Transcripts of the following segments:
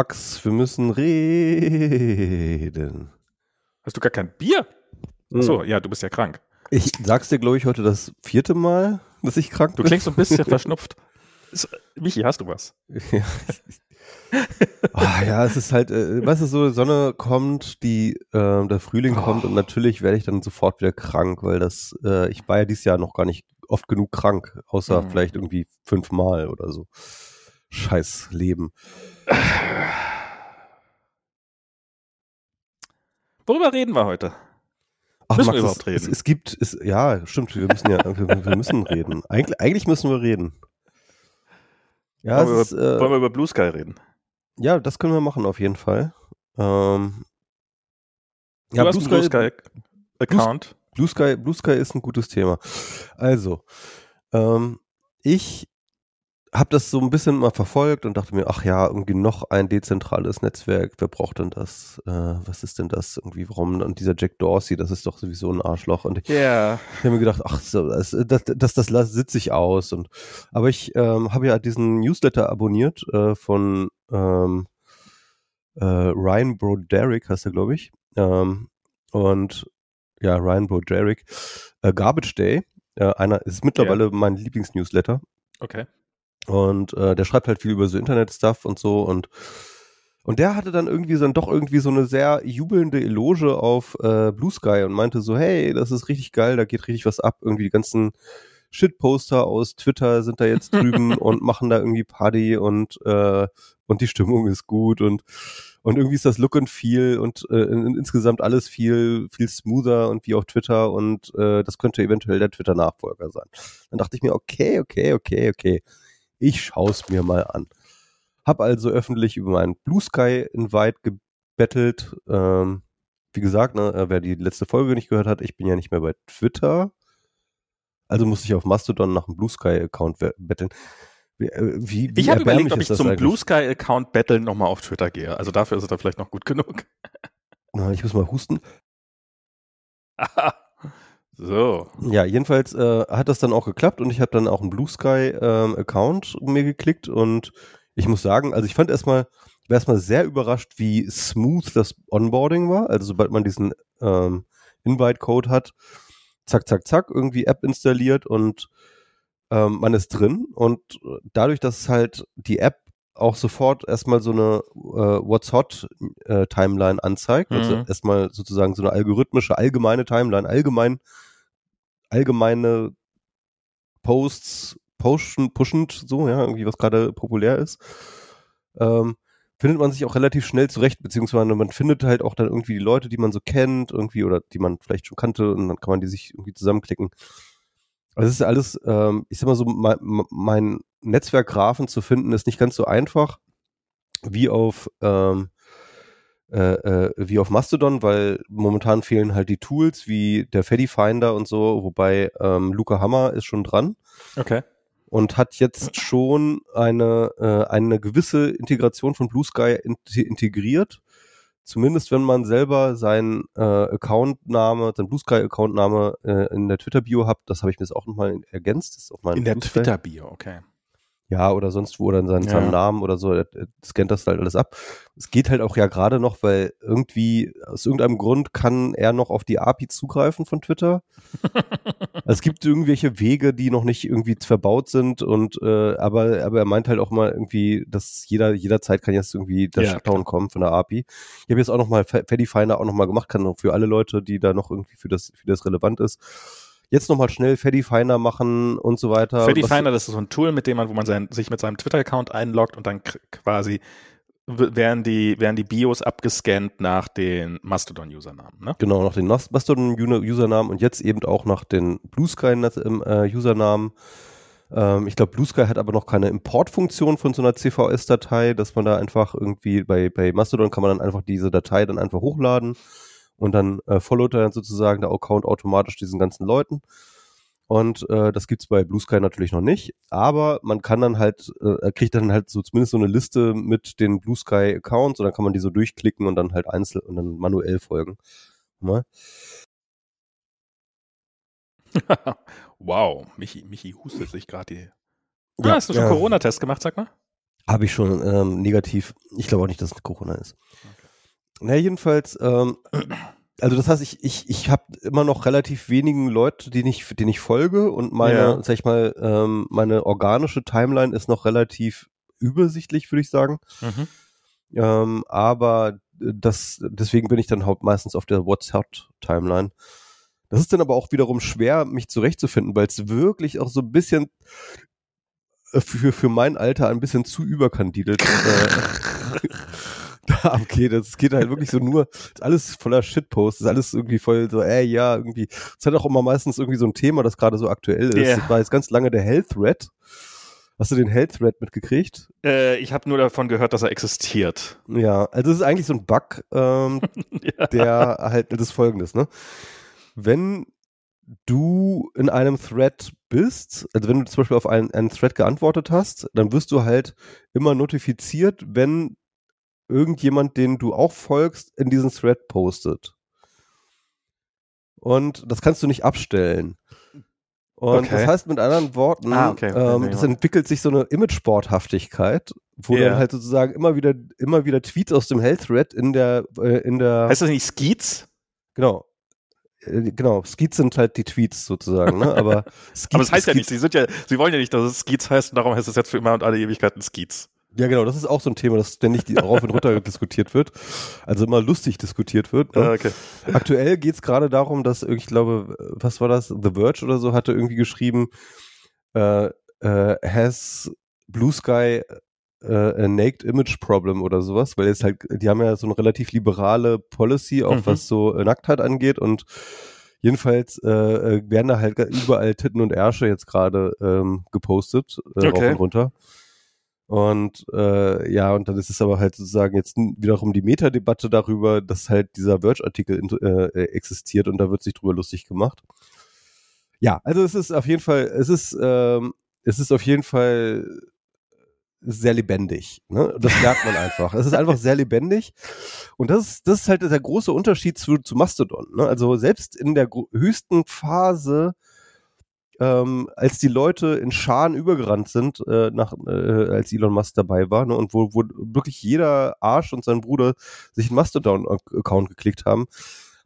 Max, wir müssen reden. Hast du gar kein Bier? Hm. Achso, ja, du bist ja krank. Ich sag's dir, glaube ich, heute das vierte Mal, dass ich krank Du bin. klingst so ein bisschen verschnupft. Michi, hast du was? Ja. Ah, ja, es ist halt, äh, weißt du, so Sonne kommt, die, äh, der Frühling Oh. kommt und natürlich werde ich dann sofort wieder krank, weil das, äh, ich war ja dieses Jahr noch gar nicht oft genug krank, außer Mhm. vielleicht irgendwie fünfmal oder so. Scheiß Leben. Worüber reden wir heute? Ach, Müssen wir es, überhaupt Es, reden? es gibt, es, ja, stimmt, wir müssen ja, wir, wir müssen reden. Eigentlich, eigentlich müssen wir reden. Ja, wollen, es wir, ist, äh, wollen wir über Blue Sky reden? ja, das können wir machen auf jeden Fall. Ähm, Du hast einen Blue Sky Account. Blue Sky, Blue Sky ist ein gutes Thema. Also, ähm, ich habe das so ein bisschen mal verfolgt und dachte mir, ach ja, irgendwie noch ein dezentrales Netzwerk, wer braucht denn das? Äh, was ist denn das irgendwie? Warum? Und dieser Jack Dorsey, das ist doch sowieso ein Arschloch. Und ich, Ja. ich habe mir gedacht, ach, so, das, das, das, das sitze ich aus. Und, aber ich ähm, habe ja diesen Newsletter abonniert äh, von ähm, äh, Ryan Broderick, heißt er, glaube ich. Ähm, und ja, Ryan Broderick. Äh, Garbage Day, äh, einer ist mittlerweile mein Lieblingsnewsletter. Okay. Und äh, der schreibt halt viel über so Internet-Stuff und so und und der hatte dann irgendwie so dann doch irgendwie so eine sehr jubelnde Eloge auf äh, Blue Sky und meinte so, hey, das ist richtig geil, da geht richtig was ab. Irgendwie die ganzen Shitposter aus Twitter sind da jetzt drüben und machen da irgendwie Party und äh, und die Stimmung ist gut und und irgendwie ist das Look and Feel und äh, in, insgesamt alles viel viel smoother und wie auf Twitter und äh, das könnte eventuell der Twitter Nachfolger sein. Dann dachte ich mir, okay, okay, okay, okay. Ich schaue es mir mal an. Hab also öffentlich über meinen Blue Sky Invite gebettelt. Ähm, wie gesagt, ne, äh, wer die letzte Folge nicht gehört hat, ich bin ja nicht mehr bei Twitter. Also musste ich auf Mastodon nach einem Blue Sky Account betteln. Wie, äh, wie, wie Ich habe überlegt, ob ich zum eigentlich? Blue Sky Account Battle nochmal auf Twitter gehe. Also dafür ist es da vielleicht noch gut genug. Na, Ich muss mal husten. so. Ja, jedenfalls äh, hat das dann auch geklappt und ich habe dann auch einen Blue Sky ähm, Account mir geklickt und ich muss sagen, also ich fand erstmal, war erstmal sehr überrascht, wie smooth das Onboarding war. Also sobald man diesen ähm, Invite-Code hat, zack, zack, zack, irgendwie App installiert und ähm, man ist drin und dadurch, dass halt die App auch sofort erstmal so eine äh, What's Hot äh, Timeline anzeigt, also Mhm. erstmal sozusagen so eine algorithmische, allgemeine Timeline, allgemein allgemeine Posts pushen, pushend, so, ja, irgendwie was gerade populär ist, ähm, findet man sich auch relativ schnell zurecht, beziehungsweise man findet halt auch dann irgendwie die Leute, die man so kennt, irgendwie oder die man vielleicht schon kannte und dann kann man die sich irgendwie zusammenklicken. Also es ist alles, ähm, ich sag mal so, mein, mein Netzwerkgrafen zu finden ist nicht ganz so einfach wie auf ähm, äh, äh, wie auf Mastodon, weil momentan fehlen halt die Tools wie der Feddy Finder und so, wobei ähm, Luca Hammer ist schon dran Okay. und hat jetzt schon eine, äh, eine gewisse Integration von Blue Sky in integriert. Zumindest wenn man selber seinen äh, Accountname, seinen Blue Sky Accountname äh, in der Twitter Bio hat, das habe ich mir jetzt auch nochmal ergänzt. Das ist auf meinem In der Blue Sky. Twitter-Bio, okay. Ja, oder sonst wo, oder in seinen, Ja. seinem Namen oder so, er, er scannt das halt alles ab. Es geht halt auch ja gerade noch, weil irgendwie, aus irgendeinem Grund kann er noch auf die API zugreifen von Twitter. Es gibt irgendwelche Wege, die noch nicht irgendwie verbaut sind und äh, aber, aber er meint halt auch mal irgendwie, dass jeder, jederzeit kann jetzt irgendwie der Ja, Shutdown kommen von der API. Ich habe jetzt auch nochmal Feddy Finder auch nochmal gemacht, kann auch für alle Leute, die da noch irgendwie für das, für das relevant ist. Jetzt nochmal schnell Feddy Finder machen und so weiter. Freddy Was- Finder, das ist so ein Tool, mit dem man, wo man sein, sich mit seinem Twitter-Account einloggt und dann quasi werden die, werden die Bios abgescannt nach den Mastodon-Usernamen, ne? Genau, nach den Mas- Mastodon-Usernamen und jetzt eben auch nach den Blue Sky-Usernamen. Ähm, ich glaube, Blue Sky hat aber noch keine Importfunktion von so einer CVS-Datei, dass man da einfach irgendwie bei, bei Mastodon kann man dann einfach diese Datei dann einfach hochladen und dann äh, followt er dann sozusagen der Account automatisch diesen ganzen Leuten. Und äh, das gibt's bei Blue Sky natürlich noch nicht, aber man kann dann halt, äh, er kriegt dann halt so zumindest so eine Liste mit den Blue Sky Accounts und dann kann man die so durchklicken und dann halt einzeln und dann manuell folgen. Mal. wow, Michi, Michi hustet sich gerade die. Ja, ah, hast du schon ja. Corona-Test gemacht, sag mal? Habe ich schon ähm, negativ. Ich glaube auch nicht, dass es Corona ist. Okay. Na, jedenfalls, ähm, also das heißt, ich, ich, ich habe immer noch relativ wenigen Leute, denen ich, denen ich folge und meine, ja. sag ich mal, ähm, meine organische Timeline ist noch relativ übersichtlich, würde ich sagen. Mhm. Ähm, aber das, deswegen bin ich dann haupt meistens auf der WhatsApp-Timeline. Das ist dann aber auch wiederum schwer, mich zurechtzufinden, weil es wirklich auch so ein bisschen äh, für, für mein Alter ein bisschen zu überkandidelt. äh, abgeht. Das geht halt wirklich so nur, ist alles voller Shitposts, ist alles irgendwie voll so, ey, ja, irgendwie. Es hat auch immer meistens irgendwie so ein Thema, das gerade so aktuell ist. Yeah. Das war jetzt ganz lange der Health Thread. Hast du den Health Thread mitgekriegt? Äh, ich habe nur davon gehört, dass er existiert. Ja, also es ist eigentlich so ein Bug, ähm, ja. der halt, das ist folgendes, ne? Wenn du in einem Thread bist, also wenn du zum Beispiel auf einen, einen Thread geantwortet hast, dann wirst du halt immer notifiziert, wenn irgendjemand, den du auch folgst, in diesen Thread postet. Und das kannst du nicht abstellen. Und okay. das heißt mit anderen Worten, ah, okay. ähm, es entwickelt sich so eine Image-Sporthaftigkeit, wo yeah. dann halt sozusagen immer wieder, immer wieder Tweets aus dem Hell-Thread in der, äh, in der. Heißt das nicht Skeets? Genau. Äh, genau, Skeets sind halt die Tweets sozusagen, ne? Aber, Skeets, Aber das heißt Skeets. ja nicht, sie sind ja, sie wollen ja nicht, dass es Skeets heißt und darum heißt es jetzt für immer und alle Ewigkeiten Skeets. Ja, genau, das ist auch so ein Thema, das ständig rauf und runter diskutiert wird. Also immer lustig diskutiert wird. Ne? Ah, okay. Aktuell geht's gerade darum, dass ich glaube, was war das? The Verge oder so hatte irgendwie geschrieben, äh, äh, has Blue Sky äh, a naked image problem oder sowas, weil jetzt halt, die haben ja so eine relativ liberale Policy, auch mhm. was so äh, Nacktheit angeht und Jedenfalls äh, äh werden da halt überall Titten und Ärsche jetzt gerade ähm, gepostet, äh, okay. rauf und runter. Und äh, ja, und dann ist es aber halt sozusagen jetzt wiederum die Metadebatte darüber, dass halt dieser Verge-Artikel äh, existiert und da wird sich drüber lustig gemacht. Ja, also es ist auf jeden Fall, es ist, ähm, es ist auf jeden Fall sehr lebendig. Ne? Das merkt man einfach. Es ist einfach sehr lebendig. Und das ist, das ist halt der große Unterschied zu, zu Mastodon. Ne? Also selbst in der höchsten Phase ähm, als die Leute in Scharen übergerannt sind, äh, nach, äh, als Elon Musk dabei war, ne, und wo, wo wirklich jeder Arsch und sein Bruder sich einen Mastodon-Account geklickt haben,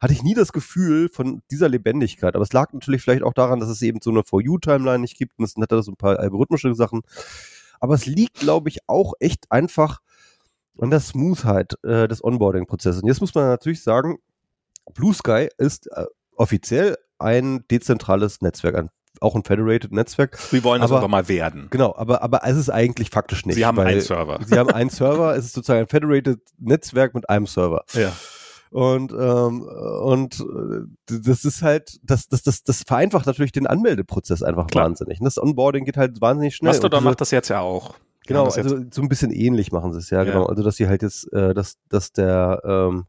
hatte ich nie das Gefühl von dieser Lebendigkeit. Aber es lag natürlich vielleicht auch daran, dass es eben so eine For You-Timeline nicht gibt und es hat so ein paar algorithmische Sachen. Aber es liegt, glaube ich, auch echt einfach an der Smoothheit äh, des Onboarding-Prozesses. Und jetzt muss man natürlich sagen, Blue Sky ist äh, offiziell ein dezentrales Netzwerk, ein auch ein Federated Netzwerk. Wir wollen das aber, mal werden. Genau, aber, aber es ist eigentlich faktisch nicht. Sie haben einen Server. Sie haben einen Server, es ist sozusagen ein Federated Netzwerk mit einem Server. Ja. Und, ähm, und äh, das ist halt, das, das, das, das vereinfacht natürlich den Anmeldeprozess einfach Klar. wahnsinnig. Das Onboarding geht halt wahnsinnig schnell. Mastodon macht das jetzt ja auch. Genau, also so ein bisschen ähnlich machen sie es, ja, ja, genau. Also dass sie halt jetzt, äh, dass, dass der, ähm,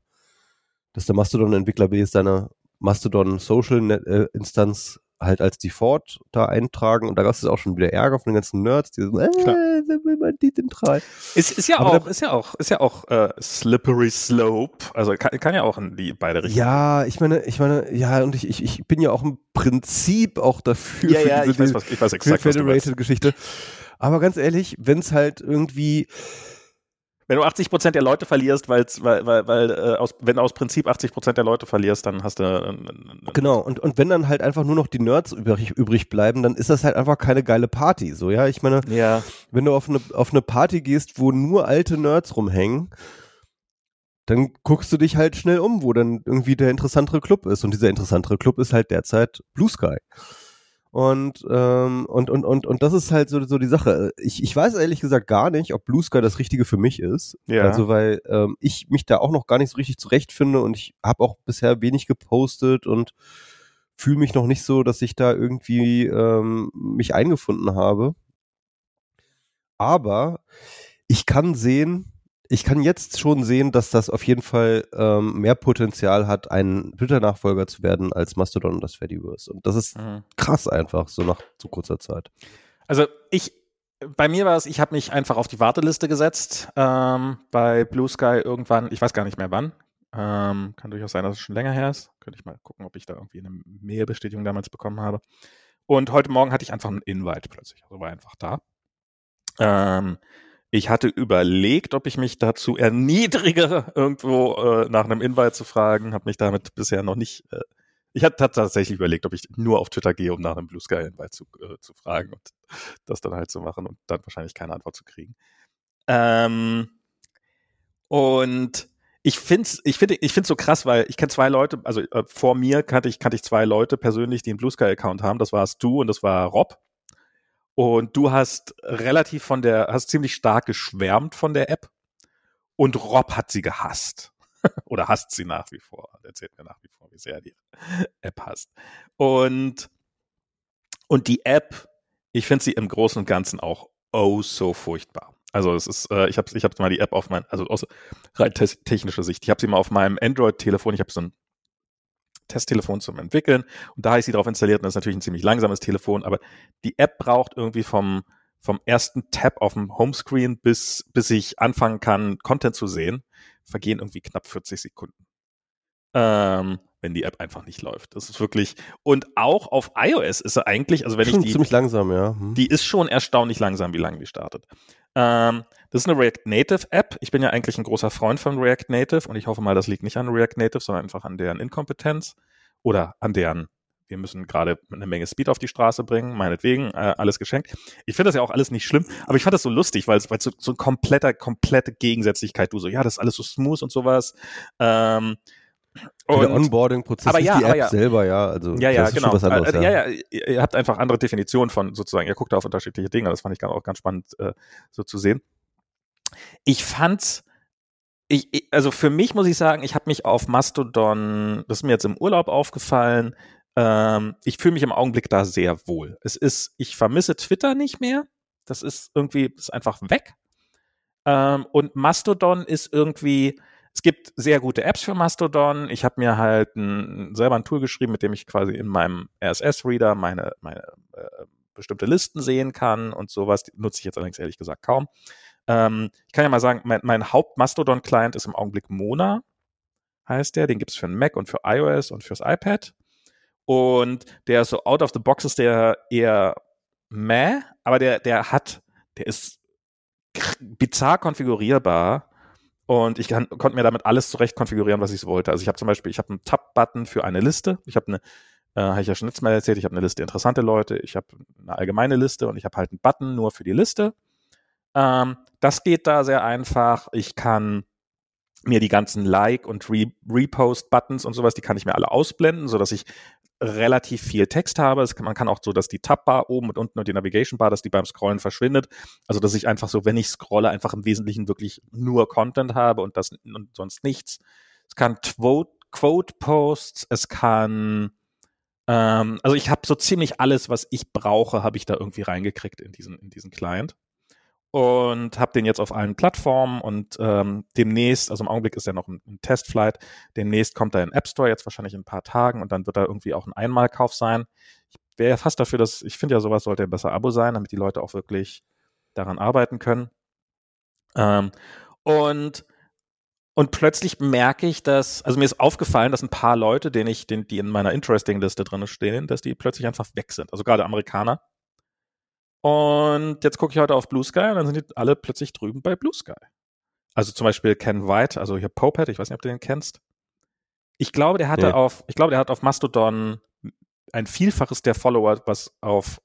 dass der Mastodon-Entwickler B ist seine Mastodon Social Net, äh, Instanz halt als Default da eintragen und da gab es auch schon wieder Ärger von den ganzen Nerds, die so, äh, will man dezentral. Ist, ist ja Aber auch, ist ja auch, ist ja auch äh, slippery slope. Also kann, kann ja auch in die beide Richtungen. Ja, ich meine, ich meine, ja, und ich, ich, ich bin ja auch im Prinzip auch dafür ja, für ja, diese, ich weiß, was, ich weiß exakt, Federated Geschichte. Aber ganz ehrlich, wenn es halt irgendwie wenn du 80 Prozent der Leute verlierst, weil's, weil, weil, weil äh, aus, wenn du aus Prinzip 80 Prozent der Leute verlierst, dann hast du. Äh, genau, und, und wenn dann halt einfach nur noch die Nerds übrig, übrig bleiben, dann ist das halt einfach keine geile Party. So, ja, ich meine, ja. wenn du auf eine, auf eine Party gehst, wo nur alte Nerds rumhängen, dann guckst du dich halt schnell um, wo dann irgendwie der interessantere Club ist. Und dieser interessantere Club ist halt derzeit Blue Sky. Und, ähm, und, und, und, und das ist halt so, so die Sache. Ich, ich weiß ehrlich gesagt gar nicht, ob Blue Sky das Richtige für mich ist. Ja. Also, weil ähm, ich mich da auch noch gar nicht so richtig zurechtfinde und ich habe auch bisher wenig gepostet und fühle mich noch nicht so, dass ich da irgendwie ähm, mich eingefunden habe. Aber ich kann sehen, ich kann jetzt schon sehen, dass das auf jeden Fall ähm, mehr Potenzial hat, ein Twitter-Nachfolger zu werden als Mastodon und das Fediverse. Und das ist mhm. krass einfach, so nach so kurzer Zeit. Also ich, bei mir war es, ich habe mich einfach auf die Warteliste gesetzt ähm, bei Blue Sky irgendwann, ich weiß gar nicht mehr wann. Ähm, kann durchaus sein, dass es schon länger her ist. Könnte ich mal gucken, ob ich da irgendwie eine Mailbestätigung damals bekommen habe. Und heute Morgen hatte ich einfach einen Invite plötzlich, also war einfach da. Ähm, Ich hatte überlegt, ob ich mich dazu erniedrige, irgendwo äh, nach einem Invite zu fragen, habe mich damit bisher noch nicht. Äh, ich hatte tatsächlich überlegt, ob ich nur auf Twitter gehe, um nach einem Blue Sky Invite zu, äh, zu fragen und das dann halt zu machen und dann wahrscheinlich keine Antwort zu kriegen. Ähm, und ich find's, ich finde, ich find's so krass, weil ich kenne zwei Leute, also äh, vor mir kannte ich, kannte ich zwei Leute persönlich, die einen Blue Sky Account haben. Das warst du und das war Rob. Und du hast relativ von der, hast ziemlich stark geschwärmt von der App. Und Rob hat sie gehasst. Oder hasst sie nach wie vor. Erzählt mir nach wie vor, wie sehr die App hasst. Und, und die App, ich finde sie im Großen und Ganzen auch oh so furchtbar. Also es ist, äh, ich habe ich hab mal die App auf mein, also aus rein technischer Sicht, ich habe sie mal auf meinem Android-Telefon, ich habe so ein Testtelefon zum Entwickeln und da ist sie drauf installiert und das ist natürlich ein ziemlich langsames Telefon, aber die App braucht irgendwie vom, vom ersten Tab auf dem Homescreen bis, bis ich anfangen kann, Content zu sehen, vergehen irgendwie knapp 40 Sekunden. Ähm, wenn die App einfach nicht läuft. Das ist wirklich, und auch auf iOS ist er eigentlich, also wenn schon ich die. ziemlich langsam, ja. Hm. Die ist schon erstaunlich langsam, wie lange die startet. Ähm, das ist eine React Native App. Ich bin ja eigentlich ein großer Freund von React Native und ich hoffe mal, das liegt nicht an React Native, sondern einfach an deren Inkompetenz oder an deren wir müssen gerade eine Menge Speed auf die Straße bringen, meinetwegen, äh, alles geschenkt. Ich finde das ja auch alles nicht schlimm, aber ich fand das so lustig, weil es so, so ein kompletter, komplette Gegensätzlichkeit, du so, ja, das ist alles so smooth und sowas. Ähm, und, der Onboarding-Prozess ist ja, die App ja. selber, ja. Also ja, ja, genau. was anderes, ja. ja, ja, ihr habt einfach andere Definitionen von sozusagen, ihr guckt da auf unterschiedliche Dinge. Das fand ich auch ganz spannend äh, so zu sehen. Ich fand's, ich, ich, also für mich muss ich sagen, ich habe mich auf Mastodon, das ist mir jetzt im Urlaub aufgefallen, ähm, ich fühle mich im Augenblick da sehr wohl. Es ist, ich vermisse Twitter nicht mehr. Das ist irgendwie, ist einfach weg. Ähm, und Mastodon ist irgendwie, es gibt sehr gute Apps für Mastodon. Ich habe mir halt ein, selber ein Tool geschrieben, mit dem ich quasi in meinem RSS-Reader meine, meine äh, bestimmte Listen sehen kann und sowas. Die nutze ich jetzt allerdings ehrlich gesagt kaum. Ähm, ich kann ja mal sagen, mein, mein Haupt-Mastodon-Client ist im Augenblick Mona, heißt der. Den gibt's für den Mac und für iOS und fürs iPad. Und der ist so out of the box ist der eher meh, aber der, der hat, der ist bizarr konfigurierbar und ich kann, konnte mir damit alles zurecht konfigurieren, was ich wollte. Also ich habe zum Beispiel, ich habe einen Tab-Button für eine Liste. Ich habe eine, äh, habe ich ja schon letztes Mal erzählt, ich habe eine Liste interessante Leute, ich habe eine allgemeine Liste und ich habe halt einen Button nur für die Liste. Ähm, das geht da sehr einfach. Ich kann mir die ganzen Like- und Re Repost-Buttons und sowas, die kann ich mir alle ausblenden, sodass ich relativ viel Text habe. Kann, man kann auch so, dass die Tab-Bar oben und unten und die Navigation-Bar, dass die beim Scrollen verschwindet. Also, dass ich einfach so, wenn ich scrolle, einfach im Wesentlichen wirklich nur Content habe und das und sonst nichts. Es kann Quote-Posts, es kann ähm, also ich habe so ziemlich alles, was ich brauche, habe ich da irgendwie reingekriegt in diesen, in diesen Client und habe den jetzt auf allen Plattformen und ähm, demnächst, also im Augenblick ist er noch ein, Testflight, demnächst kommt er in App Store, jetzt wahrscheinlich in ein paar Tagen und dann wird da irgendwie auch ein Einmalkauf sein. Ich wäre ja fast dafür, dass, ich finde ja sowas sollte ein besser Abo sein, damit die Leute auch wirklich daran arbeiten können. Ähm, und und plötzlich merke ich, dass, also mir ist aufgefallen, dass ein paar Leute, denen ich, den, die in meiner Interesting-Liste drin stehen, dass die plötzlich einfach weg sind. Also gerade Amerikaner und jetzt gucke ich heute auf Blue Sky und dann sind die alle plötzlich drüben bei Blue Sky. Also zum Beispiel Ken White, also hier Popet, ich weiß nicht, ob du den kennst. Ich glaube, der hatte nee. auf, ich glaube, der hat auf Mastodon ein Vielfaches der Follower, was auf,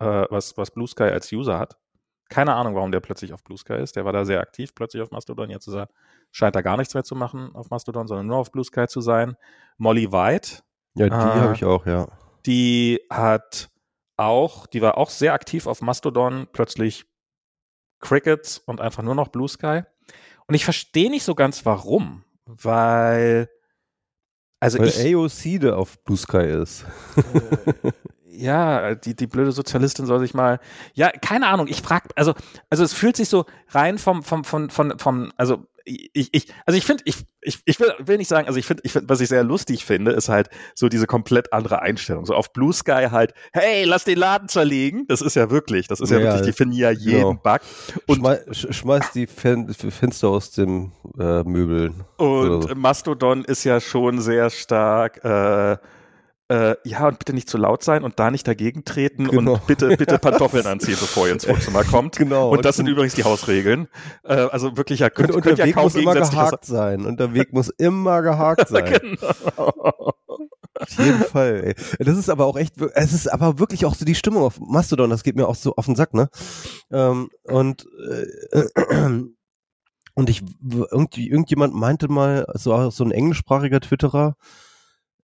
äh, was, was Blue Sky als User hat. Keine Ahnung, warum der plötzlich auf Blue Sky ist. Der war da sehr aktiv plötzlich auf Mastodon. Jetzt er, scheint er gar nichts mehr zu machen auf Mastodon, sondern nur auf Blue Sky zu sein. Molly White. Ja, die äh, habe ich auch, ja. Die hat auch, die war auch sehr aktiv auf Mastodon, plötzlich Crickets und einfach nur noch Blue Sky. Und ich verstehe nicht so ganz warum, weil also weil ich, AOC da auf Blue Sky ist. Äh, ja, die, die blöde Sozialistin soll sich mal. Ja, keine Ahnung. Ich frage, also, also es fühlt sich so rein vom, vom, vom, vom, vom also ich, ich, also ich finde, ich, ich, ich will, will nicht sagen, also ich finde, ich finde, was ich sehr lustig finde, ist halt so diese komplett andere Einstellung. So auf Blue Sky halt, hey, lass den Laden zerlegen. Das ist ja wirklich, das ist ja, ja wirklich, die finden ja jeden genau. Bug. Und Schmei schmeiß die Fen Fenster aus dem äh, Möbeln. Und so. Mastodon ist ja schon sehr stark, äh, äh, ja, und bitte nicht zu laut sein und da nicht dagegen treten genau. und bitte, bitte Pantoffeln anziehen, bevor ihr ins Wohnzimmer kommt. Genau. Und das sind übrigens die Hausregeln. Äh, also wirklich, ja, könnt, und, und könnt der ja Weg muss immer gehakt sein. Und der Weg muss immer gehakt sein. genau. Auf jeden Fall. Ey. Das ist aber auch echt, es ist aber wirklich auch so die Stimmung auf Mastodon, das geht mir auch so auf den Sack, ne? Ähm, und äh, und ich irgendwie irgendjemand meinte mal, so so ein englischsprachiger Twitterer,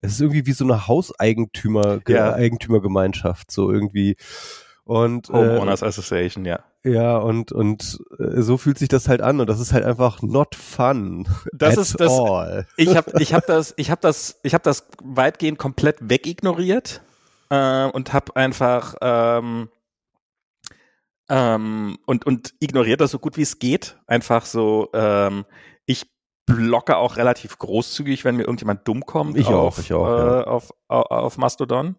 es ist irgendwie wie so eine Hauseigentümer ja. Eigentümergemeinschaft, so irgendwie. Und, Homeowners äh, Association, ja. Ja, und, und äh, so fühlt sich das halt an und das ist halt einfach not fun. Das ist das. All. Ich habe ich hab das, ich habe das, ich habe das weitgehend komplett wegignoriert äh, und habe einfach ähm, ähm, und, und ignoriert das so gut wie es geht. Einfach so, ähm, blocke auch relativ großzügig, wenn mir irgendjemand dumm kommt. Ich auf, auch, ich auch. Äh, ja. auf, auf, auf Mastodon.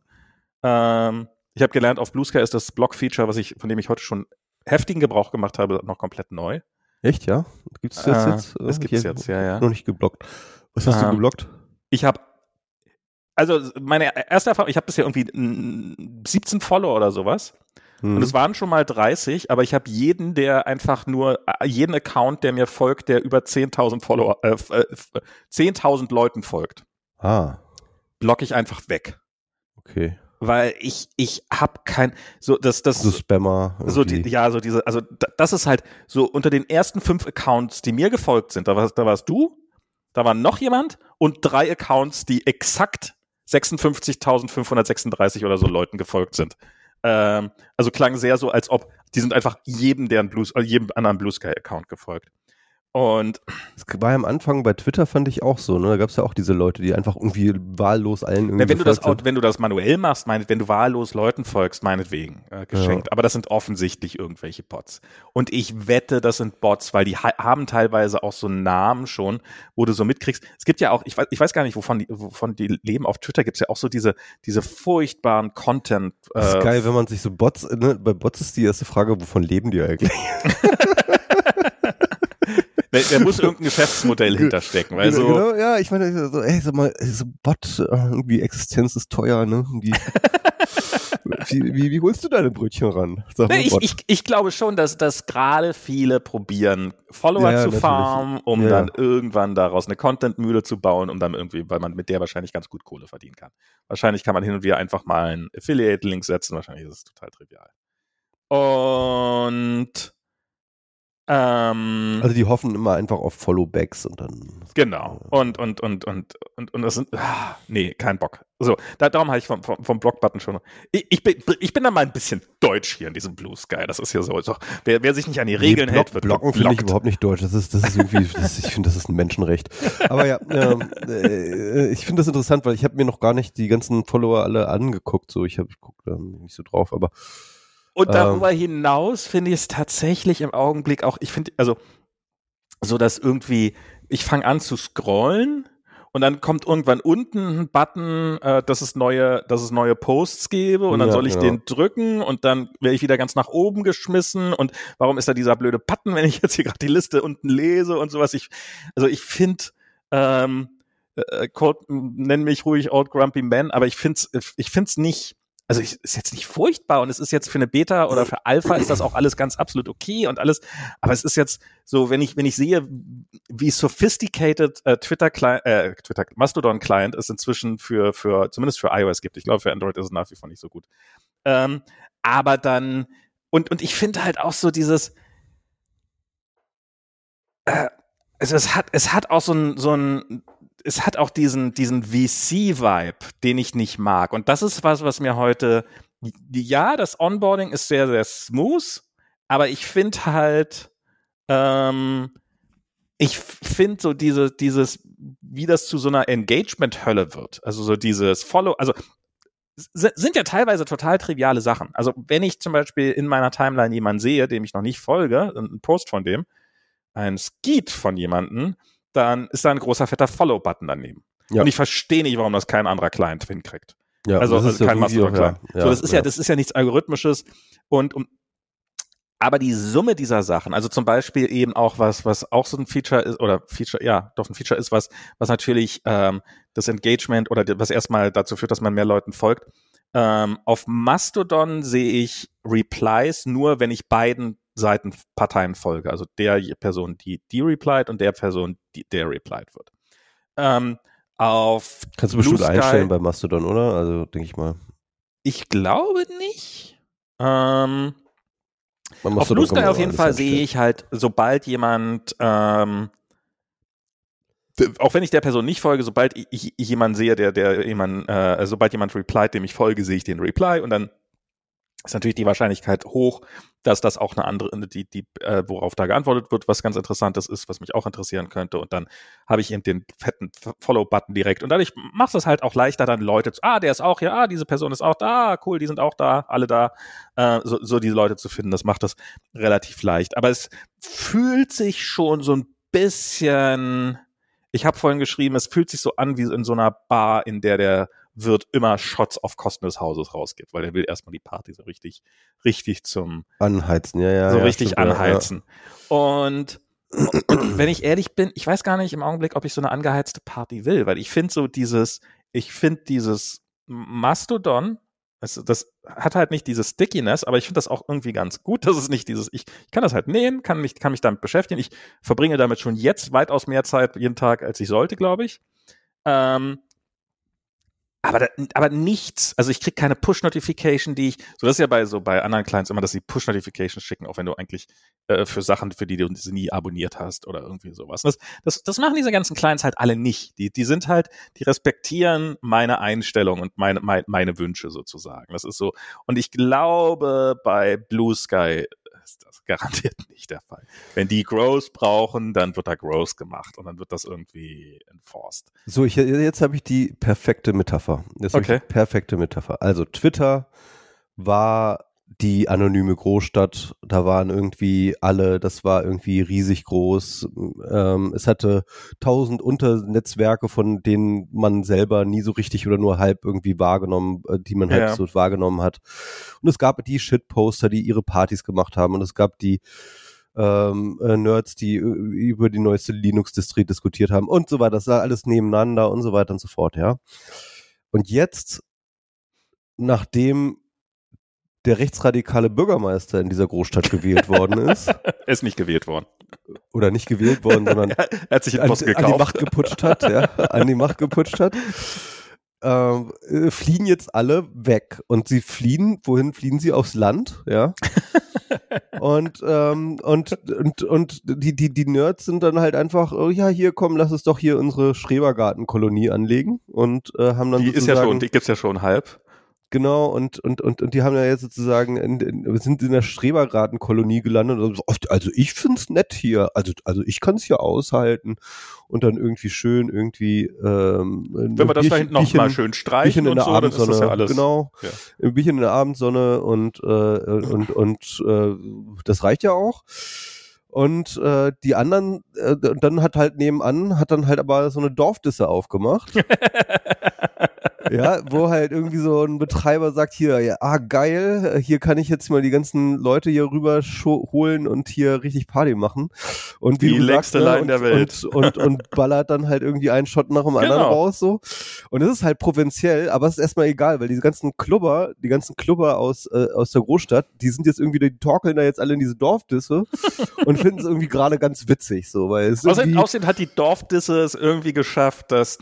Ähm, ich habe gelernt, auf Blue Sky ist das Block-Feature, was ich, von dem ich heute schon heftigen Gebrauch gemacht habe, noch komplett neu. Echt, ja? Gibt es das äh, jetzt? Es gibt es jetzt, ja, ja. Noch nicht geblockt. Was hast ähm, du geblockt? Ich habe also meine erste Erfahrung, ich habe bisher irgendwie 17 Follower oder sowas. Mhm. Und es waren schon mal 30, aber ich habe jeden, der einfach nur, äh, jeden Account, der mir folgt, der über 10.000 Follower, äh, äh, 10.000 Leuten folgt. Ah. Block ich einfach weg. Okay weil ich ich hab kein so das das so Spammer so die, ja so diese also das ist halt so unter den ersten fünf Accounts die mir gefolgt sind da warst da warst du da war noch jemand und drei Accounts die exakt 56.536 oder so Leuten gefolgt sind ähm, also klang sehr so als ob die sind einfach jedem deren Blues äh, jedem anderen Blue Sky Account gefolgt und es war ja am Anfang bei Twitter fand ich auch so, ne? Da gab es ja auch diese Leute, die einfach irgendwie wahllos allen irgendwie. Ja, wenn du das sind. wenn du das manuell machst, meinet, wenn du wahllos Leuten folgst, meinetwegen äh, geschenkt. Ja. Aber das sind offensichtlich irgendwelche Bots. Und ich wette, das sind Bots, weil die ha haben teilweise auch so Namen schon, wo du so mitkriegst. Es gibt ja auch, ich weiß, ich weiß gar nicht, wovon die, wovon die leben. Auf Twitter gibt's ja auch so diese, diese furchtbaren Content. Äh, das ist geil, wenn man sich so Bots, ne? bei Bots ist die erste Frage, wovon leben die eigentlich? Da, da muss irgendein Geschäftsmodell hinterstecken. Weil genau, so genau, ja, ich meine, so, ey, sag mal, so Bot, äh, irgendwie Existenz ist teuer, ne? wie, wie, wie, holst du deine Brötchen ran? Sag nee, ich, ich, ich, glaube schon, dass, dass gerade viele probieren, Follower ja, zu farmen, um ja. dann irgendwann daraus eine Content-Mühle zu bauen, um dann irgendwie, weil man mit der wahrscheinlich ganz gut Kohle verdienen kann. Wahrscheinlich kann man hin und wieder einfach mal einen Affiliate-Link setzen, wahrscheinlich ist es total trivial. Und ähm, also die hoffen immer einfach auf Followbacks und dann. Genau. Und, und, und, und, und, und das sind. Ah, nee, kein Bock. So, da, darum habe ich vom, vom, vom Blockbutton schon. Ich, ich, bin, ich bin da mal ein bisschen deutsch hier in diesem Blue Sky. Das ist ja so. so wer, wer sich nicht an die Regeln nee, Block, hält, wird Blocken finde ich überhaupt nicht deutsch. Das ist, das ist irgendwie, das, ich finde, das ist ein Menschenrecht. Aber ja, ähm, äh, ich finde das interessant, weil ich habe mir noch gar nicht die ganzen Follower alle angeguckt. So, ich habe ich gucke da nicht so drauf, aber und darüber ähm. hinaus finde ich es tatsächlich im Augenblick auch, ich finde, also so dass irgendwie, ich fange an zu scrollen und dann kommt irgendwann unten ein Button, äh, dass es neue, dass es neue Posts gebe und dann ja, soll ich genau. den drücken und dann werde ich wieder ganz nach oben geschmissen und warum ist da dieser blöde Button, wenn ich jetzt hier gerade die Liste unten lese und sowas. Ich, also ich finde, ähm, äh, nenn mich ruhig Old Grumpy Man, aber ich finde es ich find's nicht also ich, ist jetzt nicht furchtbar und es ist jetzt für eine Beta oder für Alpha ist das auch alles ganz absolut okay und alles, aber es ist jetzt so, wenn ich wenn ich sehe, wie sophisticated äh, Twitter Client, äh, Twitter Mastodon Client es inzwischen für für zumindest für iOS gibt. Ich glaube für Android ist es nach wie vor nicht so gut. Ähm, aber dann und und ich finde halt auch so dieses äh, also es hat es hat auch so ein so ein es hat auch diesen, diesen VC-Vibe, den ich nicht mag. Und das ist was, was mir heute, ja, das Onboarding ist sehr, sehr smooth, aber ich finde halt, ähm, ich finde so diese, dieses, wie das zu so einer Engagement-Hölle wird. Also so dieses Follow, also sind ja teilweise total triviale Sachen. Also wenn ich zum Beispiel in meiner Timeline jemanden sehe, dem ich noch nicht folge, einen Post von dem, ein Skeet von jemanden, dann ist da ein großer fetter Follow-Button daneben. Ja. Und ich verstehe nicht, warum das kein anderer Client hinkriegt. Ja, also, also kein Mastodon-Client. Ja, so, das ist ja, das ist ja nichts Algorithmisches. Und um, aber die Summe dieser Sachen, also zum Beispiel eben auch was, was auch so ein Feature ist, oder Feature, ja, doch ein Feature ist, was, was natürlich ähm, das Engagement oder was erstmal dazu führt, dass man mehr Leuten folgt. Ähm, auf Mastodon sehe ich Replies nur, wenn ich beiden Seitenparteien folge, also der Person, die die replied und der Person, die der replied wird. Ähm, auf Kannst du bestimmt Sky, einstellen bei Mastodon, oder? Also denke ich mal. Ich glaube nicht. Ähm, auf Blue Sky auf jeden Fall sehe ich halt, sobald jemand, ähm, auch wenn ich der Person nicht folge, sobald ich, ich, ich jemanden sehe, der, der jemand, äh, sobald jemand replied, dem ich folge, sehe ich den Reply und dann ist natürlich die Wahrscheinlichkeit hoch, dass das auch eine andere, die, die, äh, worauf da geantwortet wird, was ganz interessantes ist, was mich auch interessieren könnte. Und dann habe ich eben den fetten Follow-Button direkt. Und dadurch macht es halt auch leichter, dann Leute zu, ah, der ist auch hier, ah, diese Person ist auch da, cool, die sind auch da, alle da, äh, so, so diese Leute zu finden. Das macht das relativ leicht. Aber es fühlt sich schon so ein bisschen, ich habe vorhin geschrieben, es fühlt sich so an wie in so einer Bar, in der der wird immer Shots auf Kosten des Hauses rausgibt, weil er will erstmal die Party so richtig, richtig zum Anheizen, ja, ja. So ja, richtig stimmt, anheizen. Ja. Und, und wenn ich ehrlich bin, ich weiß gar nicht im Augenblick, ob ich so eine angeheizte Party will, weil ich finde so dieses, ich finde dieses Mastodon, das, das hat halt nicht dieses Stickiness, aber ich finde das auch irgendwie ganz gut, dass es nicht dieses, ich, ich kann das halt nähen, kann mich, kann mich damit beschäftigen. Ich verbringe damit schon jetzt weitaus mehr Zeit jeden Tag, als ich sollte, glaube ich. Ähm, aber, da, aber nichts, also ich krieg keine Push-Notification, die ich, so das ist ja bei so bei anderen Clients immer, dass sie Push-Notifications schicken, auch wenn du eigentlich äh, für Sachen, für die du sie nie abonniert hast oder irgendwie sowas. Das, das, das machen diese ganzen Clients halt alle nicht. Die, die sind halt, die respektieren meine Einstellung und meine, meine, meine Wünsche sozusagen. Das ist so. Und ich glaube, bei Blue Sky ist das garantiert nicht der Fall. Wenn die Growth brauchen, dann wird da Growth gemacht und dann wird das irgendwie enforced. So, ich, jetzt habe ich die perfekte Metapher. Das okay. perfekte Metapher. Also Twitter war die anonyme Großstadt, da waren irgendwie alle, das war irgendwie riesig groß. Ähm, es hatte tausend Unternetzwerke, von denen man selber nie so richtig oder nur halb irgendwie wahrgenommen, äh, die man halt ja. so wahrgenommen hat. Und es gab die Shitposter, die ihre Partys gemacht haben und es gab die ähm, äh, Nerds, die über die neueste Linux-Distri diskutiert haben und so weiter. Das war alles nebeneinander und so weiter und so fort, ja. Und jetzt, nachdem der rechtsradikale Bürgermeister in dieser Großstadt gewählt worden ist. er ist nicht gewählt worden. Oder nicht gewählt worden, sondern er hat sich an, an, die Macht geputscht hat, ja, an die Macht geputscht hat. Ähm, äh, fliehen jetzt alle weg und sie fliehen, wohin fliehen sie aufs Land, ja? und, ähm, und, und, und die, die, die Nerds sind dann halt einfach, oh, ja, hier komm, lass uns doch hier unsere Schrebergartenkolonie anlegen und äh, haben dann Die ist ja schon, die gibt's ja schon halb. Genau, und, und, und, und die haben ja jetzt sozusagen, in, in, sind in der Streberratenkolonie gelandet und so, also ich find's nett hier, also, also ich kann's hier aushalten und dann irgendwie schön irgendwie, ähm, Wenn wir das da hinten noch mal schön streichen in der so, Abendsonne, das ja alles, genau, ja. ein bisschen in der Abendsonne und, äh, und, und, äh, das reicht ja auch. Und äh, die anderen, äh, dann hat halt nebenan, hat dann halt aber so eine Dorfdisse aufgemacht. ja, wo halt irgendwie so ein Betreiber sagt, hier, ja, ah, geil, hier kann ich jetzt mal die ganzen Leute hier rüber holen und hier richtig Party machen. Und wie die längste sagst, ne, Line der Welt. Und, und, und, ballert dann halt irgendwie einen Shot nach dem anderen genau. raus, so. Und es ist halt provinziell, aber es ist erstmal egal, weil diese ganzen Klubber, die ganzen Klubber aus, äh, aus der Großstadt, die sind jetzt irgendwie, die torkeln da jetzt alle in diese Dorfdisse und finden es irgendwie gerade ganz witzig, so, weil es außerdem, außerdem hat die Dorfdisse es irgendwie geschafft, dass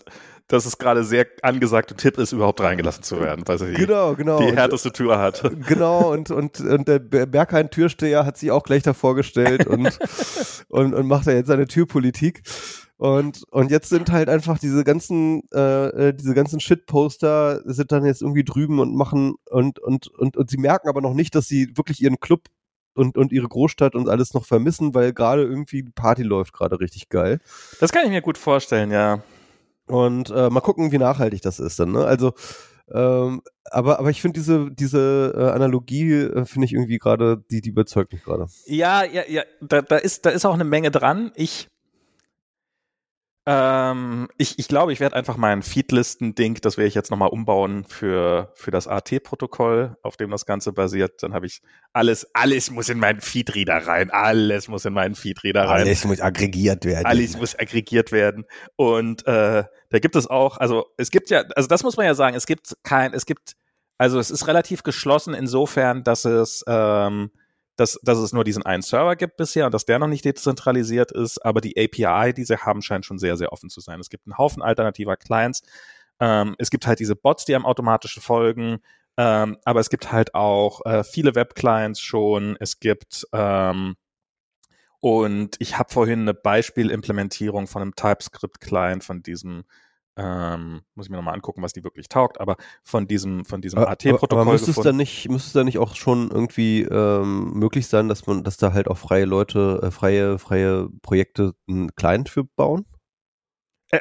dass es gerade sehr angesagte Tipp ist, überhaupt reingelassen zu werden, weil sie genau, genau. die härteste Tür hat. Genau, und, und, und der Berghain-Türsteher hat sich auch gleich da vorgestellt und, und, und macht da jetzt seine Türpolitik. Und, und jetzt sind halt einfach diese ganzen, äh, äh, diese ganzen Shitposter sind dann jetzt irgendwie drüben und machen und, und, und, und sie merken aber noch nicht, dass sie wirklich ihren Club und, und ihre Großstadt und alles noch vermissen, weil gerade irgendwie die Party läuft gerade richtig geil. Das kann ich mir gut vorstellen, ja. Und äh, mal gucken, wie nachhaltig das ist dann. Ne? Also, ähm, aber, aber ich finde diese, diese äh, Analogie, äh, finde ich irgendwie gerade, die, die überzeugt mich gerade. Ja, ja, ja, da, da, ist, da ist auch eine Menge dran. Ich, Ähm, ich, ich glaube, ich werde einfach mein Feedlisten-Ding, das werde ich jetzt nochmal umbauen für, für das AT-Protokoll, auf dem das Ganze basiert. Dann habe ich alles, alles muss in meinen Feedreader rein. Alles muss in meinen Feedreader rein. Alles muss aggregiert werden. Alles muss aggregiert werden. Und äh, da gibt es auch, also es gibt ja, also das muss man ja sagen, es gibt kein, es gibt, also es ist relativ geschlossen insofern, dass es ähm, dass, dass es nur diesen einen Server gibt bisher und dass der noch nicht dezentralisiert ist, aber die API, die sie haben, scheint schon sehr, sehr offen zu sein. Es gibt einen Haufen alternativer Clients. Ähm, es gibt halt diese Bots, die einem automatisch folgen, ähm, aber es gibt halt auch äh, viele Web-Clients schon. Es gibt ähm, und ich habe vorhin eine Beispielimplementierung von einem TypeScript-Client von diesem ähm, muss ich mir nochmal angucken, was die wirklich taugt, aber von diesem, von diesem AT-Protokoll. Aber müsste es dann nicht, müsste es dann nicht auch schon irgendwie ähm, möglich sein, dass man, dass da halt auch freie Leute, äh, freie, freie Projekte einen Client für bauen?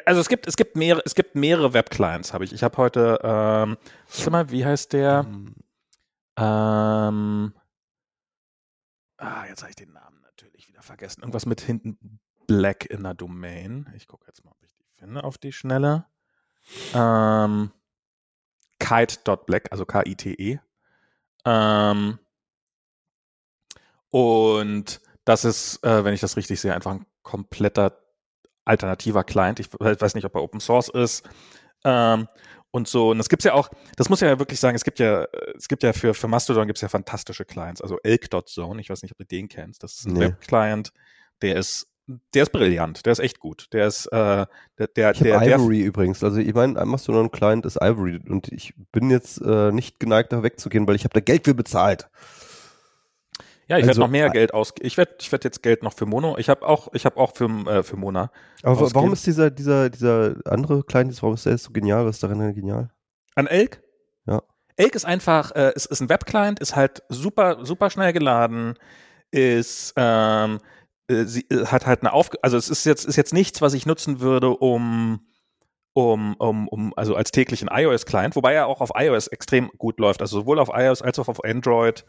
Also es gibt, es gibt mehrere, es gibt mehrere Web-Clients, habe ich. Ich habe heute, ähm, sag mal, wie heißt der? Mhm. Ähm, ah, jetzt habe ich den Namen natürlich wieder vergessen. Irgendwas mit hinten Black in der Domain. Ich gucke jetzt mal, ob ich finde auf die Schnelle. Ähm, Kite.black, also K-I-T-E. Ähm, und das ist, äh, wenn ich das richtig sehe, einfach ein kompletter alternativer Client. Ich weiß nicht, ob er Open Source ist. Ähm, und so. Und das gibt's ja auch, das muss ja wirklich sagen, es gibt ja, es gibt ja für, für Mastodon gibt's ja fantastische Clients. Also Elk.zone, ich weiß nicht, ob du den kennst. Das ist ein nee. Web-Client, der ist der ist brillant, der ist echt gut. Der ist, äh, der, der, ich der, Ivory der, übrigens. Also ich meine, Mastodon Client ist Ivory und ich bin jetzt äh, nicht geneigt, da wegzugehen, weil ich habe da Geld für bezahlt. Ja, ich also, werde noch mehr Geld aus. Ich werde, ich werde jetzt Geld noch für Mono. Ich habe auch, ich habe auch für äh, für Mona. Aber ausgeben. warum ist dieser dieser dieser andere Client, warum ist der jetzt so genial? Was ist daran genial? An Elk? Ja. Elk ist einfach, äh, ist, ist ein Webclient, ist halt super super schnell geladen, ist ähm, äh, sie äh, hat halt eine Aufgabe, also es ist jetzt, ist jetzt nichts, was ich nutzen würde, um, um, um, um also als täglichen iOS-Client, wobei er auch auf iOS extrem gut läuft. Also sowohl auf iOS als auch auf Android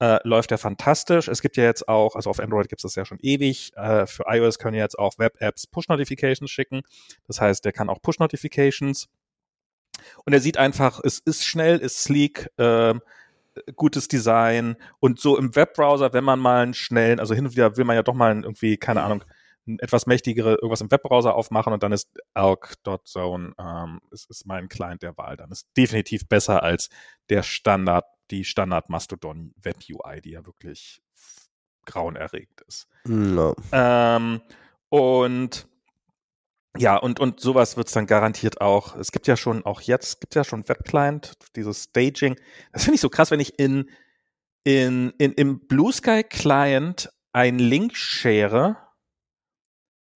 äh, läuft er fantastisch. Es gibt ja jetzt auch, also auf Android gibt es das ja schon ewig. Äh, für iOS können jetzt auch Web-Apps Push-Notifications schicken. Das heißt, der kann auch Push-Notifications. Und er sieht einfach, es ist schnell, ist sleek, äh, gutes Design und so im Webbrowser, wenn man mal einen schnellen, also hin und wieder will man ja doch mal irgendwie, keine Ahnung, ein etwas mächtigere irgendwas im Webbrowser aufmachen und dann ist Elk.zone ähm, ist, ist mein Client der Wahl. Dann ist definitiv besser als der Standard, die Standard Mastodon Web UI, die ja wirklich grauenerregend ist. No. Ähm, und ja, und, und sowas wird es dann garantiert auch. Es gibt ja schon, auch jetzt, gibt ja schon Webclient, dieses Staging. Das finde ich so krass, wenn ich in, in, in, im Blue Sky Client einen Link share,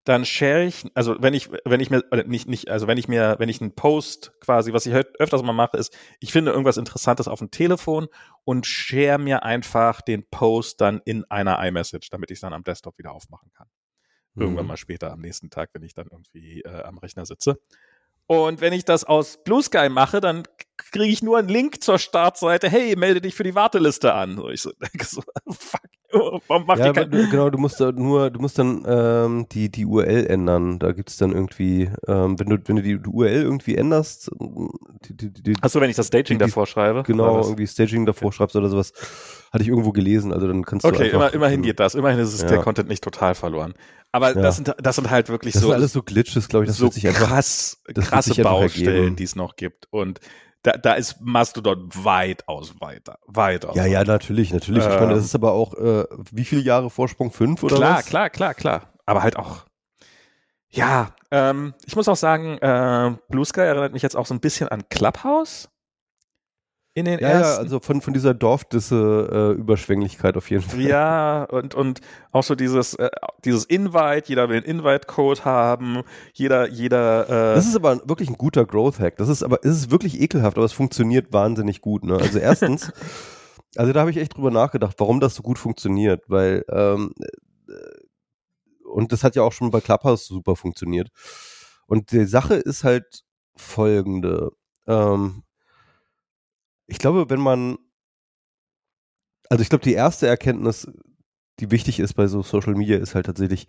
dann share ich, also wenn ich, wenn ich mir, nicht, nicht, also wenn ich mir, wenn ich einen Post quasi, was ich öfters mal mache, ist, ich finde irgendwas Interessantes auf dem Telefon und share mir einfach den Post dann in einer iMessage, damit ich es dann am Desktop wieder aufmachen kann. Irgendwann mhm. mal später am nächsten Tag, wenn ich dann irgendwie äh, am Rechner sitze. Und wenn ich das aus Blue Sky mache, dann kriege ich nur einen Link zur Startseite. Hey, melde dich für die Warteliste an. Und ich so denke so, fuck, warum macht ja, die Genau, du musst da nur, du musst dann ähm, die, die URL ändern. Da gibt es dann irgendwie, ähm, wenn du, wenn du die, die URL irgendwie änderst. Achso, wenn ich das Staging davor schreibe. Genau, irgendwie Staging davor okay. schreibst oder sowas. Hatte ich irgendwo gelesen, also dann kannst du. Okay, immer, immerhin geht das. Immerhin ist es ja. der Content nicht total verloren. Aber ja. das, sind, das sind halt wirklich das so. Das sind alles so Glitches, glaube ich. Das so wird sich einfach, krass, krasse Baustellen, die es noch gibt. Und da, da ist Mastodon weitaus weiter. Weitaus. Ja, ja, natürlich, natürlich. Ähm, ich meine, das ähm. ist aber auch, äh, wie viele Jahre Vorsprung? Fünf oder klar, was? Klar, klar, klar, klar. Aber halt auch, ja, ähm, ich muss auch sagen, äh, Blue Sky erinnert mich jetzt auch so ein bisschen an Clubhouse in den ja, ersten. Ja, also von, von dieser Dorfdisse äh, Überschwänglichkeit auf jeden Fall. Ja, und, und auch so dieses, äh, dieses Invite, jeder will einen Invite-Code haben, jeder, jeder. Äh das ist aber wirklich ein guter Growth-Hack. Das ist aber, es ist wirklich ekelhaft, aber es funktioniert wahnsinnig gut. Ne? Also erstens, also da habe ich echt drüber nachgedacht, warum das so gut funktioniert, weil ähm, äh, und das hat ja auch schon bei Clubhouse super funktioniert. Und die Sache ist halt folgende. Ähm, ich glaube, wenn man, also ich glaube, die erste Erkenntnis, die wichtig ist bei so Social Media, ist halt tatsächlich,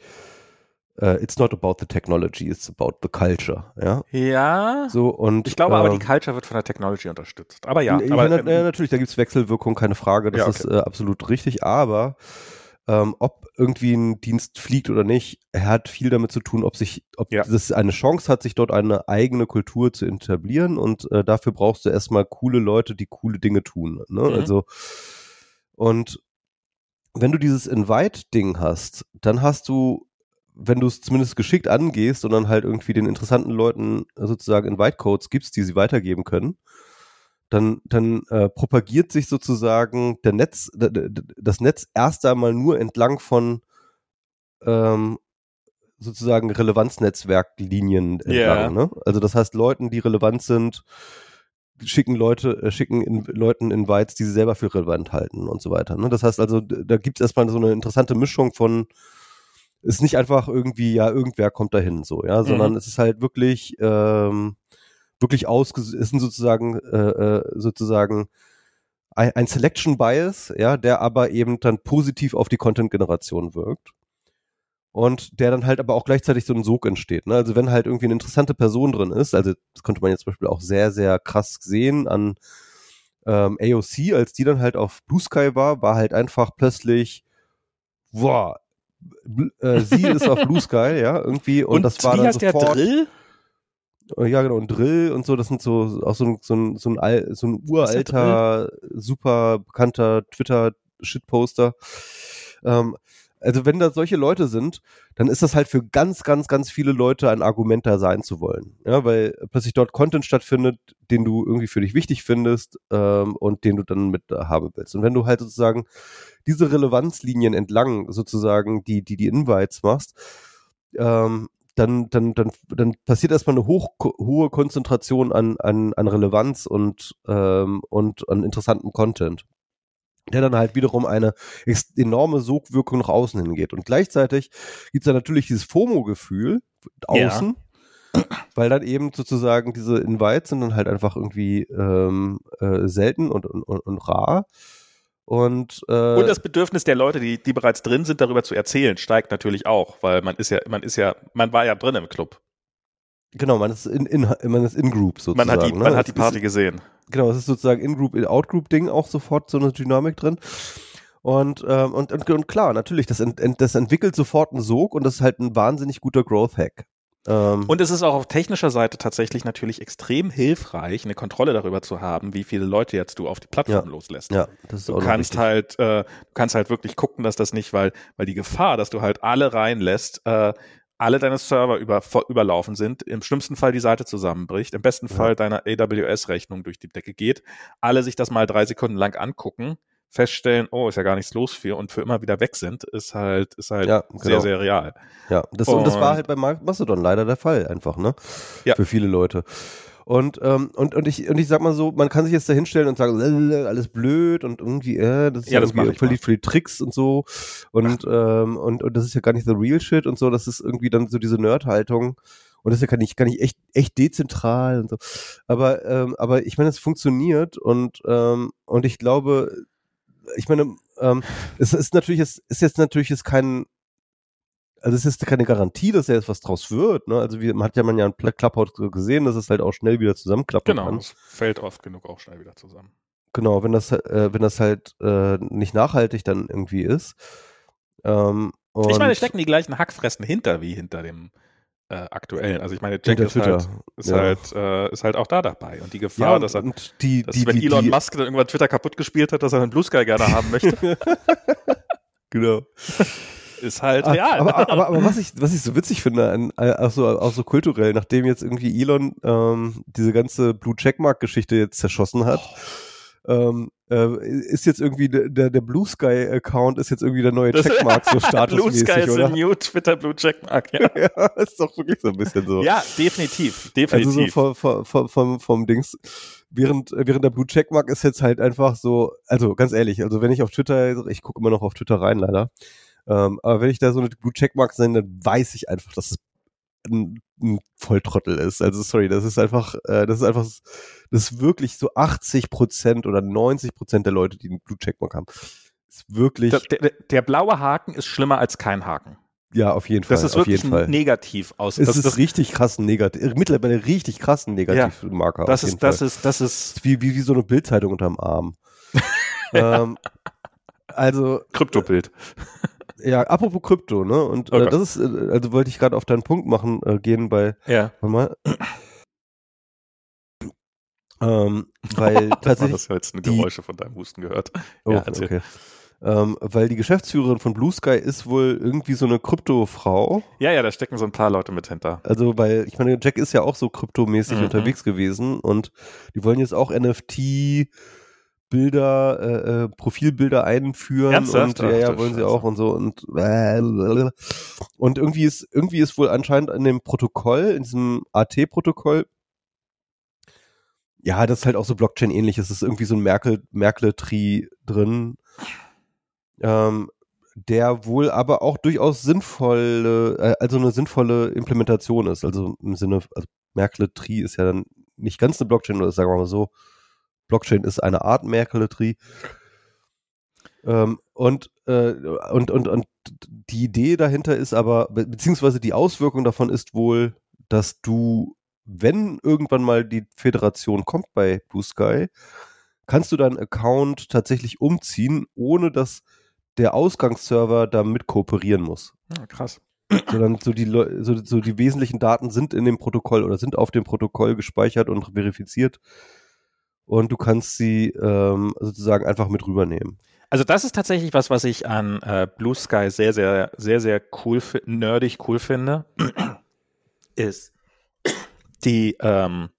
uh, it's not about the technology, it's about the culture. Ja. Ja. So und ich glaube aber, ähm, die Culture wird von der Technology unterstützt. Aber ja, ja, aber, na, ähm, na, natürlich, da gibt's Wechselwirkung, keine Frage, das Ja, okay. ist äh, absolut richtig, aber ähm, ob irgendwie ein Dienst fliegt oder nicht, hat viel damit zu tun, ob sich, ob Ja. das eine Chance hat, sich dort eine eigene Kultur zu etablieren und äh, dafür brauchst du erstmal coole Leute, die coole Dinge tun. Ne? Mhm. Also und wenn du dieses Invite-Ding hast, dann hast du, wenn du es zumindest geschickt angehst und dann halt irgendwie den interessanten Leuten sozusagen Invite-Codes gibst, die sie weitergeben können, dann, dann äh, propagiert sich sozusagen der Netz, das Netz erst einmal nur entlang von ähm, sozusagen Relevanznetzwerklinien entlang. Ne? Also das heißt, Leuten, die relevant sind, schicken Leute, äh, schicken in, Leuten Invites, die sie selber für relevant halten und so weiter. Ne? Das heißt also, da gibt es erstmal so eine interessante Mischung von ist nicht einfach irgendwie, ja, irgendwer kommt dahin, so, ja, sondern es ist halt wirklich, ähm, wirklich ausge, es sind sozusagen, äh, äh, sozusagen ein, ein Selection Bias, ja, der aber eben dann positiv auf die Content-Generation wirkt. Und der dann halt aber auch gleichzeitig so ein Sog entsteht. Ne? Also wenn halt irgendwie eine interessante Person drin ist, also das konnte man jetzt zum Beispiel auch sehr, sehr krass sehen an ähm, AOC, als die dann halt auf Blue Sky war, war halt einfach plötzlich, boah, äh, sie ist auf Blue Sky, ja, irgendwie, und, das war dann heißt der sofort, Drill? Äh, Ja, genau, und Drill und so, das sind so auch so ein, so ein, so ein, Al, so ein uralter, super bekannter Twitter-Shitposter. Ähm, also wenn da solche Leute sind, dann ist das halt für ganz, ganz, ganz viele Leute ein Argument, da sein zu wollen. Ja, weil plötzlich dort Content stattfindet, den du irgendwie für dich wichtig findest ähm, und den du dann mit äh, haben willst. Und wenn du halt sozusagen diese Relevanzlinien entlang sozusagen die, die, die Invites machst, ähm, dann, dann, dann, dann passiert erstmal eine hoch, hohe Konzentration an, an, an Relevanz und, ähm, und an interessantem Content. Der dann halt wiederum eine enorme Sogwirkung nach außen hingeht. Und gleichzeitig gibt es dann natürlich dieses FOMO-Gefühl Ja. außen, weil dann eben sozusagen diese Invites sind dann halt einfach irgendwie ähm, äh, selten und, und, und, und rar. Und, äh, Und das Bedürfnis der Leute, die, die bereits drin sind, darüber zu erzählen, steigt natürlich auch, weil man ist ja, man ist ja, man war ja drin im Club. genau, man ist in, in, man ist in Group sozusagen. Man hat die, ne? man hat die Party ist, gesehen. genau, es ist sozusagen In-Group, In-Out-Group-Ding auch sofort so eine Dynamik drin. Und, ähm, und, und, und klar, natürlich, das, ent, das entwickelt sofort einen Sog und das ist halt ein wahnsinnig guter Growth-Hack. Ähm, Und es ist auch auf technischer Seite tatsächlich natürlich extrem hilfreich, eine Kontrolle darüber zu haben, wie viele Leute jetzt du auf die Plattform Ja. loslässt. ja, das ist Du auch kannst richtig. halt, äh, du kannst halt wirklich gucken, dass das nicht, weil, weil die Gefahr, dass du halt alle reinlässt, äh, alle deine Server über, überlaufen sind, im schlimmsten Fall die Seite zusammenbricht, im besten Ja. Fall deine AWS-Rechnung durch die Decke geht, alle sich das mal drei Sekunden lang angucken, feststellen, oh, ist ja gar nichts los für und für immer wieder weg sind, ist halt, ist halt Ja, sehr, genau. sehr real. Ja, das, und das war Und- halt bei Ma- Mastodon leider der Fall, einfach, ne? Ja. Für viele Leute. Und, ähm, und, und, ich, und ich sag mal so, man kann sich jetzt da hinstellen und sagen, "Lalalala, alles blöd und irgendwie, äh, das ist Ja, das irgendwie ich für die, für die Tricks und so. Und, ähm, und, und das ist ja gar nicht the real shit und so, das ist irgendwie dann so diese Nerd-Haltung. Und das ist ja gar nicht, gar nicht echt, echt dezentral und so. Aber, ähm, aber ich meine, es funktioniert und, ähm, und ich glaube, ich meine, ähm, es ist natürlich, es ist jetzt natürlich jetzt kein, also es ist keine Garantie, dass ja jetzt was draus wird. Ne? Also wie, man hat ja man ja ein Clubhouse gesehen, dass es halt auch schnell wieder zusammenklappen Genau, kann. es fällt oft genug auch schnell wieder zusammen. Genau, wenn das, äh, wenn das halt äh, nicht nachhaltig dann irgendwie ist. Ähm, Ich meine, stecken die gleichen Hackfressen hinter wie hinter dem äh, aktuellen. Also ich meine, Jack ist Twitter. halt, ist, ja. halt, äh, ist halt auch da dabei. Und die ja, Gefahr, und, dass, er, die, dass die, wenn die, Elon Musk dann irgendwann Twitter kaputt gespielt hat, dass er einen Blue Sky gerne haben möchte, genau. ist halt Ah, real. aber, aber, aber was ich, was ich so witzig finde, an, auch, so, auch so kulturell, nachdem jetzt irgendwie Elon ähm, diese ganze Blue Checkmark-Geschichte jetzt zerschossen hat, ähm, äh, ist jetzt irgendwie der, der, Blue Sky-Account ist jetzt irgendwie der neue Checkmark, so Blue statusmäßig, Sky ist oder? ein New Twitter Blue Checkmark. Ja, ja, ist doch wirklich so ein bisschen so. ja definitiv. Also so Definitiv. vom, vom, vom, vom, vom Dings. Während, während der Blue Checkmark ist jetzt halt einfach so, also ganz ehrlich, also wenn ich auf Twitter, ich gucke immer noch auf Twitter rein, leider. Ähm, aber wenn ich da so eine Blue Checkmark sehe, dann weiß ich einfach, dass es ein, ein Volltrottel ist. Also sorry, das ist einfach, äh, das ist einfach, das ist wirklich so 80 Prozent oder 90 Prozent der Leute, die einen Blue Checkmark haben, ist wirklich, der, der, der blaue Haken ist schlimmer als kein Haken. Ja, auf jeden Fall. Das ist wirklich Fall. negativ aus. Es das, ist das, richtig krassen negativ, mittlerweile richtig krassen Negativmarker. das auf ist, das Fall. ist, das ist wie, wie, wie so eine Bildzeitung unterm Arm. ähm, also, Kryptobild. Ja, apropos Krypto, ne? Und äh, das ist, äh, also wollte ich gerade auf deinen Punkt machen, äh, gehen bei, Ja. warte mal. ähm, weil Das war tatsächlich, das jetzt eine die- Geräusche von deinem Husten gehört. oh, Ja, erzähl. okay. Ähm, weil die Geschäftsführerin von Blue Sky ist wohl irgendwie so eine Kryptofrau. Ja, ja, da stecken so ein paar Leute mit hinter. Also, weil, ich meine, Jack ist ja auch so kryptomäßig Mhm. unterwegs gewesen und die wollen jetzt auch NFT Bilder, äh, äh, Profilbilder einführen Ernsthaft? und ja, ja, wollen sie auch und so und und irgendwie ist irgendwie ist wohl anscheinend in dem Protokoll, in diesem AT-Protokoll, ja, das ist halt auch so Blockchain-ähnlich. Es ist irgendwie so ein Merkel, Merkle-Tree drin, ähm, der wohl aber auch durchaus sinnvolle, äh, also eine sinnvolle Implementation ist. Also im Sinne, also Merkle-Tree ist ja dann nicht ganz eine Blockchain, oder sagen wir mal so, Blockchain ist eine Art Merkle-Tree. Ähm, und, äh, und, und, und die Idee dahinter ist aber, be beziehungsweise die Auswirkung davon ist wohl, dass du, wenn irgendwann mal die Föderation kommt bei Blue Sky, kannst du deinen Account tatsächlich umziehen, ohne dass der Ausgangsserver damit kooperieren muss. Ja, krass. Sondern so die, so, so die wesentlichen Daten sind in dem Protokoll oder sind auf dem Protokoll gespeichert und verifiziert. Und du kannst sie ähm, sozusagen einfach mit rübernehmen. Also das ist tatsächlich was, was ich an äh, Blue Sky sehr, sehr, sehr, sehr cool, nerdig cool finde, ist die, ähm,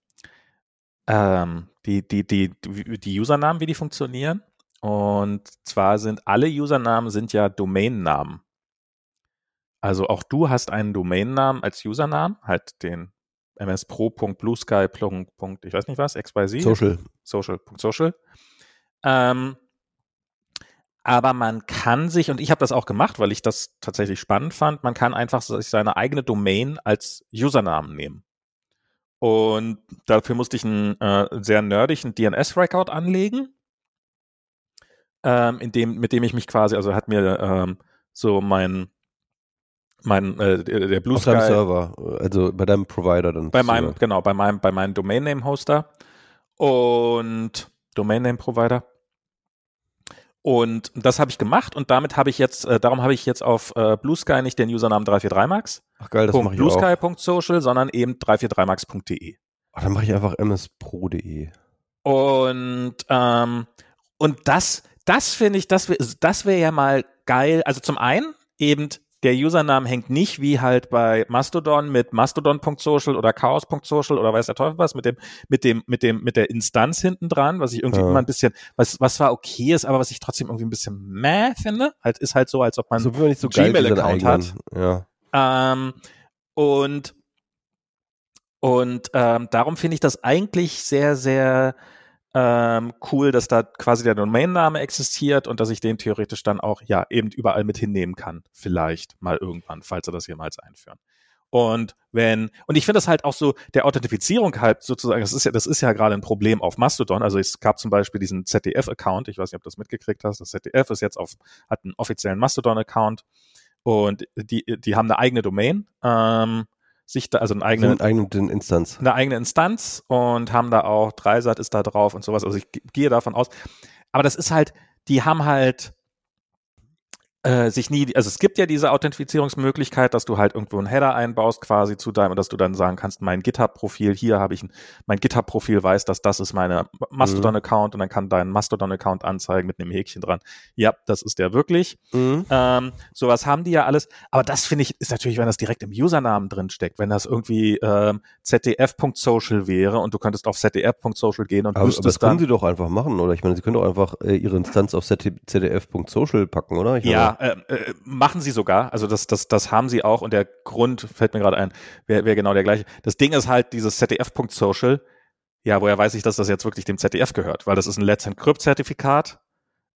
ähm, die, die, die, die Usernamen, wie die funktionieren. Und zwar sind alle Usernamen sind ja Domainnamen. Also auch du hast einen Domainnamen als Usernamen, halt den mspro.bluesky. ich weiß nicht was, xyz. Social. social.social. Ähm, aber man kann sich, und ich habe das auch gemacht, weil ich das tatsächlich spannend fand, man kann einfach sich seine eigene Domain als Usernamen nehmen. Und dafür musste ich einen äh, sehr nerdigen DNS-Record anlegen, ähm, in dem, mit dem ich mich quasi, also hat mir ähm, so mein, mein äh, der Blue Auf deinem Sky Server, also bei deinem Provider dann. bei meinem, genau, bei meinem, bei meinem Domain Name Hoster und Domain Name Provider. Und das habe ich gemacht und damit habe ich jetzt, äh, darum habe ich jetzt auf äh, Blue Sky nicht den Usernamen 343max, Ach geil, das mache ich auch. bluesky.social, sondern eben 343max.de. Ach, dann mache ich einfach mspro.de. Und, ähm, und das, das finde ich, das wäre das wär ja mal geil. Also zum einen eben der Username hängt nicht wie halt bei Mastodon mit mastodon.social oder chaos.social oder weiß der Teufel was mit dem mit dem mit dem mit der Instanz hinten dran, was ich irgendwie Ja. immer ein bisschen was was zwar okay ist, aber was ich trotzdem irgendwie ein bisschen meh finde. Halt ist halt so, als ob man So nicht so seinen Gmail-Account eigenen. Ja. ähm, und und ähm, darum finde ich das eigentlich sehr, sehr ähm, cool, dass da quasi der Domainname existiert und dass ich den theoretisch dann auch ja eben überall mit hinnehmen kann. Vielleicht mal irgendwann, falls sie das jemals einführen. Und wenn, und ich finde das halt auch so, der Authentifizierung halt sozusagen, das ist ja, das ist ja gerade ein Problem auf Mastodon. Also es gab zum Beispiel diesen ZDF-Account, ich weiß nicht, ob du das mitgekriegt hast. Das ZDF ist jetzt auf, hat einen offiziellen Mastodon-Account und die, die haben eine eigene Domain, ähm, sich da, also einen eigenen, Eigenen, eigenen den Instanz. eine eigene Instanz und haben da auch Dreisat ist da drauf und sowas. Also ich ge- gehe davon aus. Aber das ist halt, die haben halt äh, sich nie, also es gibt ja diese Authentifizierungsmöglichkeit, dass du halt irgendwo einen Header einbaust quasi zu deinem, und dass du dann sagen kannst, mein GitHub-Profil, hier habe ich ein, mein GitHub-Profil weiß, dass das ist meine Mastodon-Account und dann kann dein Mastodon-Account anzeigen mit einem Häkchen dran. Ja, das ist der wirklich. Mhm. Ähm, sowas haben die ja alles. Aber das finde ich, ist natürlich, wenn das direkt im Usernamen drin steckt, wenn das irgendwie ähm, zdf.social wäre und du könntest auf zdf.social gehen und Aber, aber das müsstest können dann. sie doch einfach machen, oder? Ich meine, sie können doch einfach äh, ihre Instanz auf zdf.social packen, oder? Ich Ja, äh, äh, machen sie sogar. Also das, das, das haben sie auch. Und der Grund fällt mir gerade ein, wäre wär genau der gleiche. Das Ding ist halt dieses zdf.social. Ja, woher weiß ich, dass das jetzt wirklich dem ZDF gehört? Weil das ist ein Let's Encrypt-Zertifikat,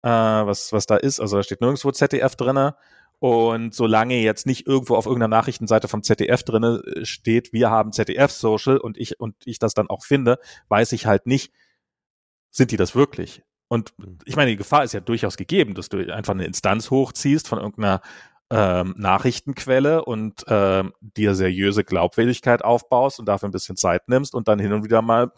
äh, was, was da ist. Also da steht nirgendwo ZDF drinne. Und solange jetzt nicht irgendwo auf irgendeiner Nachrichtenseite vom ZDF drinne äh, steht, wir haben ZDF Social und ich, und ich das dann auch finde, weiß ich halt nicht, sind die das wirklich? Und Mhm. ich meine, die Gefahr ist ja durchaus gegeben, dass du einfach eine Instanz hochziehst von irgendeiner ähm, Nachrichtenquelle und ähm, dir seriöse Glaubwürdigkeit aufbaust und dafür ein bisschen Zeit nimmst und dann hin und wieder mal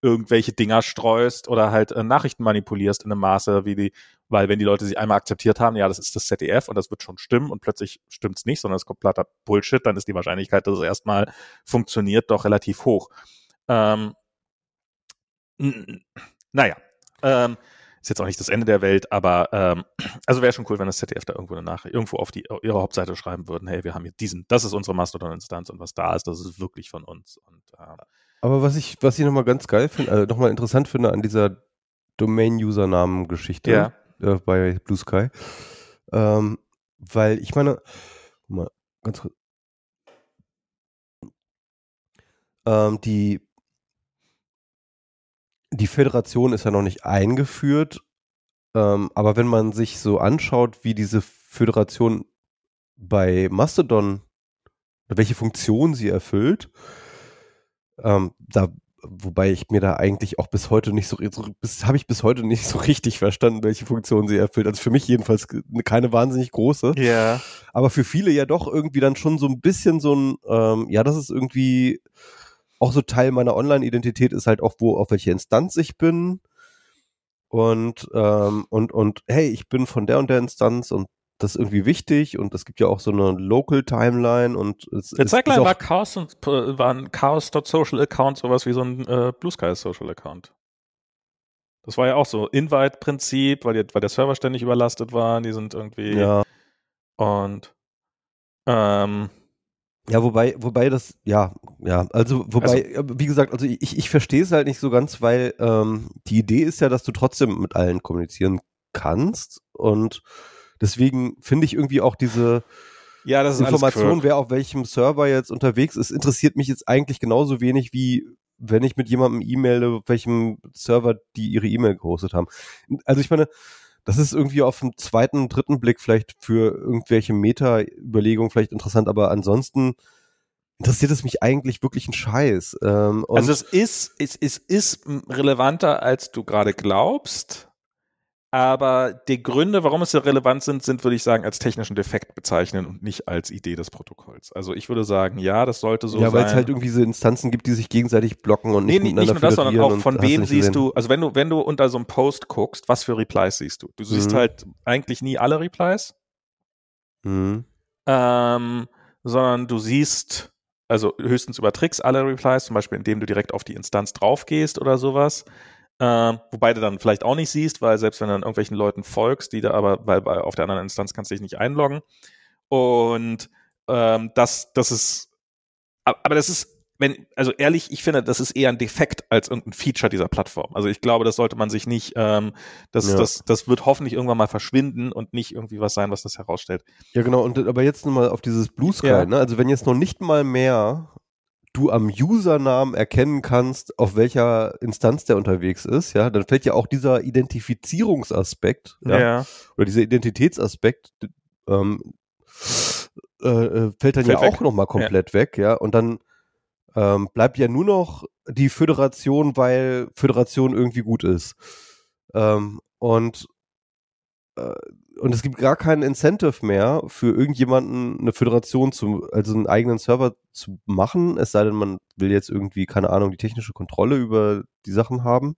irgendwelche Dinger streust oder halt äh, Nachrichten manipulierst in einem Maße, wie die, weil wenn die Leute sich einmal akzeptiert haben, ja, das ist das ZDF und das wird schon stimmen und plötzlich stimmt's nicht, sondern es ist kompletter Bullshit, dann ist die Wahrscheinlichkeit, dass es erstmal funktioniert, doch relativ hoch. Ähm, naja, ähm, ist jetzt auch nicht das Ende der Welt, aber ähm, also wäre schon cool, wenn das ZDF da irgendwo eine Nachricht irgendwo auf die ihre Hauptseite schreiben würden, hey, wir haben hier diesen, das ist unsere Mastodon-Instanz und was da ist, das ist wirklich von uns. Und äh, aber was ich, was ich nochmal ganz geil finde, also nochmal interessant finde an dieser Domain-Usernamen-Geschichte ja. äh, bei Blue Sky, ähm, weil ich meine, mal ganz kurz, ähm, die die Föderation ist ja noch nicht eingeführt, ähm, aber wenn man sich so anschaut, wie diese Föderation bei Mastodon, welche Funktion sie erfüllt, ähm, da, wobei ich mir da eigentlich auch bis heute nicht so, so habe ich bis heute nicht so richtig verstanden, welche Funktion sie erfüllt. Also für mich jedenfalls keine wahnsinnig große. Ja. Yeah. Aber für viele ja doch irgendwie dann schon so ein bisschen so ein, ähm, ja, das ist irgendwie auch so Teil meiner Online-Identität ist halt auch, wo, auf welche Instanz ich bin. Und, ähm, und, und hey, ich bin von der und der Instanz und das ist irgendwie wichtig und es gibt ja auch so eine Local Timeline und es Der Zeitline war Chaos und äh, war ein Chaos.social Account, sowas wie so ein äh, Blue Sky Social Account. Das war ja auch so Invite-Prinzip, weil, weil der Server ständig überlastet war, die sind irgendwie ja. und ähm, ja, wobei, wobei das, ja, ja, also wobei, also, wie gesagt, also ich, ich verstehe es halt nicht so ganz, weil ähm, die Idee ist ja, dass du trotzdem mit allen kommunizieren kannst und Deswegen finde ich irgendwie auch diese ja, das Information, wer auf welchem Server jetzt unterwegs ist, interessiert mich jetzt eigentlich genauso wenig wie wenn ich mit jemandem E-Mail, auf welchem Server die ihre E-Mail gehostet haben. Also ich meine, das ist irgendwie auf dem zweiten, dritten Blick vielleicht für irgendwelche Meta-Überlegungen vielleicht interessant, aber ansonsten interessiert es mich eigentlich wirklich ein Scheiß. Ähm, also es ist, es, es ist relevanter, als du gerade glaubst. Aber die Gründe, warum es so relevant sind, sind, würde ich sagen, als technischen Defekt bezeichnen und nicht als Idee des Protokolls. Also ich würde sagen, ja, das sollte so ja, sein. Ja, weil es halt irgendwie diese Instanzen gibt, die sich gegenseitig blocken und nicht nee, nicht nur das, sondern auch von wem siehst du, also wenn du, wenn du unter so einem Post guckst, was für Replies siehst du? Du siehst mhm. halt eigentlich nie alle Replies. Mhm. Ähm, sondern du siehst, also höchstens über Tricks alle Replies, zum Beispiel indem du direkt auf die Instanz draufgehst oder sowas. Äh, wobei du dann vielleicht auch nicht siehst, weil selbst wenn du dann irgendwelchen Leuten folgst, die da aber, weil, weil auf der anderen Instanz kannst du dich nicht einloggen. Und ähm, das, das ist, aber das ist, wenn, also ehrlich, ich finde, das ist eher ein Defekt als irgendein Feature dieser Plattform. Also ich glaube, das sollte man sich nicht, ähm, das, ja. das, das wird hoffentlich irgendwann mal verschwinden und nicht irgendwie was sein, was das herausstellt. Ja, genau, und aber jetzt nochmal auf dieses Blue Sky, ja. ne? Also wenn jetzt noch nicht mal mehr du am Usernamen erkennen kannst, auf welcher Instanz der unterwegs ist, ja, dann fällt ja auch dieser Identifizierungsaspekt, ja, ja. oder dieser Identitätsaspekt, ähm, äh, äh fällt dann fällt ja weg. auch nochmal komplett ja. weg, ja, und dann ähm, bleibt ja nur noch die Föderation, weil Föderation irgendwie gut ist. Ähm, und äh, und es gibt gar keinen Incentive mehr für irgendjemanden eine Föderation zu, also einen eigenen Server zu machen, es sei denn, man will jetzt irgendwie, keine Ahnung, die technische Kontrolle über die Sachen haben.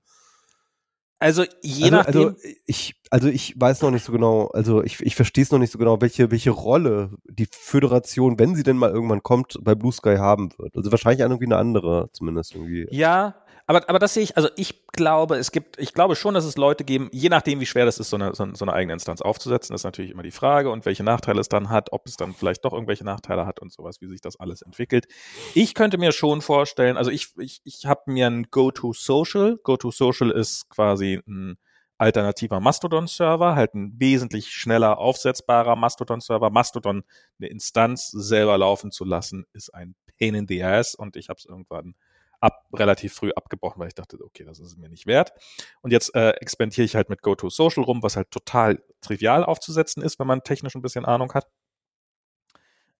Also je also, nachdem. Also ich, also ich weiß noch nicht so genau, also ich, ich verstehe es noch nicht so genau, welche, welche Rolle die Föderation, wenn sie denn mal irgendwann kommt, bei Blue Sky haben wird. Also wahrscheinlich irgendwie eine andere, zumindest irgendwie. Ja, aber, aber das sehe ich, also ich glaube, es gibt, ich glaube schon, dass es Leute geben, je nachdem, wie schwer das ist, so eine, so, eine eigene Instanz aufzusetzen, ist natürlich immer die Frage und welche Nachteile es dann hat, ob es dann vielleicht doch irgendwelche Nachteile hat und sowas, wie sich das alles entwickelt. Ich könnte mir schon vorstellen, also ich, ich, ich habe mir ein Go-To-Social. Go-To-Social ist quasi ein alternativer Mastodon-Server, halt ein wesentlich schneller aufsetzbarer Mastodon-Server. Mastodon eine Instanz selber laufen zu lassen, ist ein Pain in the Ass und ich habe es irgendwann ab, relativ früh abgebrochen, weil ich dachte, okay, das ist mir nicht wert. Und jetzt äh, experimentiere ich halt mit GoToSocial rum, was halt total trivial aufzusetzen ist, wenn man technisch ein bisschen Ahnung hat.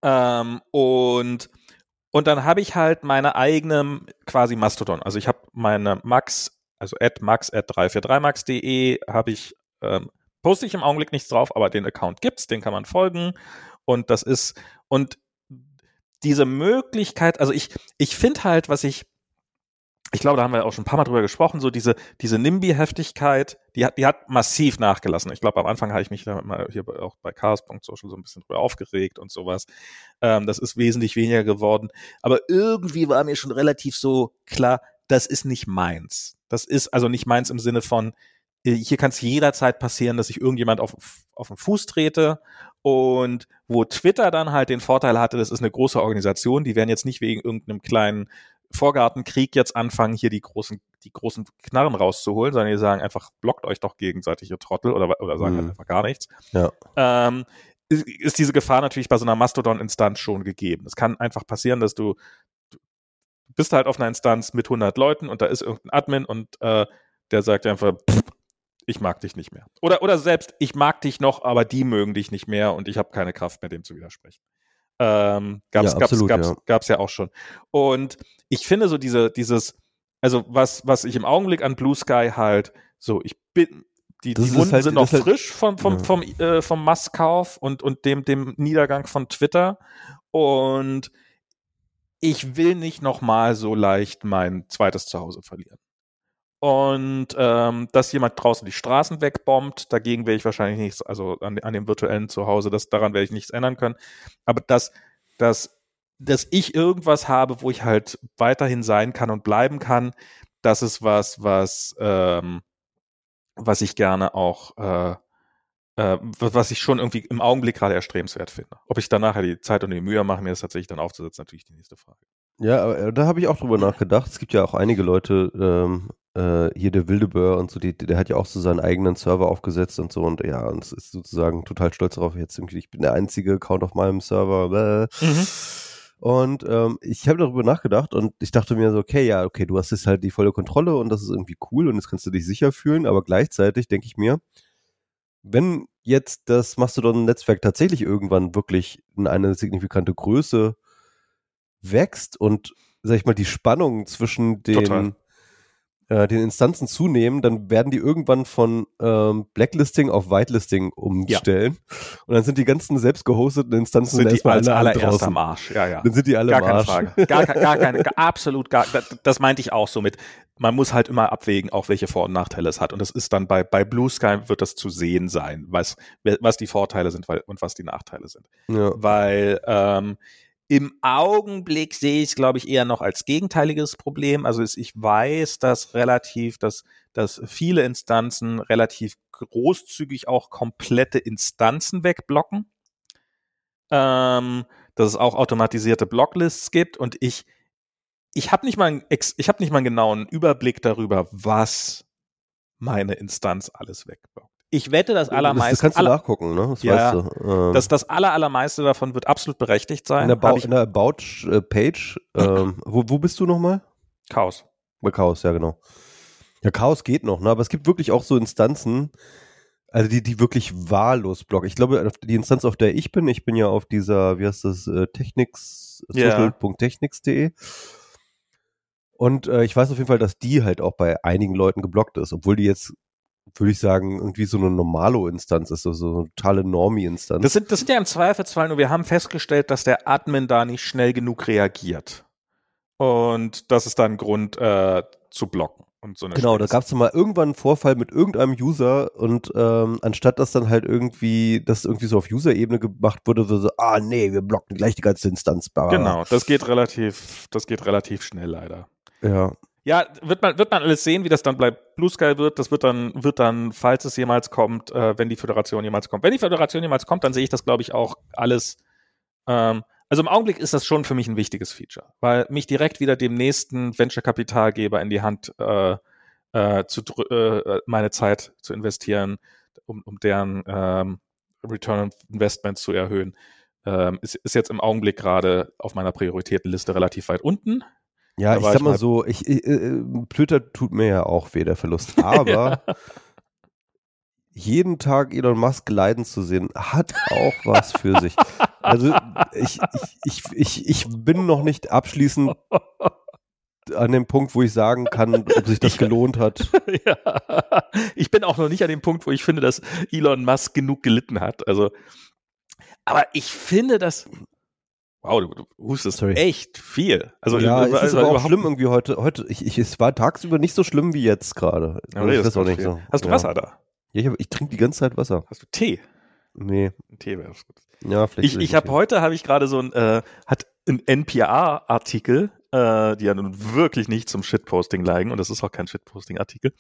Ähm, und und dann habe ich halt meine eigene quasi Mastodon. Also ich habe meine Max, also at max at 343max.de habe ich ähm, poste ich im Augenblick nichts drauf, aber den Account gibt's, den kann man folgen. Und das ist, und diese Möglichkeit, also ich, ich finde halt, was ich, ich glaube, da haben wir auch schon ein paar Mal drüber gesprochen, so diese, diese NIMBY-Heftigkeit, die hat, die hat massiv nachgelassen. Ich glaube, am Anfang habe ich mich da mal hier auch bei chaos.social so ein bisschen drüber aufgeregt und sowas. Ähm, das ist wesentlich weniger geworden. Aber irgendwie war mir schon relativ so klar, das ist nicht meins. Das ist also nicht meins im Sinne von, äh, hier kann es jederzeit passieren, dass ich irgendjemand auf, auf den Fuß trete und wo Twitter dann halt den Vorteil hatte, das ist eine große Organisation, die werden jetzt nicht wegen irgendeinem kleinen Vorgartenkrieg jetzt anfangen, hier die großen, die großen Knarren rauszuholen, sondern die sagen einfach, blockt euch doch gegenseitig, ihr Trottel, oder, oder sagen halt Mhm. einfach gar nichts. Ja. Ähm, ist, ist diese Gefahr natürlich bei so einer Mastodon-Instanz schon gegeben. Es kann einfach passieren, dass du, du bist halt auf einer Instanz mit 100 Leuten und da ist irgendein Admin und äh, der sagt einfach, pff, ich mag dich nicht mehr. Oder, oder selbst, ich mag dich noch, aber die mögen dich nicht mehr und ich habe keine Kraft mehr, dem zu widersprechen. Ähm, gab's, Ja, gab's, absolut, gab's, ja. gab's ja auch schon. Und ich finde so diese, dieses, also was, was ich im Augenblick an Blue Sky halt, so, ich bin, die, die Wunden halt- sind noch halt- frisch vom, vom, Ja. vom, äh, vom Masskauf und, und dem, dem Niedergang von Twitter. Und ich will nicht nochmal so leicht mein zweites Zuhause verlieren. Und ähm, dass jemand draußen die Straßen wegbombt, dagegen werde ich wahrscheinlich nichts, also an, an dem virtuellen Zuhause, das, daran werde ich nichts ändern können. Aber dass, dass, dass ich irgendwas habe, wo ich halt weiterhin sein kann und bleiben kann, das ist was, was, ähm, was ich gerne auch, äh, äh, was ich schon irgendwie im Augenblick gerade erstrebenswert finde. Ob ich dann nachher die Zeit und die Mühe mache, mir das tatsächlich dann aufzusetzen, natürlich die nächste Frage. Ja, aber äh, da habe ich auch drüber nachgedacht. Es gibt ja auch einige Leute, ähm, äh, hier der Wildebör und so, die, der hat ja auch so seinen eigenen Server aufgesetzt und so und ja, und es ist sozusagen total stolz darauf, jetzt irgendwie, ich bin der einzige Account auf meinem Server. Mhm. Und ähm, ich habe darüber nachgedacht und ich dachte mir so, okay, ja, okay, du hast jetzt halt die volle Kontrolle und das ist irgendwie cool und jetzt kannst du dich sicher fühlen, aber gleichzeitig denke ich mir, wenn jetzt das Mastodon-Netzwerk tatsächlich irgendwann wirklich in eine signifikante Größe wächst und, sag ich mal, die Spannungen zwischen Total. Den, äh, den Instanzen zunehmen, dann werden die irgendwann von ähm, Blacklisting auf Whitelisting umstellen. Und dann sind die ganzen selbst gehosteten Instanzen sind erstmal als alle allererst draußen. am Arsch. Ja, ja. Dann sind die alle Gar am keine Arsch. Frage. Gar, gar keine, gar, absolut gar. Das, das meinte ich auch so mit. Man muss halt immer abwägen, auch welche Vor- und Nachteile es hat. Und das ist dann bei, bei Blue Sky wird das zu sehen sein, was, was die Vorteile sind weil, und was die Nachteile sind. Ja. Weil ähm, im Augenblick sehe ich es, glaube ich, eher noch als gegenteiliges Problem. Also ich weiß, dass relativ, dass, dass viele Instanzen relativ großzügig auch komplette Instanzen wegblocken. Ähm, dass es auch automatisierte Blocklists gibt und ich ich habe nicht mal ich habe nicht mal einen genauen Überblick darüber, was meine Instanz alles wegblockt. Ich wette, das Das, allermeiste, das kannst du aller, nachgucken, ne? Das Ja, weißt du. Ähm, das, das aller, allermeiste davon wird absolut berechtigt sein. in der, ich, in der About-Page, ähm, wo, wo bist du nochmal? Chaos. Bei Chaos, ja, genau. Ja, Chaos geht noch, ne? Aber es gibt wirklich auch so Instanzen, also die, die wirklich wahllos blocken. Ich glaube, die Instanz, auf der ich bin, ich bin ja auf dieser, wie heißt das, äh, Technics, Ja. social.technics.de. Und äh, ich weiß auf jeden Fall, dass die halt auch bei einigen Leuten geblockt ist, obwohl die jetzt, würde ich sagen, irgendwie so eine Normalo-Instanz ist, also so eine totale Normie-Instanz. Das sind, das sind ja im Zweifelsfall nur, wir haben festgestellt, dass der Admin da nicht schnell genug reagiert. Und das ist dann ein Grund äh, zu blocken. Und so eine Genau, da Schwierigkeit. gab es mal irgendwann einen Vorfall mit irgendeinem User und ähm, anstatt dass dann halt irgendwie, das irgendwie so auf User-Ebene gemacht wurde, so, so, ah nee, wir blocken gleich die ganze Instanz. Genau, das geht relativ, das geht relativ schnell leider. Ja, Ja, wird man, wird man alles sehen, wie das dann bei Blue Sky wird. Das wird dann, wird dann, falls es jemals kommt, äh, wenn die Föderation jemals kommt. Wenn die Föderation jemals kommt, dann sehe ich das, glaube ich, auch alles. Ähm, also im Augenblick ist das schon für mich ein wichtiges Feature, weil mich direkt wieder dem nächsten Venture-Kapitalgeber in die Hand äh, äh, zu äh, meine Zeit zu investieren, um, um deren ähm, Return on Investment zu erhöhen, ähm, ist, ist jetzt im Augenblick gerade auf meiner Prioritätenliste relativ weit unten. Ja Da ich sag ich mal so, ich, äh, äh, Twitter tut mir ja auch weh, der Verlust. Aber jeden Tag Elon Musk leiden zu sehen, hat auch was für sich. Also ich, ich, ich, ich, ich bin noch nicht abschließend an dem Punkt, wo ich sagen kann, ob sich das gelohnt hat. ja. Ich bin auch noch nicht an dem Punkt, wo ich finde, dass Elon Musk genug gelitten hat. Also, aber ich finde, dass Wow, du, du hustest Sorry. echt viel. Also ja, es ist aber auch schlimm irgendwie heute. Heute, ich, ich, es war tagsüber nicht so schlimm wie jetzt gerade. Ja, also, das auch nicht so. Hast du ja. Wasser da? Ja, ich, ich trinke die ganze Zeit Wasser. Hast du Tee? Nee. Tee wäre gut. Ja, vielleicht. Ich, ich habe heute habe ich gerade so ein äh, hat ein NPR-Artikel, äh, die ja nun wirklich nicht zum Shitposting neigen und das ist auch kein Shitposting-Artikel,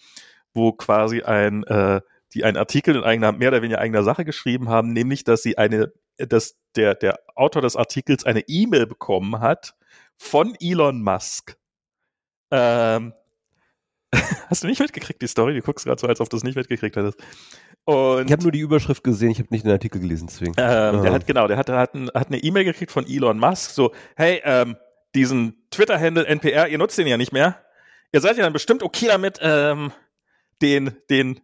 wo quasi ein äh, die einen Artikel in eigener, mehr oder weniger eigener Sache geschrieben haben, nämlich, dass sie eine dass der, der Autor des Artikels eine E-Mail bekommen hat von Elon Musk. Ähm, hast du nicht mitgekriegt, die Story? Du guckst gerade so, als ob du es nicht mitgekriegt hättest. Und, ich habe nur die Überschrift gesehen, ich habe nicht den Artikel gelesen, deswegen. Ähm, Der hat, genau, der hat, hat, ein, hat eine E-Mail gekriegt von Elon Musk, so, hey, ähm, diesen Twitter-Handle NPR, ihr nutzt den ja nicht mehr. Ihr seid ja dann bestimmt okay damit, ähm, den, den,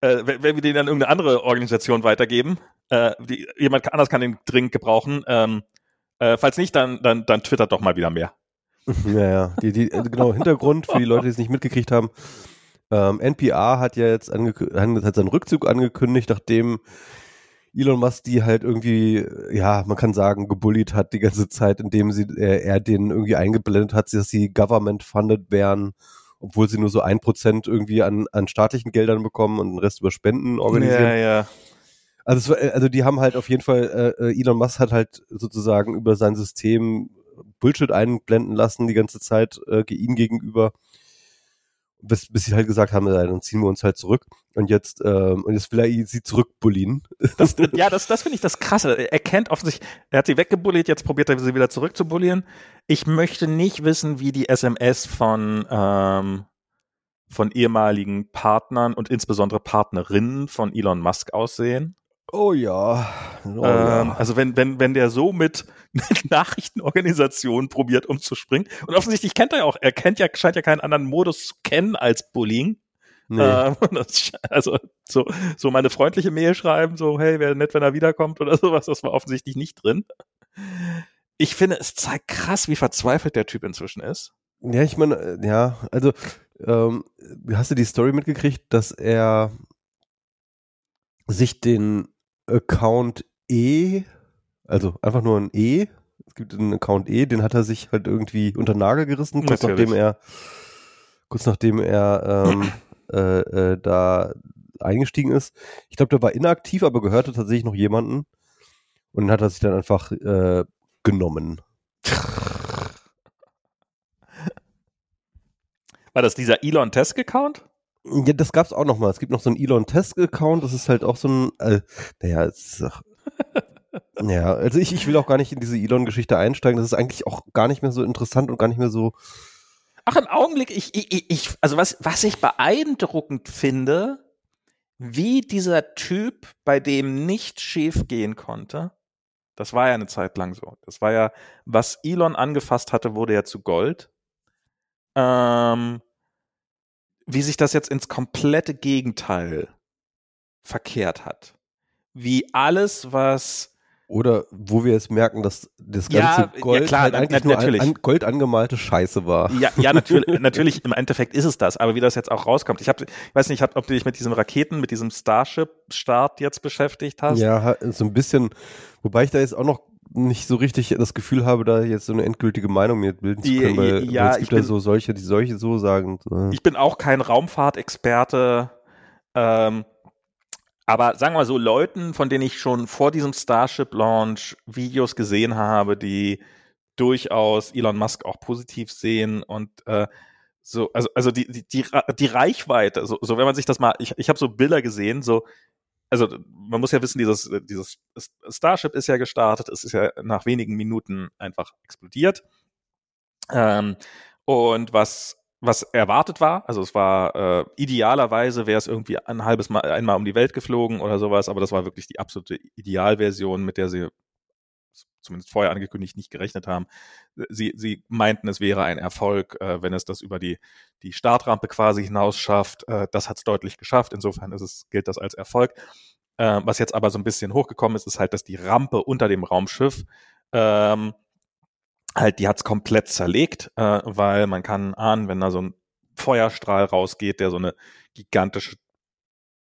äh, wenn wir den an irgendeine andere Organisation weitergeben äh, die, jemand anders kann den dringend gebrauchen. Ähm, äh, falls nicht, dann, dann, dann twittert doch mal wieder mehr. Ja, ja. Die, die, genau, Hintergrund für die Leute, die es nicht mitgekriegt haben. Ähm, NPR hat ja jetzt hat seinen Rückzug angekündigt, nachdem Elon Musk die halt irgendwie, ja, man kann sagen, gebullied hat die ganze Zeit, indem sie, äh, er den irgendwie eingeblendet hat, dass sie government-funded wären, obwohl sie nur so ein Prozent irgendwie an, an staatlichen Geldern bekommen und den Rest über Spenden organisieren. Ja, ja. Also, es, also die haben halt auf jeden Fall, äh, äh, Elon Musk hat halt sozusagen über sein System Bullshit einblenden lassen die ganze Zeit äh, ihm gegenüber, bis, bis sie halt gesagt haben, dann ziehen wir uns halt zurück und jetzt ähm, und jetzt will er sie zurückbullien. Das, ja, das, das finde ich das Krasse. Er kennt offensichtlich, er hat sie weggebullied, jetzt probiert er sie wieder zurückzubullieren. Ich möchte nicht wissen, wie die SMS von ähm, von ehemaligen Partnern und insbesondere Partnerinnen von Elon Musk aussehen. Oh ja. Oh ähm, ja. Also wenn, wenn, wenn der so mit, mit Nachrichtenorganisationen probiert umzuspringen. Und offensichtlich kennt er ja auch, er kennt ja, scheint ja keinen anderen Modus zu kennen als Bullying. Nee. Ähm, das, also so, so meine freundliche Mail schreiben, so, hey, wäre nett, wenn er wiederkommt oder sowas, das war offensichtlich nicht drin. Ich finde, es zeigt krass, wie verzweifelt der Typ inzwischen ist. Ja, ich meine, äh, ja, also ähm, hast du die Story mitgekriegt, dass er sich den Account E, also einfach nur ein E. Es gibt einen Account E, den hat er sich halt irgendwie unter Nagel gerissen, kurz nachdem er, kurz nachdem er ähm, äh, äh, da eingestiegen ist. Ich glaube, der war inaktiv, aber gehörte tatsächlich noch jemanden. Und dann hat er sich dann einfach äh, genommen. War das dieser Elon Test Account? Ja, das gab's auch noch mal. Es gibt noch so einen Elon Test Account. Das ist halt auch so ein, äh, naja, es ist ja, also ich, ich will auch gar nicht in diese Elon-Geschichte einsteigen. Das ist eigentlich auch gar nicht mehr so interessant und gar nicht mehr so. Ach, im Augenblick, ich, ich, ich also was, was ich beeindruckend finde, wie dieser Typ, bei dem nicht schief gehen konnte, das war ja eine Zeit lang so. Das war ja, was Elon angefasst hatte, wurde ja zu Gold. Ähm, wie sich das jetzt ins komplette Gegenteil verkehrt hat. Wie alles, was oder wo wir jetzt merken, dass das ganze ja, Gold ja klar, halt eigentlich na, nur an, Gold angemalte Scheiße war. Ja, ja natürlich, natürlich, im Endeffekt ist es das, aber wie das jetzt auch rauskommt. Ich, hab, ich weiß nicht, ob du dich mit diesem Raketen, mit diesem Starship-Start jetzt beschäftigt hast. Ja, so ein bisschen, wobei ich da jetzt auch noch nicht so richtig das Gefühl habe, da jetzt so eine endgültige Meinung mir bilden zu können, weil, ja, weil es gibt ja so solche, die solche so sagen. Ich bin auch kein Raumfahrtexperte, ähm, aber sagen wir mal so, Leuten, von denen ich schon vor diesem Starship-Launch Videos gesehen habe, die durchaus Elon Musk auch positiv sehen und äh, so, also, also die, die, die, die Reichweite, so, so wenn man sich das mal, ich, ich habe so Bilder gesehen, so also man muss ja wissen, dieses, dieses Starship ist ja gestartet, es ist ja nach wenigen Minuten einfach explodiert. Ähm, und was was erwartet war, also es war äh, idealerweise wäre es irgendwie ein halbes Mal einmal um die Welt geflogen oder sowas, aber das war wirklich die absolute Idealversion, mit der sie zumindest vorher angekündigt nicht gerechnet haben. Sie, sie meinten, es wäre ein Erfolg, äh, wenn es das über die, die Startrampe quasi hinaus schafft. Äh, das hat es deutlich geschafft. Insofern ist es, gilt das als Erfolg. Äh, was jetzt aber so ein bisschen hochgekommen ist, ist halt, dass die Rampe unter dem Raumschiff ähm, halt, die hat's komplett zerlegt, äh, weil man kann ahnen, wenn da so ein Feuerstrahl rausgeht, der so eine gigantische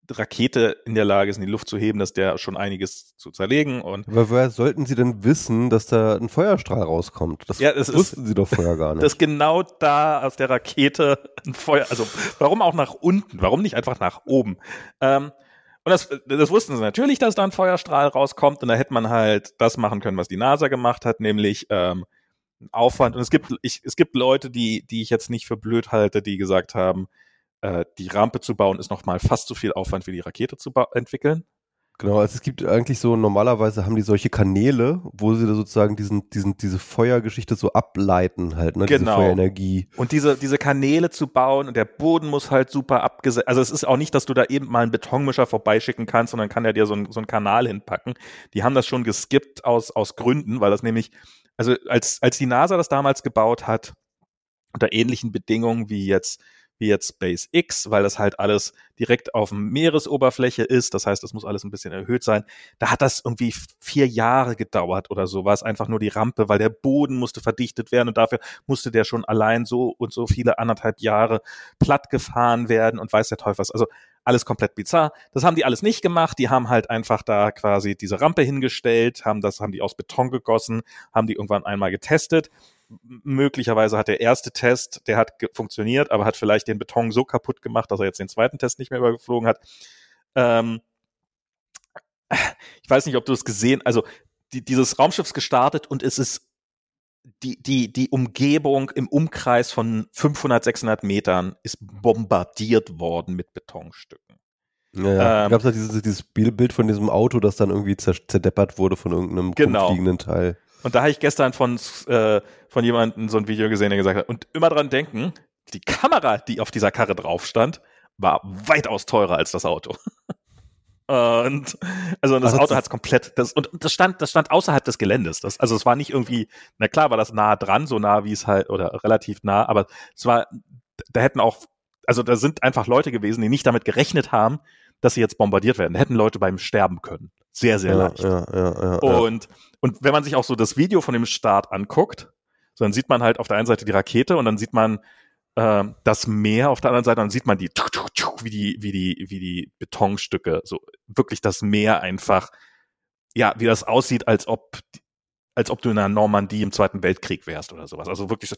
Rakete in der Lage ist, in die Luft zu heben, dass der schon einiges zu zerlegen und. Aber woher sollten Sie denn wissen, dass da ein Feuerstrahl rauskommt? Das ja, das wussten ist, Sie doch vorher gar nicht. Dass genau da aus der Rakete ein Feuer, also warum auch nach unten? Warum nicht einfach nach oben? Ähm, und das, das wussten sie natürlich, dass da ein Feuerstrahl rauskommt und da hätte man halt das machen können, was die NASA gemacht hat, nämlich ähm, Aufwand. Und es gibt, ich, es gibt Leute, die, die ich jetzt nicht für blöd halte, die gesagt haben, äh, die Rampe zu bauen ist nochmal fast so viel Aufwand wie die Rakete zu entwickeln. Genau, also es gibt eigentlich so, normalerweise haben die solche Kanäle, wo sie da sozusagen diesen, diesen, diese Feuergeschichte so ableiten halt, ne, genau. diese Feuerenergie. Und diese, diese Kanäle zu bauen und der Boden muss halt super abgesetzt, also es ist auch nicht, dass du da eben mal einen Betonmischer vorbeischicken kannst, sondern kann er dir so, ein, so einen Kanal hinpacken. Die haben das schon geskippt aus, aus Gründen, weil das nämlich, also als, als die NASA das damals gebaut hat, unter ähnlichen Bedingungen wie jetzt wie jetzt SpaceX, weil das halt alles direkt auf Meeresoberfläche ist. Das heißt, das muss alles ein bisschen erhöht sein. Da hat das irgendwie vier Jahre gedauert oder so. War es einfach nur die Rampe, weil der Boden musste verdichtet werden und dafür musste der schon allein so und so viele anderthalb Jahre platt gefahren werden und weiß der Teufel was. Also alles komplett bizarr. Das haben die alles nicht gemacht. Die haben halt einfach da quasi diese Rampe hingestellt, haben das, haben die aus Beton gegossen, haben die irgendwann einmal getestet möglicherweise hat der erste Test, der hat funktioniert, aber hat vielleicht den Beton so kaputt gemacht, dass er jetzt den zweiten Test nicht mehr übergeflogen hat. Ähm, ich weiß nicht, ob du es gesehen, also die, dieses Raumschiff ist gestartet und es ist die, die, die Umgebung im Umkreis von 500, 600 Metern ist bombardiert worden mit Betonstücken. Ja, ja. Ähm, gab es halt dieses, dieses Bild von diesem Auto, das dann irgendwie zerdeppert wurde von irgendeinem genau. fliegenden Teil. Und da habe ich gestern von, äh, von jemandem so ein Video gesehen, der gesagt hat, und immer dran denken, die Kamera, die auf dieser Karre drauf stand, war weitaus teurer als das Auto. Und also das also Auto hat es komplett das und das stand das stand außerhalb des Geländes. Das, also es war nicht irgendwie, na klar war das nah dran, so nah wie es halt oder relativ nah, aber es war da hätten auch also da sind einfach Leute gewesen, die nicht damit gerechnet haben, dass sie jetzt bombardiert werden. Da hätten Leute beim sterben können. Sehr, sehr ja, leicht. Ja, ja, und, und wenn man sich auch so das Video von dem Start anguckt, so dann sieht man halt auf der einen Seite die Rakete und dann sieht man äh, das Meer auf der anderen Seite, dann sieht man die, wie die, wie die, wie die Betonstücke, so wirklich das Meer einfach, ja, wie das aussieht, als ob, als ob du in der Normandie im Zweiten Weltkrieg wärst oder sowas. Also wirklich so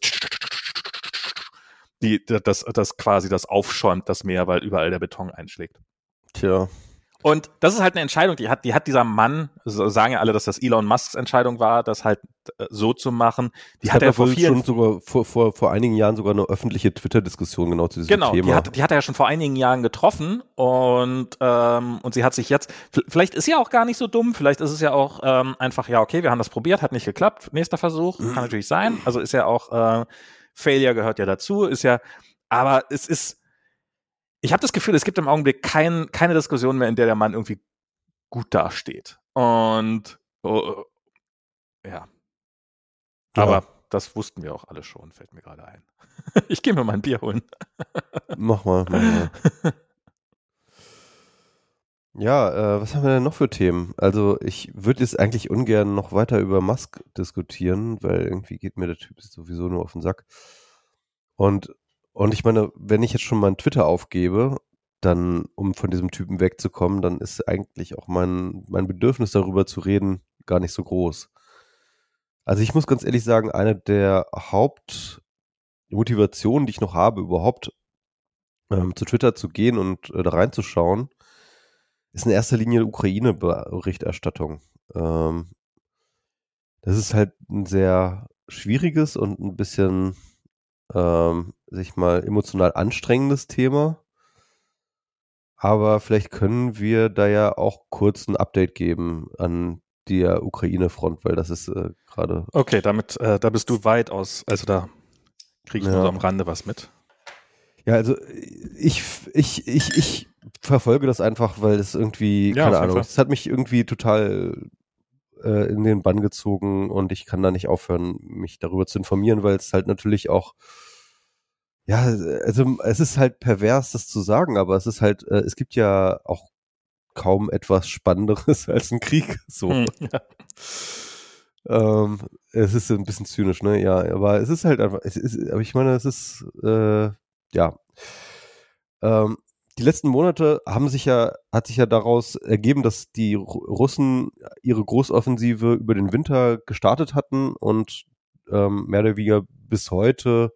die, das, das quasi das aufschäumt, das Meer, weil überall der Beton einschlägt. Tja. Und das ist halt eine Entscheidung, die hat, die hat dieser Mann, so sagen ja alle, dass das Elon Musks Entscheidung war, das halt äh, so zu machen. Die das hat er vor vielen, schon sogar vor, vor, vor einigen Jahren sogar eine öffentliche Twitter-Diskussion genau zu diesem genau, Thema. Genau, die hat, die hat er ja schon vor einigen Jahren getroffen und, ähm, und sie hat sich jetzt, vielleicht ist sie auch gar nicht so dumm, vielleicht ist es ja auch ähm, einfach, ja, okay, wir haben das probiert, hat nicht geklappt, nächster Versuch, kann natürlich sein. Also ist ja auch, äh, Failure gehört ja dazu, ist ja, aber es ist, ich habe das Gefühl, es gibt im Augenblick kein, keine Diskussion mehr, in der der Mann irgendwie gut dasteht. Und oh, ja. Aber ja. das wussten wir auch alle schon, fällt mir gerade ein. ich gehe mir mal ein Bier holen. mach mal, mach mal. Ja, äh, was haben wir denn noch für Themen? Also ich würde jetzt eigentlich ungern noch weiter über Musk diskutieren, weil irgendwie geht mir der Typ sowieso nur auf den Sack. Und und ich meine, wenn ich jetzt schon meinen Twitter aufgebe, dann, um von diesem Typen wegzukommen, dann ist eigentlich auch mein, mein Bedürfnis darüber zu reden gar nicht so groß. Also ich muss ganz ehrlich sagen, eine der Hauptmotivationen, die ich noch habe, überhaupt ähm, zu Twitter zu gehen und äh, da reinzuschauen, ist in erster Linie Ukraine-Berichterstattung. Ähm, das ist halt ein sehr schwieriges und ein bisschen ähm, sich mal emotional anstrengendes Thema. Aber vielleicht können wir da ja auch kurz ein Update geben an der Ukraine-Front, weil das ist äh, gerade. Okay, damit, äh, da bist du weit aus, also da kriege ich ja. nur so am Rande was mit. Ja, also ich, ich, ich, ich verfolge das einfach, weil es irgendwie, ja, keine Ahnung, es hat mich irgendwie total äh, in den Bann gezogen und ich kann da nicht aufhören, mich darüber zu informieren, weil es halt natürlich auch ja, also es ist halt pervers, das zu sagen, aber es ist halt, äh, es gibt ja auch kaum etwas Spannenderes als ein Krieg. So. Hm, ja. ähm, es ist ein bisschen zynisch, ne? Ja, aber es ist halt einfach, es ist, aber ich meine, es ist, äh, ja. Ähm, die letzten Monate haben sich ja, hat sich ja daraus ergeben, dass die Russen ihre Großoffensive über den Winter gestartet hatten und ähm, mehr oder weniger bis heute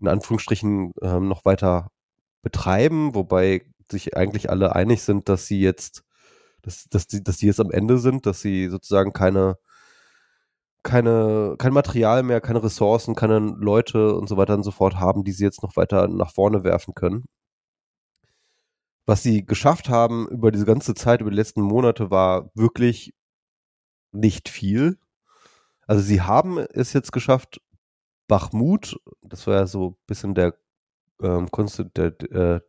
in Anführungsstrichen ähm, noch weiter betreiben, wobei sich eigentlich alle einig sind, dass sie jetzt, dass, dass, die, dass die jetzt am Ende sind, dass sie sozusagen keine, keine, kein Material mehr, keine Ressourcen, keine Leute und so weiter und so fort haben, die sie jetzt noch weiter nach vorne werfen können. Was sie geschafft haben über diese ganze Zeit, über die letzten Monate, war wirklich nicht viel. Also sie haben es jetzt geschafft, Bachmut, das war ja so ein bisschen der, ähm, der, der,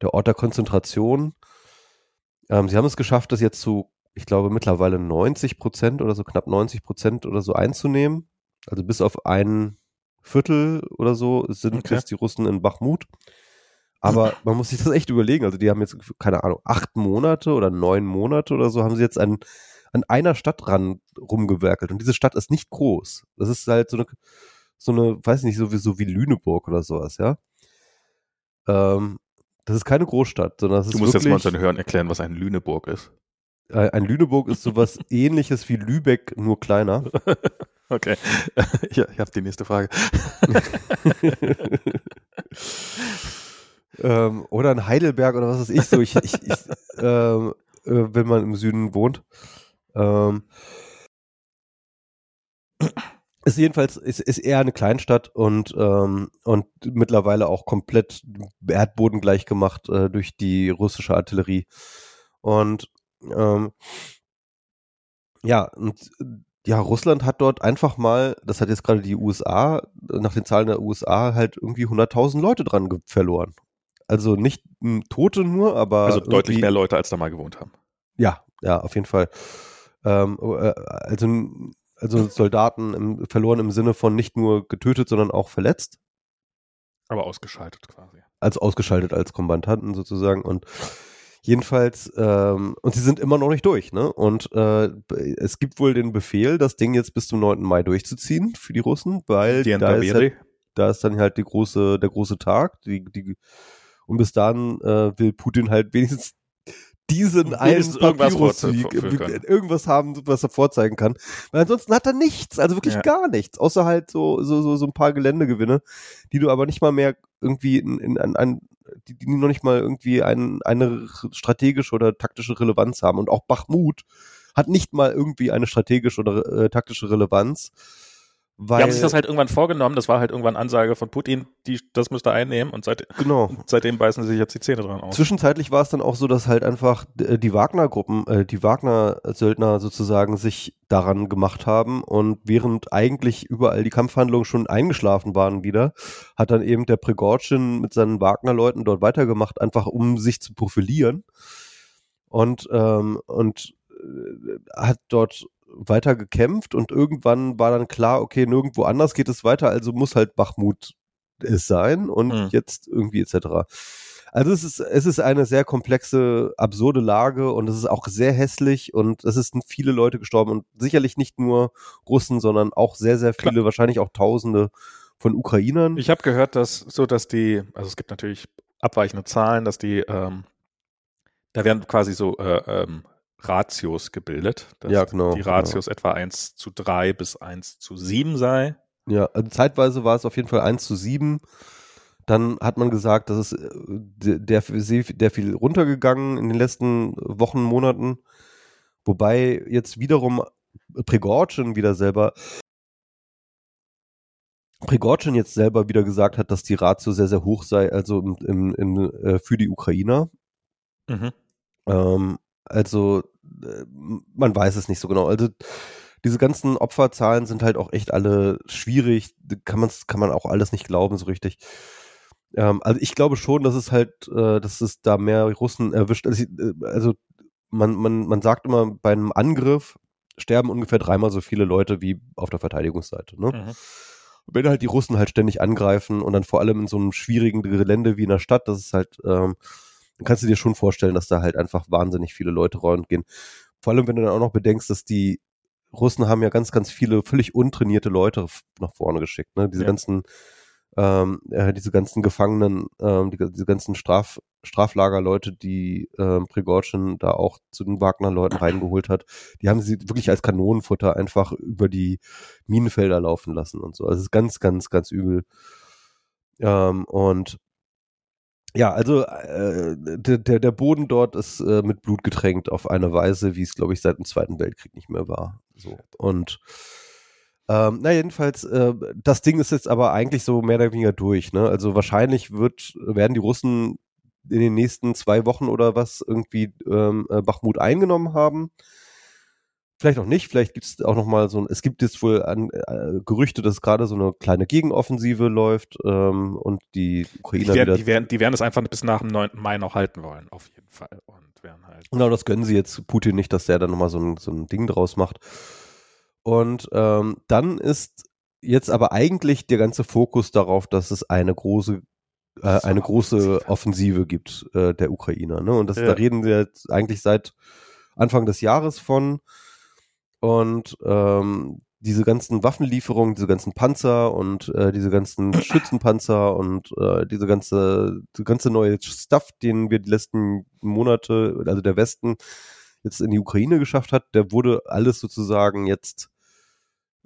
der Ort der Konzentration. Ähm, sie haben es geschafft, das jetzt zu, ich glaube, mittlerweile 90 Prozent oder so, knapp 90 Prozent oder so einzunehmen. Also bis auf ein Viertel oder so sind okay. jetzt die Russen in Bachmut. Aber man muss sich das echt überlegen. Also die haben jetzt, keine Ahnung, acht Monate oder neun Monate oder so, haben sie jetzt an, an einer Stadt ran rumgewerkelt. Und diese Stadt ist nicht groß. Das ist halt so eine, so eine, weiß nicht, so wie, so wie Lüneburg oder sowas, ja. Ähm, das ist keine Großstadt, sondern das ist Du musst jetzt mal unseren Hörern erklären, was ein Lüneburg ist. Äh, ein Lüneburg ist sowas ähnliches wie Lübeck, nur kleiner. okay. Ja, ich habe die nächste Frage. Ähm, oder ein Heidelberg oder was weiß ich so, ich, ich, ich ähm, äh, wenn man im Süden wohnt. Ähm, ist jedenfalls ist, ist eher eine Kleinstadt und ähm, und mittlerweile auch komplett Erdboden gleich gemacht äh, durch die russische Artillerie. Und ähm, ja und ja Russland hat dort einfach mal das hat jetzt gerade die USA nach den Zahlen der USA halt irgendwie 100.000 Leute dran verloren also nicht Tote nur aber also deutlich mehr Leute als da mal gewohnt haben ja ja auf jeden Fall ähm, äh, also also Soldaten im, verloren im Sinne von nicht nur getötet, sondern auch verletzt. Aber ausgeschaltet quasi. Als ausgeschaltet als Kombandanten sozusagen. Und jedenfalls, ähm, und sie sind immer noch nicht durch, ne? Und äh, es gibt wohl den Befehl, das Ding jetzt bis zum 9. Mai durchzuziehen für die Russen, weil die da ist, halt, da ist dann halt die große, der große Tag, die, die, und bis dahin äh, will Putin halt wenigstens diesen einen Papyrus-Sieg, irgendwas haben, was er vorzeigen kann. Weil ansonsten hat er nichts, also wirklich ja. gar nichts, außer halt so, so, so, so ein paar Geländegewinne, die du aber nicht mal mehr irgendwie in, in, in, in die, die noch nicht mal irgendwie ein, eine strategische oder taktische Relevanz haben. Und auch Bachmut hat nicht mal irgendwie eine strategische oder äh, taktische Relevanz. Weil, die haben sich das halt irgendwann vorgenommen, das war halt irgendwann Ansage von Putin, die, das müsste einnehmen und, seit, genau. und seitdem beißen sie sich jetzt die Zähne dran aus. Zwischenzeitlich war es dann auch so, dass halt einfach äh, die Wagner-Gruppen, äh, die Wagner-Söldner sozusagen sich daran gemacht haben und während eigentlich überall die Kampfhandlungen schon eingeschlafen waren wieder, hat dann eben der Prigorschin mit seinen Wagner-Leuten dort weitergemacht, einfach um sich zu profilieren und, ähm, und äh, hat dort weiter gekämpft und irgendwann war dann klar, okay, nirgendwo anders geht es weiter, also muss halt Bachmut es sein und mhm. jetzt irgendwie etc. Also es ist, es ist eine sehr komplexe, absurde Lage und es ist auch sehr hässlich und es sind viele Leute gestorben und sicherlich nicht nur Russen, sondern auch sehr, sehr viele, Klar. wahrscheinlich auch Tausende von Ukrainern. Ich habe gehört, dass so, dass die, also es gibt natürlich abweichende Zahlen, dass die, ähm, da werden quasi so äh, ähm, Ratios gebildet. Dass ja, genau. Die Ratios genau. etwa 1 zu 3 bis 1 zu 7 sei. Ja, also zeitweise war es auf jeden Fall 1 zu 7. Dann hat man gesagt, dass es äh, der, der viel runtergegangen in den letzten Wochen, Monaten. Wobei jetzt wiederum Prigorgin wieder selber Prigorgin jetzt selber wieder gesagt hat, dass die Ratio sehr, sehr hoch sei, also im, im, im, äh, für die Ukrainer. Mhm. Ähm, also äh, man weiß es nicht so genau. Also diese ganzen Opferzahlen sind halt auch echt alle schwierig. Kann, man's, kann man auch alles nicht glauben so richtig. Ähm, also ich glaube schon, dass es halt, äh, dass es da mehr Russen erwischt. Also, äh, also man, man, man sagt immer, bei einem Angriff sterben ungefähr dreimal so viele Leute wie auf der Verteidigungsseite. Ne? Mhm. Wenn halt die Russen halt ständig angreifen und dann vor allem in so einem schwierigen Gelände wie in der Stadt, das ist halt ähm, dann kannst du dir schon vorstellen, dass da halt einfach wahnsinnig viele Leute gehen. Vor allem, wenn du dann auch noch bedenkst, dass die Russen haben ja ganz, ganz viele völlig untrainierte Leute nach vorne geschickt. Ne? Diese ja. ganzen, ähm, äh, diese ganzen Gefangenen, ähm, die, diese ganzen Straf, Straflagerleute, die ähm, Prigozhin da auch zu den Wagner-Leuten reingeholt hat, die haben sie wirklich als Kanonenfutter einfach über die Minenfelder laufen lassen und so. Also es ist ganz, ganz, ganz übel. Ähm, und ja, also äh, der, der, Boden dort ist äh, mit Blut getränkt auf eine Weise, wie es, glaube ich, seit dem Zweiten Weltkrieg nicht mehr war. So. Und ähm, na, jedenfalls, äh, das Ding ist jetzt aber eigentlich so mehr oder weniger durch. Ne? Also wahrscheinlich wird, werden die Russen in den nächsten zwei Wochen oder was irgendwie ähm, äh, Bachmut eingenommen haben. Vielleicht auch nicht, vielleicht gibt es auch noch mal so ein, es gibt jetzt wohl an, äh, Gerüchte, dass gerade so eine kleine Gegenoffensive läuft ähm, und die Ukrainer die werden, die werden, die werden es einfach bis nach dem 9. Mai noch halten wollen, auf jeden Fall. Und werden halt genau, das gönnen sie jetzt Putin nicht, dass der dann nochmal so ein, so ein Ding draus macht. Und ähm, dann ist jetzt aber eigentlich der ganze Fokus darauf, dass es eine große äh, eine große Offensive gibt äh, der Ukrainer. Ne? Und das, ja. da reden wir jetzt eigentlich seit Anfang des Jahres von. Und ähm, diese ganzen Waffenlieferungen, diese ganzen Panzer und äh, diese ganzen Schützenpanzer und äh, diese ganze, die ganze neue Stuff, den wir die letzten Monate, also der Westen jetzt in die Ukraine geschafft hat, der wurde alles sozusagen jetzt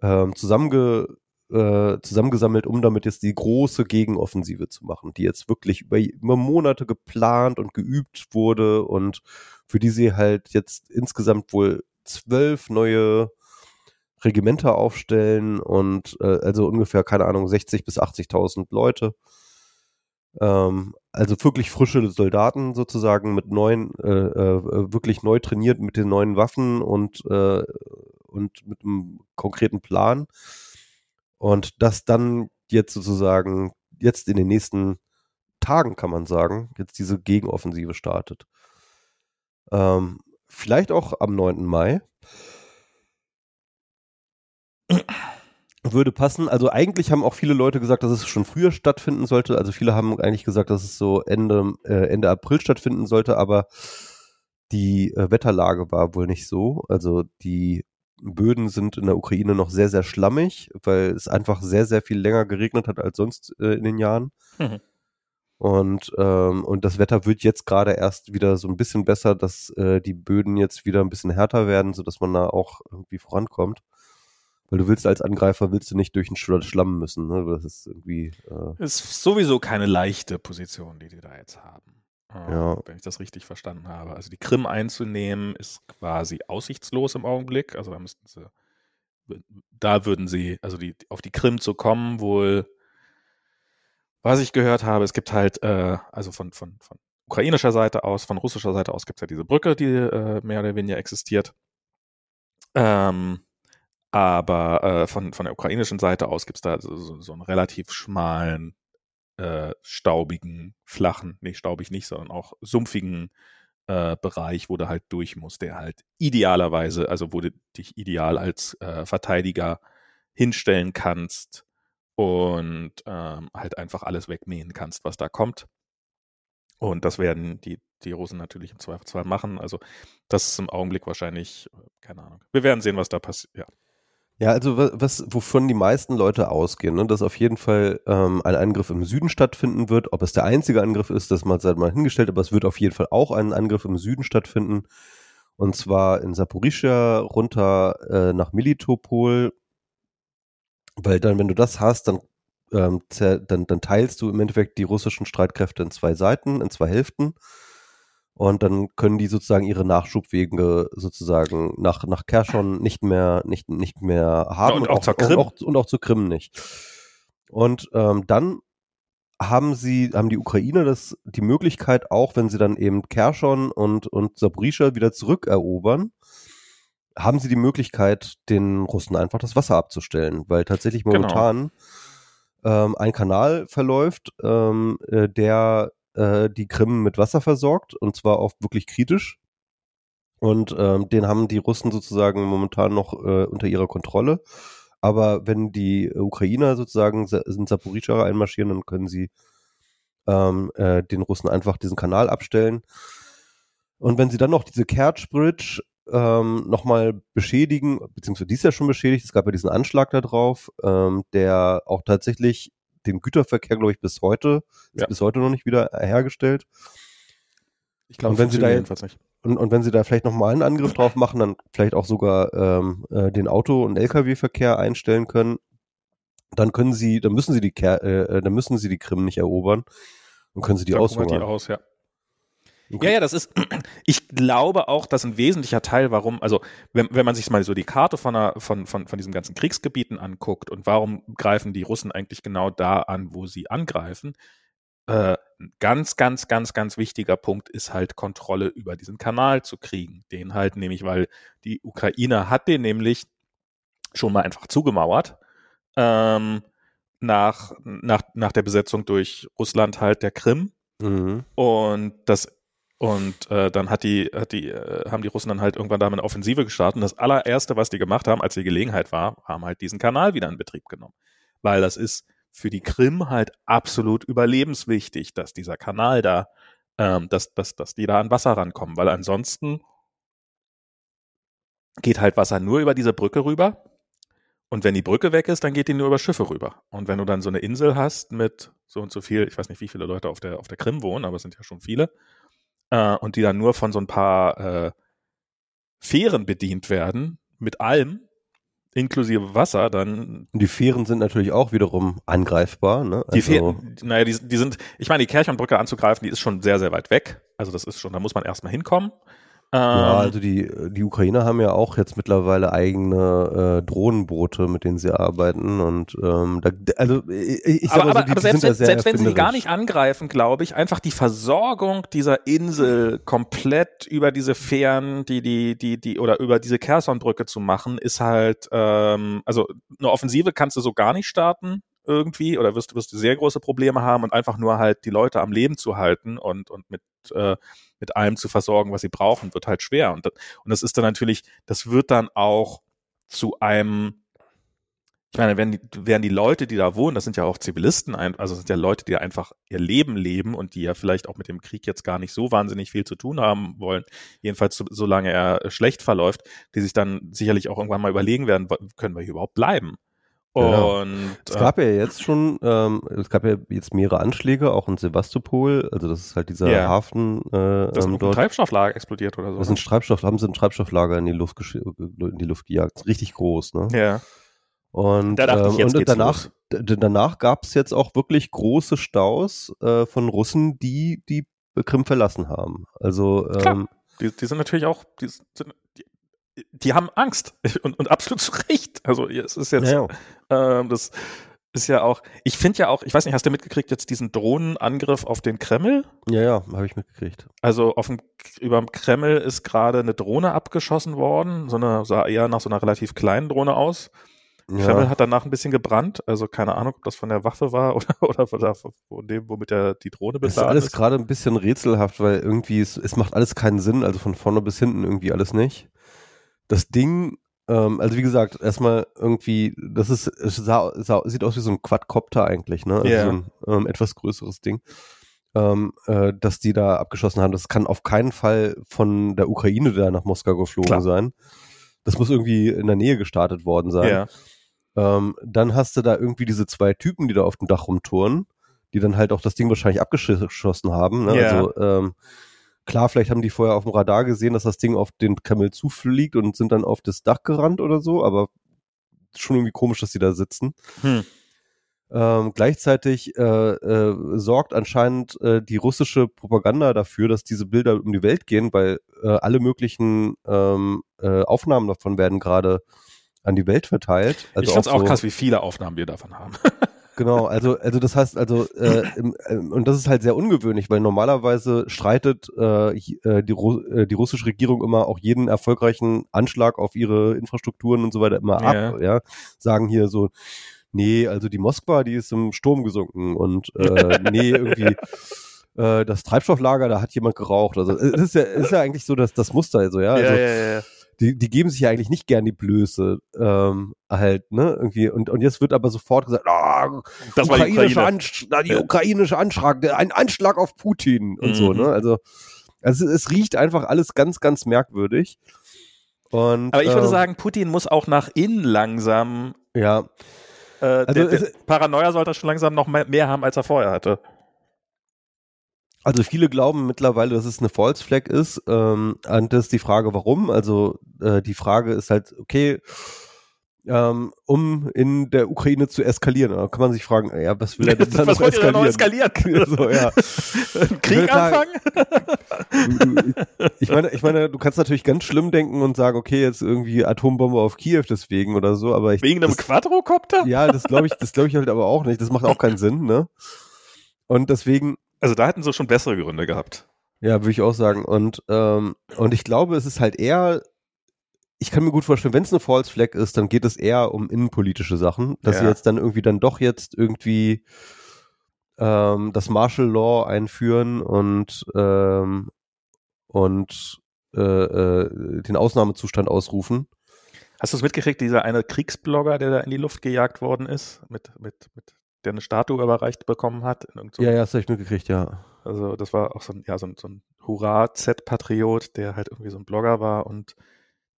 ähm, zusammenge, äh, zusammengesammelt, um damit jetzt die große Gegenoffensive zu machen, die jetzt wirklich über, über Monate geplant und geübt wurde und für die sie halt jetzt insgesamt wohl zwölf neue Regimenter aufstellen und äh, also ungefähr, keine Ahnung, 60 bis 80.000 Leute. Ähm, also wirklich frische Soldaten sozusagen mit neuen, äh, äh, wirklich neu trainiert mit den neuen Waffen und, äh, und mit einem konkreten Plan. Und das dann jetzt sozusagen, jetzt in den nächsten Tagen kann man sagen, jetzt diese Gegenoffensive startet. Ähm, vielleicht auch am 9. Mai. Würde passen. Also eigentlich haben auch viele Leute gesagt, dass es schon früher stattfinden sollte. Also viele haben eigentlich gesagt, dass es so Ende, äh, Ende April stattfinden sollte, aber die äh, Wetterlage war wohl nicht so. Also die Böden sind in der Ukraine noch sehr, sehr schlammig, weil es einfach sehr, sehr viel länger geregnet hat als sonst äh, in den Jahren. Mhm. Und, ähm, und das Wetter wird jetzt gerade erst wieder so ein bisschen besser, dass äh, die Böden jetzt wieder ein bisschen härter werden, sodass man da auch irgendwie vorankommt. Weil du willst als Angreifer, willst du nicht durch den Schlamm müssen. Ne? Das ist irgendwie. Äh ist sowieso keine leichte Position, die die da jetzt haben. Äh, ja. Wenn ich das richtig verstanden habe. Also die Krim einzunehmen ist quasi aussichtslos im Augenblick. Also da müssten sie, da würden sie, also die, auf die Krim zu kommen, wohl was ich gehört habe, es gibt halt, äh, also von, von, von ukrainischer Seite aus, von russischer Seite aus gibt es ja diese Brücke, die äh, mehr oder weniger existiert. Ähm, aber äh, von, von der ukrainischen Seite aus gibt es da so, so einen relativ schmalen, äh, staubigen, flachen, nee, staubig nicht, sondern auch sumpfigen äh, Bereich, wo du halt durch musst, der halt idealerweise, also wo du dich ideal als äh, Verteidiger hinstellen kannst, und ähm, halt einfach alles wegmähen kannst, was da kommt. Und das werden die, die Russen natürlich im Zweifelsfall machen. Also das ist im Augenblick wahrscheinlich, keine Ahnung. Wir werden sehen, was da passiert. Ja. Ja, also was, wovon die meisten Leute ausgehen, ne, dass auf jeden Fall ähm, ein Angriff im Süden stattfinden wird. Ob es der einzige Angriff ist, das mal, mal hingestellt, aber es wird auf jeden Fall auch ein Angriff im Süden stattfinden. Und zwar in Saporischia runter äh, nach Militopol weil dann, wenn du das hast, dann, ähm, dann, dann teilst du im Endeffekt die russischen Streitkräfte in zwei Seiten, in zwei Hälften. Und dann können die sozusagen ihre Nachschubwege sozusagen nach, nach Kershon nicht mehr, nicht, nicht mehr haben. und, auch, zur Krim. Und auch, und auch zur Krim nicht. Und ähm, dann haben sie, haben die Ukrainer das, die Möglichkeit, auch wenn sie dann eben Kershon und, und Sabrisha wieder zurückerobern, haben sie die Möglichkeit, den Russen einfach das Wasser abzustellen, weil tatsächlich genau. momentan genau. ähm, ein Kanal verläuft, ähm, äh, der äh, die Krim mit Wasser versorgt und zwar auch wirklich kritisch. Und ähm, den haben die Russen sozusagen momentan noch äh, unter ihrer Kontrolle. Aber wenn die Ukrainer sozusagen in Saporischschja einmarschieren, dann können sie ähm, äh, den Russen einfach diesen Kanal abstellen. Und wenn sie dann noch diese Kerch Bridge ähm, nochmal beschädigen, beziehungsweise die ist ja schon beschädigt, es gab ja diesen Anschlag da drauf, ähm, der auch tatsächlich den Güterverkehr, glaube ich, bis heute, ist Ja. bis heute noch nicht wieder hergestellt. Ich glaube, Und wenn sie da jedenfalls nicht. Und, und wenn sie da vielleicht nochmal einen Angriff drauf machen, dann vielleicht auch sogar ähm, äh, den Auto- und Lkw-Verkehr einstellen können, dann können sie, dann müssen sie die Ker äh, äh, dann müssen sie die Krim nicht erobern und können sie die Dann die aushungern. aus, ja. Okay. Ja, ja, das ist, ich glaube auch, dass ein wesentlicher Teil, warum, also wenn, wenn man sich mal so die Karte von, einer, von, von, von diesen ganzen Kriegsgebieten anguckt und warum greifen die Russen eigentlich genau da an, wo sie angreifen, äh, ein ganz, ganz, ganz, ganz wichtiger Punkt ist halt Kontrolle über diesen Kanal zu kriegen. Den halt nämlich, weil die Ukraine hat den nämlich schon mal einfach zugemauert. Ähm, nach, nach, nach der Besetzung durch Russland halt der Krim. Mhm. Und das und äh, dann hat die, hat die, äh, haben die Russen dann halt irgendwann da eine Offensive gestartet. Und das allererste, was die gemacht haben, als die Gelegenheit war, haben halt diesen Kanal wieder in Betrieb genommen. Weil das ist für die Krim halt absolut überlebenswichtig, dass dieser Kanal da, ähm, dass, dass, dass die da an Wasser rankommen. Weil ansonsten geht halt Wasser nur über diese Brücke rüber. Und wenn die Brücke weg ist, dann geht die nur über Schiffe rüber. Und wenn du dann so eine Insel hast mit so und so viel, ich weiß nicht, wie viele Leute auf der, auf der Krim wohnen, aber es sind ja schon viele, äh, und die dann nur von so ein paar äh, Fähren bedient werden, mit allem, inklusive Wasser, dann die Fähren sind natürlich auch wiederum angreifbar. Ne? die Also, Fähren, naja, die, die sind, ich meine, die Kerchernbrücke anzugreifen, die ist schon sehr, sehr weit weg. Also das ist schon, da muss man erstmal hinkommen. Ähm, ja, also die, die Ukrainer haben ja auch jetzt mittlerweile eigene äh, Drohnenboote, mit denen sie arbeiten. Und ähm, da, also ich, ich sag aber, mal so, aber, die, aber selbst, wenn, selbst wenn sie die gar nicht angreifen, glaube ich, einfach die Versorgung dieser Insel komplett über diese Fähren, die, die, die, die, oder über diese Kersonbrücke zu machen, ist halt, ähm, also eine Offensive kannst du so gar nicht starten irgendwie oder wirst, wirst du sehr große Probleme haben und einfach nur halt die Leute am Leben zu halten und, und mit, äh, mit allem zu versorgen, was sie brauchen, wird halt schwer. Und das, und das ist dann natürlich, das wird dann auch zu einem ich meine, werden die, werden die Leute, die da wohnen, das sind ja auch Zivilisten, also das sind ja Leute, die einfach ihr Leben leben und die ja vielleicht auch mit dem Krieg jetzt gar nicht so wahnsinnig viel zu tun haben wollen, jedenfalls so, solange er schlecht verläuft, die sich dann sicherlich auch irgendwann mal überlegen werden, können wir hier überhaupt bleiben? Genau. Und Es gab ja jetzt schon, ähm, es gab ja jetzt mehrere Anschläge, auch in Sevastopol, also das ist halt dieser Ja. Hafen äh, äh, das ist ähm, ein. Treibstofflager explodiert oder so. Das sind Treibstoff, haben sie ein Treibstofflager in die Luft, in die Luft gejagt. Richtig groß, ne? ja. Und, Da ähm, und danach, danach gab es jetzt auch wirklich große Staus äh, von Russen, die die Krim verlassen haben. Also Klar. ähm, Die, die sind natürlich auch, die, sind, die, die haben Angst und, und absolut zu Recht. Also es ist jetzt, naja. Ähm, das ist ja auch, ich finde ja auch, ich weiß nicht, hast du mitgekriegt jetzt diesen Drohnenangriff auf den Kreml? ja, ja, habe ich mitgekriegt. Also auf dem, über dem Kreml ist gerade eine Drohne abgeschossen worden, so eine, sah eher nach so einer relativ kleinen Drohne aus. Kreml Ja, hat danach ein bisschen gebrannt, also keine Ahnung, ob das von der Waffe war oder, oder von, der, von dem, womit der, die Drohne es ist beladen alles ist. gerade ein bisschen rätselhaft, weil irgendwie es, es macht alles keinen Sinn, also von vorne bis hinten irgendwie alles nicht. Das Ding, ähm, also wie gesagt, erstmal irgendwie, das ist, es sah, sah, sieht aus wie so ein Quadcopter eigentlich, ne? Also Ja. so ein ähm, etwas größeres Ding. Ähm, äh, dass die da abgeschossen haben. Das kann auf keinen Fall von der Ukraine da nach Moskau geflogen Klar. sein. Das muss irgendwie in der Nähe gestartet worden sein. Ja, Ähm, dann hast du da irgendwie diese zwei Typen, die da auf dem Dach rumtouren, die dann halt auch das Ding wahrscheinlich abgeschossen haben. Ne? Ja. Also ähm, klar, vielleicht haben die vorher auf dem Radar gesehen, dass das Ding auf den Kamel zufliegt und sind dann auf das Dach gerannt oder so, aber schon irgendwie komisch, dass die da sitzen. hm. Ähm, gleichzeitig äh, äh, sorgt anscheinend äh, die russische Propaganda dafür, dass diese Bilder um die Welt gehen, weil äh, alle möglichen ähm, äh, Aufnahmen davon werden gerade an die Welt verteilt. Also ich find's auch so- krass, wie viele Aufnahmen wir davon haben. Genau, also, also das heißt, also, äh, im, ähm, und das ist halt sehr ungewöhnlich, weil normalerweise streitet äh, äh, die, Ru äh, die russische Regierung immer auch jeden erfolgreichen Anschlag auf ihre Infrastrukturen und so weiter immer Ja. ab, ja. Sagen hier so, nee, also die Moskwa, die ist im Sturm gesunken und äh, nee, irgendwie äh, das Treibstofflager, da hat jemand geraucht. Also es ist ja, es ist ja eigentlich so das, das Muster, also, ja. Also, ja, ja. Die, die geben sich ja eigentlich nicht gern die Blöße, ähm, halt, ne, irgendwie. Und, und jetzt wird aber sofort gesagt, ah, Das war die ukrainische Ukraine. Ansch na, die ukrainische Anschlag, ein Anschlag auf Putin und so, Mhm. ne? Also, also es riecht einfach alles ganz, ganz merkwürdig. Und, Aber ich würde ähm, sagen, Putin muss auch nach innen langsam. ja, Äh, Also der, der Paranoia sollte er schon langsam noch mehr, mehr haben, als er vorher hatte. Also viele glauben mittlerweile, dass es eine False Flag ist. Ähm, und das ist die Frage, warum. Also äh, die Frage ist halt, okay, ähm, um in der Ukraine zu eskalieren. Da kann man sich fragen, ja, was will er denn da Was noch denn noch eskalieren? eskalieren? so, ja. Krieg anfangen? Ich meine, ich meine, du kannst natürlich ganz schlimm denken und sagen, okay, jetzt irgendwie Atombombe auf Kiew deswegen oder so, aber ich Wegen einem Quadrocopter? ja, das glaube ich, das glaube ich halt aber auch nicht. Das macht auch keinen Sinn, ne? Und deswegen Also da hätten sie schon bessere Gründe gehabt. Ja, würde ich auch sagen. Und, ähm, und ich glaube, es ist halt eher, ich kann mir gut vorstellen, wenn es eine False Flag ist, dann geht es eher um innenpolitische Sachen, dass sie Ja. jetzt dann irgendwie dann doch jetzt irgendwie ähm, das Martial Law einführen und, ähm, und äh, äh, den Ausnahmezustand ausrufen. Hast du es mitgekriegt, dieser eine Kriegsblogger, der da in die Luft gejagt worden ist, mit, mit, mit, der eine Statue überreicht bekommen hat? So Ja, ja, das habe ich mitgekriegt, ja. Also das war auch so ein, ja, so ein, so ein Hurra-Z-Patriot, der halt irgendwie so ein Blogger war und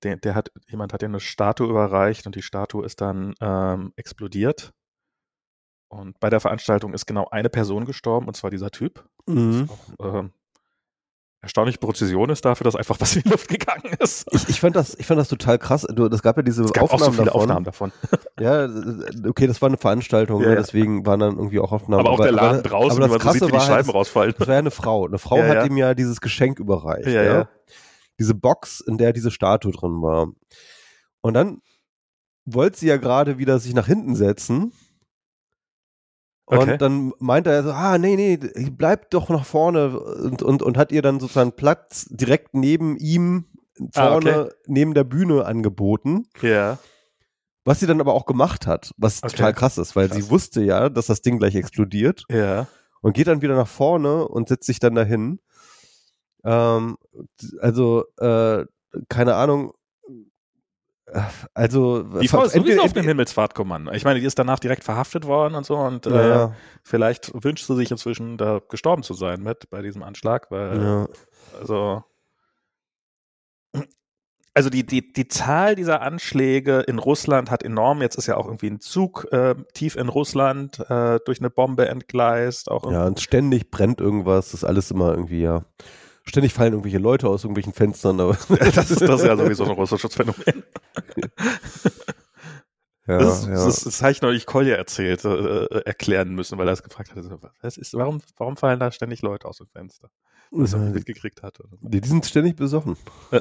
der, der hat, jemand hat ihm eine Statue überreicht und die Statue ist dann ähm, explodiert. Und bei der Veranstaltung ist genau eine Person gestorben, und zwar dieser Typ. Mhm. Auch, ähm, erstaunliche Präzision ist dafür, dass einfach was in die Luft gegangen ist. Ich, ich, fand das, ich fand das total krass. Du, das gab ja diese Es gab auch Aufnahmen so viele davon. Aufnahmen davon. Ja, okay, das war eine Veranstaltung, Ja, ja. deswegen waren dann irgendwie auch Aufnahmen. Aber auch der Laden draußen, aber wie man das so sieht, Krasse wie die war Scheiben halt, rausfallen. das war ja eine Frau. Eine Frau Ja, hat ihm ja dieses Geschenk überreicht. Ja. Diese Box, in der diese Statue drin war. Und dann wollte sie ja gerade wieder sich nach hinten setzen. Und Okay. dann meinte er so, ah, nee, nee, bleib doch nach vorne und, und, und hat ihr dann sozusagen Platz direkt neben ihm Ah, vorne okay. neben der Bühne angeboten. Ja. Was sie dann aber auch gemacht hat, was Okay. total krass ist, weil Krass. sie wusste ja, dass das Ding gleich explodiert Ja. und geht dann wieder nach vorne und setzt sich dann dahin. Ähm, also, äh, keine Ahnung. Also, Die Frau ist sowieso auf dem Himmelfahrtkommando. Ich meine, die ist danach direkt verhaftet worden und so und Ja, äh, vielleicht wünscht sie sich inzwischen, da gestorben zu sein mit bei diesem Anschlag, weil ja. also also die, die, die Zahl dieser Anschläge in Russland hat enorm, jetzt ist ja auch irgendwie ein Zug äh, tief in Russland äh, durch eine Bombe entgleist. Auch ja, und ständig brennt irgendwas, das ist alles immer irgendwie, ja. Ständig fallen irgendwelche Leute aus irgendwelchen Fenstern, aber. das, ist, das ist ja sowieso ein russisches Phänomen. ja, das, ist- ja. das, das habe ich neulich Kolja erzählt, äh, erklären müssen, weil er es gefragt hat. Was ist, warum, warum fallen da ständig Leute aus dem Fenster? Was er mitgekriegt hat. Die, die sind ständig besoffen.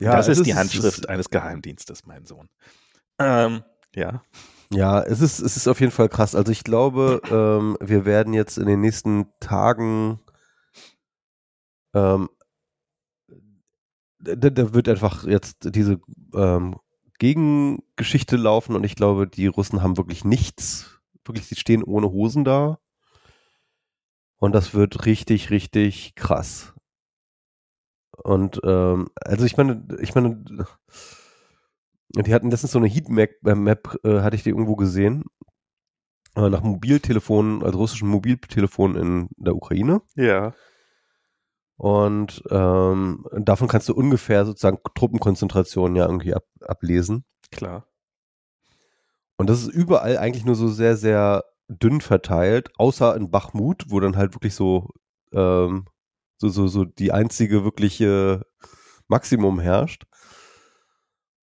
Ja, das ist die ist- Handschrift eines Geheimdienstes, mein Sohn. Ähm, ja. Ja, es ist, es ist auf jeden Fall krass. Also ich glaube, ähm, wir werden jetzt in den nächsten Tagen ähm, da, da wird einfach jetzt diese ähm, Gegengeschichte laufen und ich glaube, die Russen haben wirklich nichts. Wirklich, sie stehen ohne Hosen da. Und das wird richtig, richtig krass. Und ähm, also ich meine, ich meine, die hatten letztens so eine Heatmap, äh, Map, äh, hatte ich die irgendwo gesehen, äh, nach Mobiltelefonen, also russischen Mobiltelefonen in der Ukraine. Ja. Und ähm, davon kannst du ungefähr sozusagen Truppenkonzentrationen ja irgendwie ab, ablesen. Klar. Und das ist überall eigentlich nur so sehr, sehr dünn verteilt, außer in Bachmut, wo dann halt wirklich so, ähm, so, so, so die einzige wirkliche Maximum herrscht.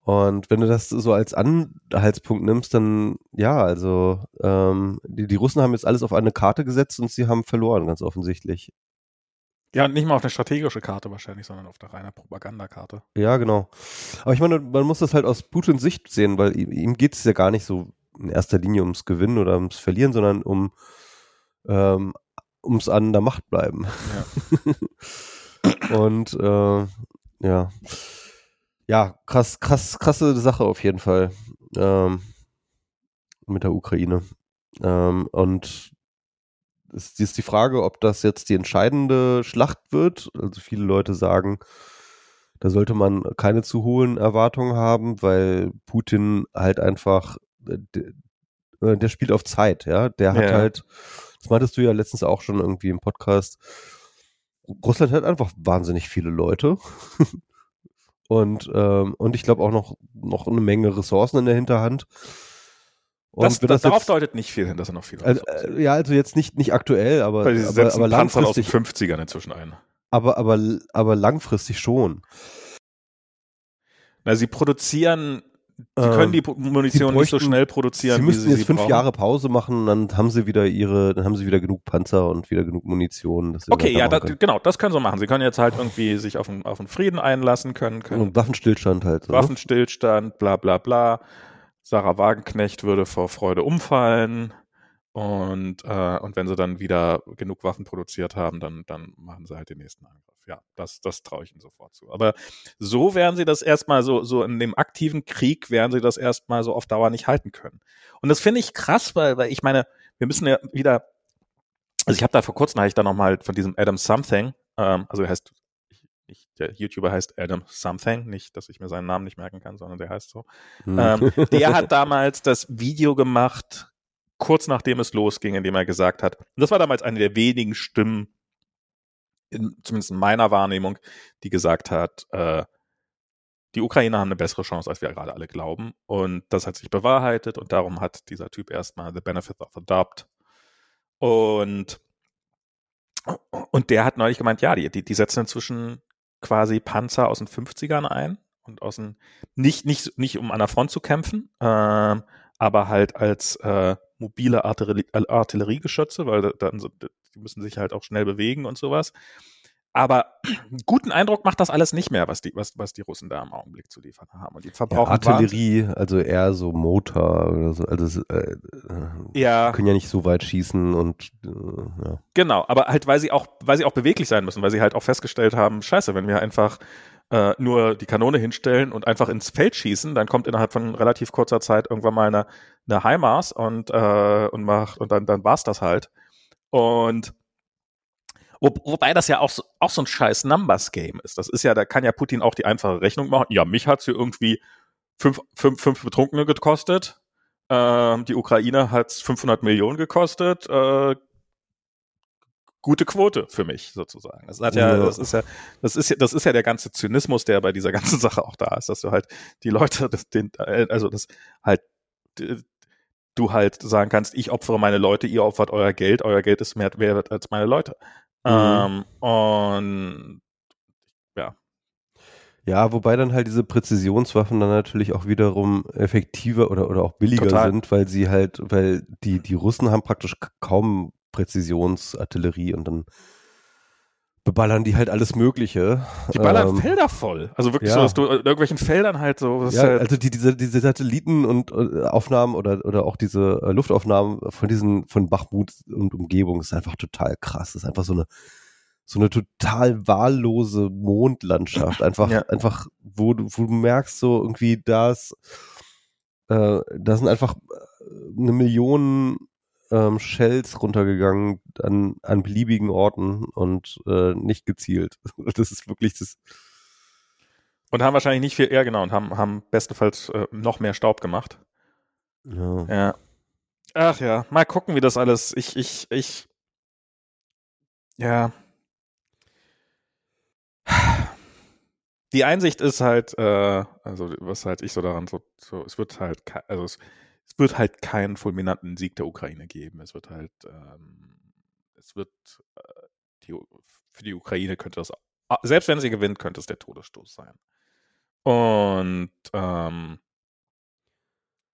Und wenn du das so als Anhaltspunkt nimmst, dann ja, also ähm, die, die Russen haben jetzt alles auf eine Karte gesetzt und sie haben verloren, ganz offensichtlich. Ja, nicht mal auf eine strategische Karte wahrscheinlich, sondern auf eine reine Propagandakarte. Ja, genau. Aber ich meine, man muss das halt aus Putins Sicht sehen, weil ihm, ihm geht es ja gar nicht so in erster Linie ums Gewinnen oder ums Verlieren, sondern um ähm, ums an der Macht bleiben. Und äh, ja. Ja, krass, krass, krasse Sache auf jeden Fall. Ähm, mit der Ukraine. Ähm, und es ist die Frage, ob das jetzt die entscheidende Schlacht wird. Also viele Leute sagen, da sollte man keine zu hohen Erwartungen haben, weil Putin halt einfach, äh, der, äh, der spielt auf Zeit, ja. Der hat Ja. halt, das meintest du ja letztens auch schon irgendwie im Podcast, Russland hat einfach wahnsinnig viele Leute. und, ähm, und ich glaube auch noch, noch eine Menge Ressourcen in der Hinterhand. Und das, das, darauf jetzt, deutet nicht viel hin, dass er noch viele also, äh, Ja, also jetzt nicht, nicht aktuell, aber, Weil sie aber, setzen aber langfristig. aus den 50ern inzwischen ein. Aber, aber, aber langfristig schon. Na, sie produzieren Sie können die Munition nicht so schnell produzieren. Sie müssen sie jetzt sie fünf brauchen. Jahre Pause machen, dann haben sie wieder ihre, dann haben sie wieder genug Panzer und wieder genug Munition. Okay, ja, das, genau, das können sie machen. Sie können jetzt halt irgendwie sich auf einen, auf einen Frieden einlassen können, können und Waffenstillstand halt. So, ne? Waffenstillstand, bla bla bla. Sarah Wagenknecht würde vor Freude umfallen. Und, äh, und wenn sie dann wieder genug Waffen produziert haben, dann, dann machen sie halt den nächsten Angriff. Ja, das, das traue ich ihnen sofort zu. Aber so werden sie das erstmal so, so in dem aktiven Krieg werden sie das erstmal so auf Dauer nicht halten können. Und das finde ich krass, weil, weil ich meine, wir müssen ja wieder, also ich habe da vor kurzem, habe ich da nochmal von diesem Adam Something, ähm, also er heißt, ich, der YouTuber heißt Adam Something, nicht, dass ich mir seinen Namen nicht merken kann, sondern der heißt so. Hm. Ähm, der hat damals das Video gemacht, kurz nachdem es losging, in dem er gesagt hat, und das war damals eine der wenigen Stimmen, in, zumindest in meiner Wahrnehmung, die gesagt hat, äh, die Ukrainer haben eine bessere Chance, als wir gerade alle glauben. Und das hat sich bewahrheitet und darum hat dieser Typ erstmal the benefit of the doubt. Und, und der hat neulich gemeint, ja, die, die, die setzen inzwischen quasi Panzer aus den 50ern ein und aus den, nicht, nicht, nicht um an der Front zu kämpfen, ähm, aber halt als äh, mobile Artillerie, Artilleriegeschütze, weil da- dann die müssen sich halt auch schnell bewegen und sowas. Aber einen guten Eindruck macht das alles nicht mehr, was die, was, was die Russen da im Augenblick zu liefern haben. Und die Ja, verbrauchen Artillerie, also eher so Motor oder so. Also äh, äh, Wahnsinn- Ja, können ja nicht so weit schießen und äh, ja. genau. Aber halt, weil sie auch, weil sie auch beweglich sein müssen, weil sie halt auch festgestellt haben, scheiße, wenn wir einfach äh, nur die Kanone hinstellen und einfach ins Feld schießen, dann kommt innerhalb von relativ kurzer Zeit irgendwann mal eine, eine HIMARS und, äh, und macht, und dann, dann war's das halt. Und wo, wobei das ja auch so, auch so ein scheiß Numbers-Game ist. Das ist ja, da kann ja Putin auch die einfache Rechnung machen. Ja, mich hat's hier irgendwie fünf, fünf, fünf Betrunkene gekostet. Ähm, die Ukraine hat's 500 Millionen gekostet. Äh, gute Quote für mich sozusagen. Das hat ja, Ja. das ist ja, das ist ja, das ist ja der ganze Zynismus, der bei dieser ganzen Sache auch da ist, dass du halt die Leute, das, den, äh, also das halt du halt sagen kannst, ich opfere meine Leute, ihr opfert euer Geld, euer Geld ist mehr wert als meine Leute. Ähm, und Ja, wobei dann halt diese Präzisionswaffen dann natürlich auch wiederum effektiver oder, oder auch billiger Total. sind, weil sie halt, weil die, die Russen haben praktisch kaum Präzisionsartillerie und dann beballern die halt alles Mögliche. die ballern Ähm, Felder voll. Also wirklich ja. so, dass du in irgendwelchen Feldern halt so, Ja, halt, also die, diese, diese Satelliten und äh, Aufnahmen oder, oder auch diese äh, Luftaufnahmen von diesen, von Bachmut und Umgebung ist einfach total krass. Das ist einfach so eine, so eine total wahllose Mondlandschaft. Einfach, Ja. einfach, wo du, wo du merkst, so irgendwie, das, äh, da sind einfach äh, eine Million ähm, Shells runtergegangen an, an beliebigen Orten und äh, nicht gezielt. Das ist wirklich das. und haben wahrscheinlich nicht viel, ja genau, und haben, haben bestenfalls äh, noch mehr Staub gemacht. Ja. Ja. Ach ja, mal gucken, wie das alles. Ich, ich, ich. Ja. Die Einsicht ist halt, äh, also was halt ich so daran so, so es wird halt, also es, es wird halt keinen fulminanten Sieg der Ukraine geben. Es wird halt, ähm, es wird, äh, die, für die Ukraine könnte das, ah, selbst wenn sie gewinnt, könnte es der Todesstoß sein. Und, ähm,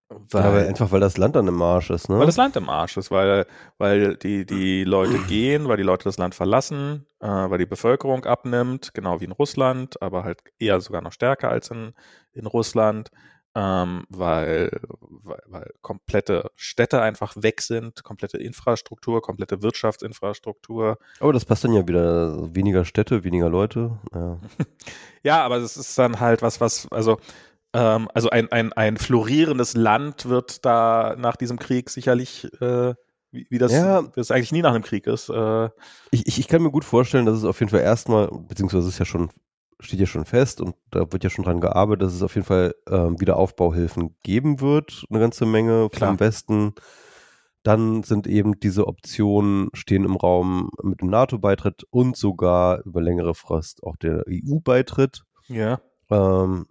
Weil, aber einfach, weil das Land dann im Arsch ist, ne? weil das Land im Arsch ist, weil, weil die, die Leute gehen, weil die Leute das Land verlassen, äh, weil die Bevölkerung abnimmt, genau wie in Russland, aber halt eher sogar noch stärker als in, in Russland, ähm, weil, weil, weil komplette Städte einfach weg sind, komplette Infrastruktur, komplette Wirtschaftsinfrastruktur. aber das passt dann ja wieder. Weniger Städte, weniger Leute. Ja. Ja, aber es ist dann halt was, was, also, ähm, also ein, ein, ein florierendes Land wird da nach diesem Krieg sicherlich, äh, wie, wie das, Ja. wie das eigentlich nie nach einem Krieg ist. Äh, Ich, ich, ich kann mir gut vorstellen, dass es auf jeden Fall erstmal, beziehungsweise es ist ja schon, steht ja schon fest und da wird ja schon dran gearbeitet, dass es auf jeden Fall ähm, wieder Aufbauhilfen geben wird, eine ganze Menge Klar. vom Westen, dann sind eben diese Optionen stehen im Raum mit dem NATO-Beitritt und sogar über längere Frist auch der EU-Beitritt. Ja. Ähm,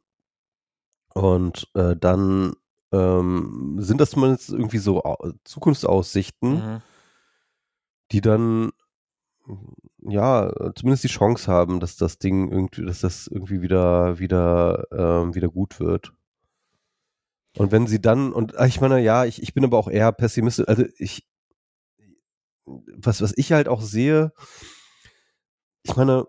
und äh, dann ähm, sind das zumindest irgendwie so Zukunftsaussichten, mhm. die dann ja zumindest die Chance haben, dass das Ding irgendwie, dass das irgendwie wieder wieder ähm, wieder gut wird. Und wenn sie dann und ah, ich meine ja, ich, ich bin aber auch eher pessimistisch. Also ich was was ich halt auch sehe, ich meine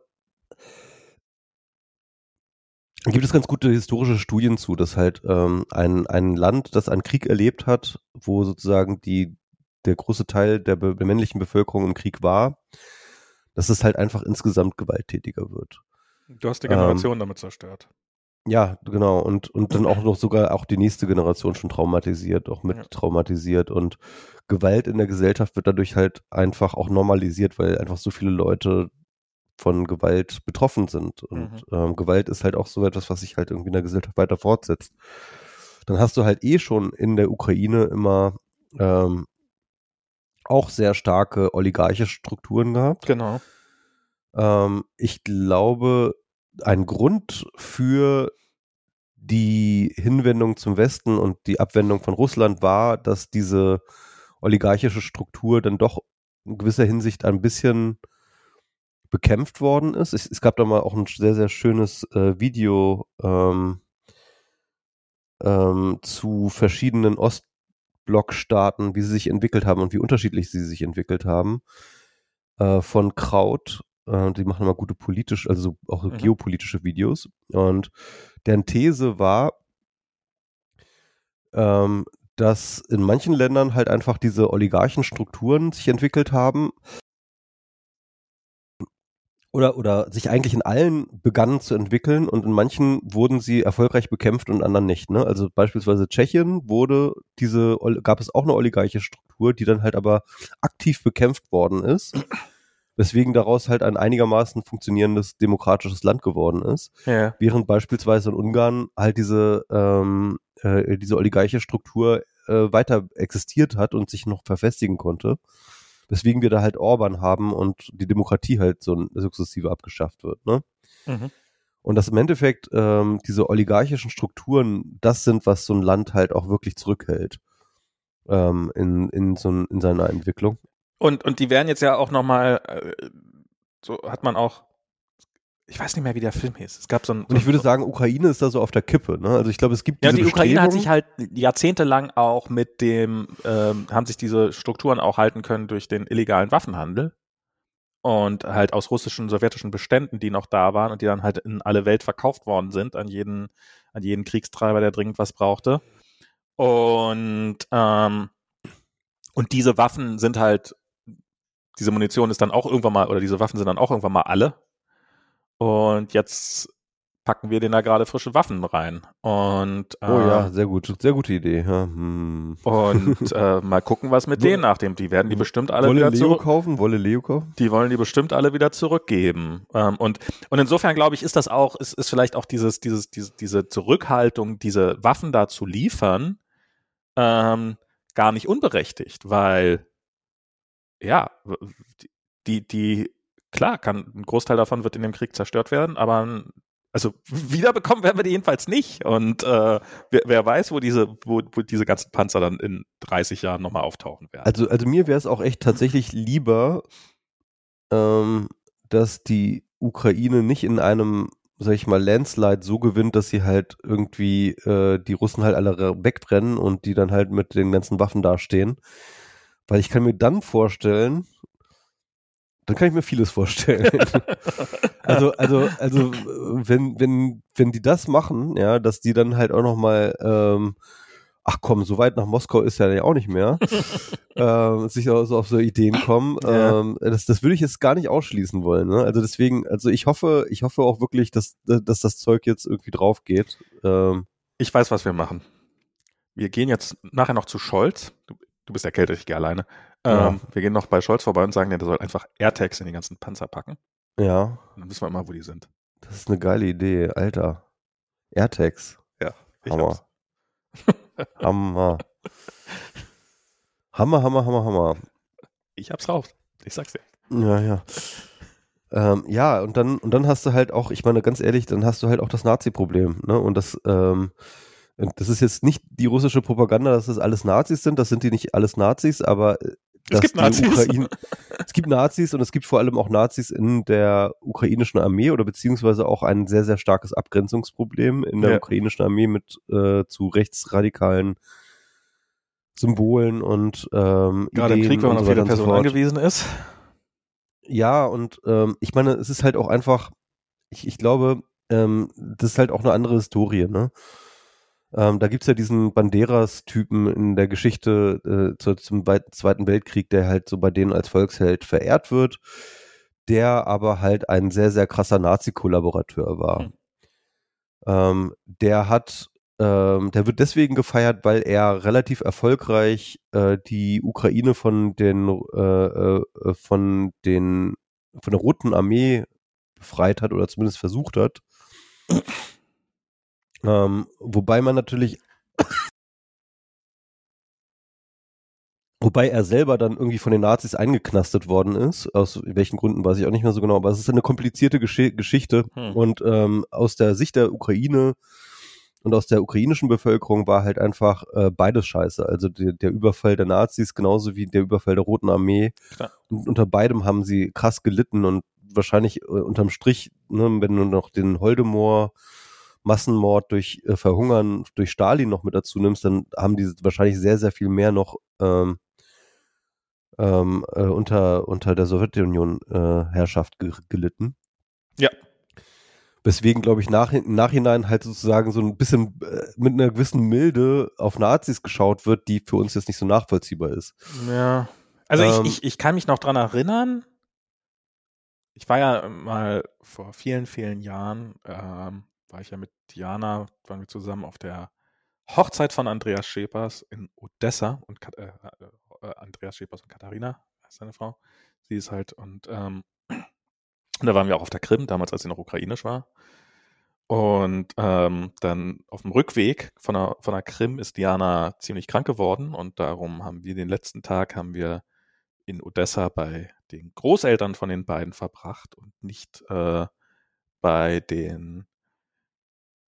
gibt es ganz gute historische Studien zu, dass halt ähm, ein, ein Land, das einen Krieg erlebt hat, wo sozusagen die, der große Teil der, der männlichen Bevölkerung im Krieg war, dass es halt einfach insgesamt gewalttätiger wird. Du hast die Generation ähm, damit zerstört. Ja, genau. Und, und dann auch noch sogar auch die nächste Generation schon traumatisiert, auch mit ja. traumatisiert. Und Gewalt in der Gesellschaft wird dadurch halt einfach auch normalisiert, weil einfach so viele Leute von Gewalt betroffen sind. Und mhm. ähm, Gewalt ist halt auch so etwas, was sich halt irgendwie in der Gesellschaft weiter fortsetzt. Dann hast du halt eh schon in der Ukraine immer ähm, auch sehr starke oligarchische Strukturen gehabt. Genau. Ähm, ich glaube, ein Grund für die Hinwendung zum Westen und die Abwendung von Russland war, dass diese oligarchische Struktur dann doch in gewisser Hinsicht ein bisschen bekämpft worden ist. Es, es gab da mal auch ein sehr, sehr schönes äh, Video ähm, ähm, zu verschiedenen Ostblockstaaten, wie sie sich entwickelt haben und wie unterschiedlich sie sich entwickelt haben. Äh, von Kraut. Äh, die machen immer gute politische, also auch mhm. geopolitische Videos. Und deren These war, ähm, dass in manchen Ländern halt einfach diese Oligarchenstrukturen sich entwickelt haben, oder, oder sich eigentlich in allen begannen zu entwickeln und in manchen wurden sie erfolgreich bekämpft und in anderen nicht. Ne? Also beispielsweise Tschechien wurde diese, gab es auch eine oligarchische Struktur, die dann halt aber aktiv bekämpft worden ist, weswegen daraus halt ein einigermaßen funktionierendes demokratisches Land geworden ist. Ja. Während beispielsweise in Ungarn halt diese, ähm, äh, diese oligarchische Struktur äh, weiter existiert hat und sich noch verfestigen konnte weswegen wir da halt Orban haben und die Demokratie halt so sukzessive abgeschafft wird. Ne? Mhm. Und dass im Endeffekt ähm, diese oligarchischen Strukturen das sind, was so ein Land halt auch wirklich zurückhält ähm, in, in, so in seiner Entwicklung. Und, und die werden jetzt ja auch nochmal, äh, so hat man auch ich weiß nicht mehr, wie der Film hieß. Es gab so ein. Und ich würde sagen, Ukraine ist da so auf der Kippe. Ne? Also ich glaube, es gibt ja die Ukraine hat sich halt jahrzehntelang auch mit dem ähm, haben sich diese Strukturen auch halten können durch den illegalen Waffenhandel und halt aus russischen, sowjetischen Beständen, die noch da waren und die dann halt in alle Welt verkauft worden sind an jeden an jeden Kriegstreiber, der dringend was brauchte. Und ähm, und diese Waffen sind halt diese Munition ist dann auch irgendwann mal oder diese Waffen sind dann auch irgendwann mal alle und jetzt packen wir denen da gerade frische Waffen rein. Und, äh, oh ja, sehr gut, sehr gute Idee. Ja, hm. Und äh, mal gucken, was mit denen nachdem. Die werden die bestimmt alle Wolle wieder Leo zurück kaufen. Wolle Leo kaufen? Die wollen die bestimmt alle wieder zurückgeben. Ähm, und und insofern glaube ich, ist das auch, ist, ist vielleicht auch dieses dieses diese diese Zurückhaltung, diese Waffen da zu liefern, ähm, gar nicht unberechtigt, weil ja die die klar, kann, ein Großteil davon wird in dem Krieg zerstört werden, aber also wiederbekommen werden wir die jedenfalls nicht. Und äh, wer, wer, weiß, wo diese, wo, wo diese ganzen Panzer dann in 30 Jahren nochmal auftauchen werden. Also, also mir wäre es auch echt tatsächlich lieber, ähm, dass die Ukraine nicht in einem, sag ich mal, Landslide so gewinnt, dass sie halt irgendwie äh, die Russen halt alle wegbrennen und die dann halt mit den ganzen Waffen dastehen. Weil ich kann mir dann vorstellen, dann kann ich mir vieles vorstellen. also, also, also, wenn, wenn, wenn die das machen, ja, dass die dann halt auch noch mal, ähm, ach komm, so weit nach Moskau ist ja auch nicht mehr, ähm, sich auch so auf so Ideen kommen. Ja. Ähm, das, das würde ich jetzt gar nicht ausschließen wollen. Ne? Also deswegen, also ich hoffe, ich hoffe auch wirklich, dass, dass das Zeug jetzt irgendwie drauf geht. Ähm, ich weiß, was wir machen. Wir gehen jetzt nachher noch zu Scholz. Du, du bist erkältet, ich gehe alleine. Ja. Ähm, wir gehen noch bei Scholz vorbei und sagen, der soll einfach AirTags in die ganzen Panzer packen. Ja. Und dann wissen wir immer, wo die sind. Das ist eine geile Idee, Alter. AirTags. Ja. Hammer. Hammer. Hammer, Hammer, Hammer, Hammer. Ich hab's raus. Ich sag's dir. Ja, ja. Ähm, ja, und dann, und dann hast du halt auch, ich meine, ganz ehrlich, dann hast du halt auch das Nazi-Problem, ne? Und das, ähm, das ist jetzt nicht die russische Propaganda, dass das alles Nazis sind, das sind die nicht alles Nazis, aber Es gibt Nazis. Ukraine, es gibt Nazis und es gibt vor allem auch Nazis in der ukrainischen Armee oder beziehungsweise auch ein sehr, sehr starkes Abgrenzungsproblem in der Ja. ukrainischen Armee mit äh, zu rechtsradikalen Symbolen und ähm, Gerade im Ideen Krieg, wenn man auf so weiter jede so Person angewiesen ist. Ja, und ähm, ich meine, es ist halt auch einfach, ich, ich glaube, ähm, das ist halt auch eine andere Historie, ne? Ähm, da gibt's ja diesen Banderas-Typen in der Geschichte äh, zu, zum Weit- Zweiten Weltkrieg, der halt so bei denen als Volksheld verehrt wird, der aber halt ein sehr, sehr krasser Nazi-Kollaborateur war. Hm. Ähm, der hat, ähm, der wird deswegen gefeiert, weil er relativ erfolgreich äh, die Ukraine von den, äh, äh, von den, von der Roten Armee befreit hat oder zumindest versucht hat. Ähm, wobei man natürlich, wobei er selber dann irgendwie von den Nazis eingeknastet worden ist. Aus welchen Gründen weiß ich auch nicht mehr so genau, aber es ist eine komplizierte Gesch Geschichte. Hm. Und ähm, aus der Sicht der Ukraine und aus der ukrainischen Bevölkerung war halt einfach äh, beides scheiße. Also der, der Überfall der Nazis genauso wie der Überfall der Roten Armee. Klar. Und unter beidem haben sie krass gelitten und wahrscheinlich äh, unterm Strich, ne, wenn du noch den Holdomor Massenmord durch äh, Verhungern durch Stalin noch mit dazu nimmst, dann haben die wahrscheinlich sehr, sehr viel mehr noch ähm, ähm, äh, unter, unter der Sowjetunion äh, Herrschaft ge gelitten. Ja. Weswegen, glaube ich, nach, im Nachhinein halt sozusagen so ein bisschen äh, mit einer gewissen Milde auf Nazis geschaut wird, die für uns jetzt nicht so nachvollziehbar ist. Ja. Also Ähm, ich, ich, ich kann mich noch dran erinnern. Ich war ja mal vor vielen, vielen Jahren, ähm, war ich ja mit Diana, waren wir zusammen auf der Hochzeit von Andreas Schepers in Odessa und Kat- äh, äh, Andreas Schepers und Katharina, seine Frau. Sie ist halt und ähm, da waren wir auch auf der Krim, damals als sie noch ukrainisch war. Und ähm, dann auf dem Rückweg von der, von der Krim ist Diana ziemlich krank geworden und darum haben wir den letzten Tag haben wir in Odessa bei den Großeltern von den beiden verbracht und nicht äh, bei den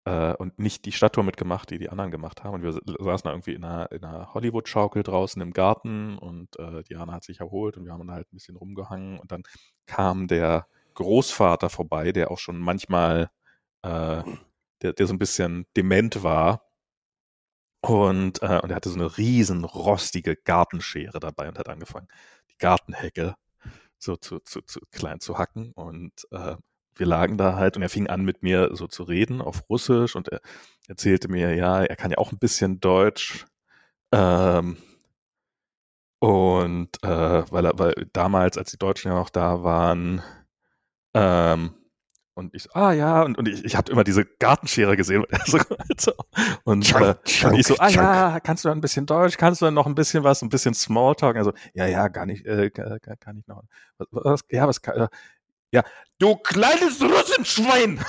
äh, und nicht die Stadttour mitgemacht, die die anderen gemacht haben. Und wir saßen da irgendwie in einer, in einer Hollywood-Schaukel draußen im Garten und äh, Diana hat sich erholt und wir haben dann halt ein bisschen rumgehangen und dann kam der Großvater vorbei, der auch schon manchmal, äh, der, der so ein bisschen dement war. Und, äh, und er hatte so eine riesen rostige Gartenschere dabei und hat angefangen, die Gartenhecke so zu, zu, zu klein zu hacken. Und äh, wir lagen da halt und er fing an mit mir so zu reden auf Russisch und er erzählte mir, ja, er kann ja auch ein bisschen Deutsch. Ähm, und äh, weil er, weil damals, als die Deutschen ja noch da waren, ähm, und ich so, ah ja, und, und ich, ich habe immer diese Gartenschere gesehen. Und, Chunk, äh, chunk, und ich so, ah chunk. ja, kannst du ein bisschen Deutsch, kannst du dann noch ein bisschen was, ein bisschen Smalltalk? Also, ja, ja, gar nicht, äh, kann, ich noch. Was, was, ja, was kann, äh, ja, du kleines Russenschwein!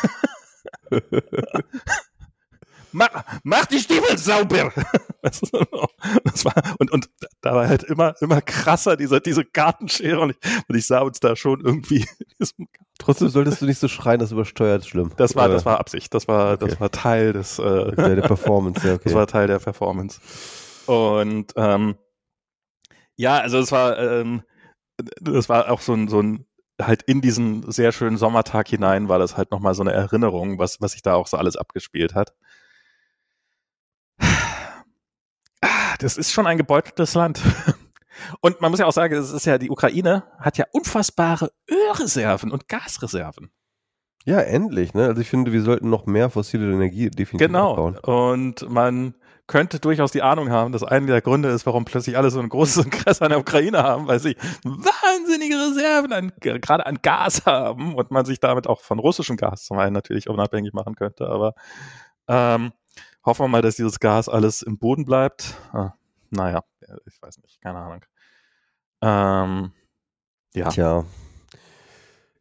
mach, mach die Stiefel sauber! Das, war, und, und da war halt immer, immer krasser diese, diese Gartenschere und ich, und ich sah uns da schon irgendwie Trotzdem solltest du nicht so schreien, das übersteuert schlimm. das war, das war Absicht. Das war, okay. das war Teil des, äh, der, der Performance, ja, okay. das war Teil der Performance. Und ähm, ja, also es war, ähm, das war auch so ein, so ein, halt in diesen sehr schönen Sommertag hinein war das halt nochmal so eine Erinnerung, was, was sich da auch so alles abgespielt hat. Ah, Das ist schon ein gebeuteltes Land. Und man muss ja auch sagen, es ist ja, die Ukraine hat ja unfassbare Ölreserven und Gasreserven. ja, endlich, ne? Also ich finde, wir sollten noch mehr fossile Energie definitiv Genau. abbauen. Und man könnte durchaus die Ahnung haben, dass einer der Gründe ist, warum plötzlich alle so ein großes Interesse an der Ukraine haben, weil sie wahnsinnige Reserven an, gerade an Gas haben und man sich damit auch von russischem Gas zum einen natürlich unabhängig machen könnte. Aber ähm, hoffen wir mal, dass dieses Gas alles im Boden bleibt. Ah, naja, ich weiß nicht, keine Ahnung. Ähm, ja. Tja.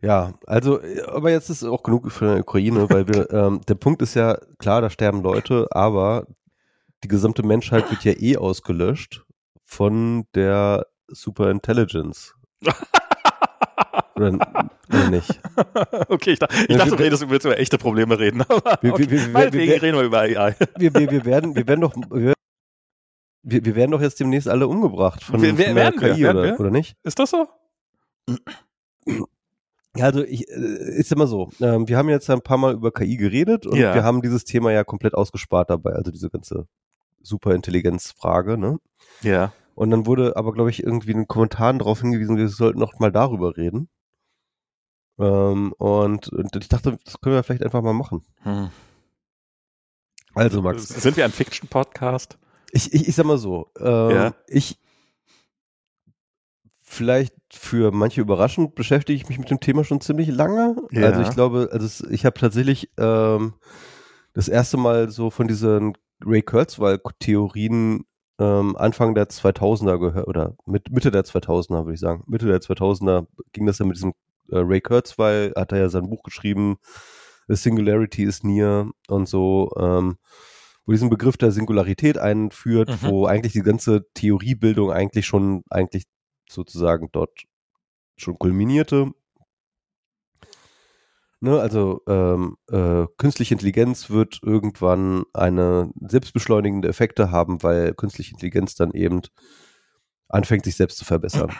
Ja, also, äh, aber jetzt ist auch genug für die Ukraine, weil wir, ähm, der Punkt ist ja, klar, da sterben Leute, aber die gesamte Menschheit wird ja eh ausgelöscht von der Superintelligence. oder, oder nicht? okay, ich, dachte, ich dachte, du redest, du willst über echte Probleme reden. Aber wir, okay. wir, wir, Meinetwegen wir, reden wir über AI. wir, wir, wir, werden, wir werden doch, wir, wir, werden doch jetzt demnächst alle umgebracht von, wir, von der KI, wir, oder, oder nicht? Ist das so? Ja, also ich, äh, ist immer so. Ähm, wir haben jetzt ein paar Mal über KI geredet und ja. wir haben dieses Thema ja komplett ausgespart dabei, also diese ganze Superintelligenz-Frage, ne? Ja. Und dann wurde aber, glaube ich, irgendwie in den Kommentaren darauf hingewiesen, wir sollten noch mal darüber reden. Ähm, und, und, ich dachte, das können wir vielleicht einfach mal machen. Hm. Also, Max. Sind wir ein Fiction-Podcast? Ich, ich, ich sag mal so, ähm, ja. ich, vielleicht für manche überraschend beschäftige ich mich mit dem Thema schon ziemlich lange. Ja. Also ich glaube, also ich habe tatsächlich ähm, das erste Mal so von diesen Ray Kurzweil-Theorien ähm, Anfang der 2000er gehört, oder mit, Mitte der 2000er würde ich sagen. Mitte der 2000er ging das ja mit diesem äh, Ray Kurzweil, hat er ja sein Buch geschrieben, The Singularity is Near und so, ähm, wo diesen Begriff der Singularität einführt, mhm. wo eigentlich die ganze Theoriebildung eigentlich schon eigentlich sozusagen dort schon kulminierte. Ne, also ähm, äh, künstliche Intelligenz wird irgendwann eine selbstbeschleunigende Effekte haben, weil künstliche Intelligenz dann eben anfängt, sich selbst zu verbessern.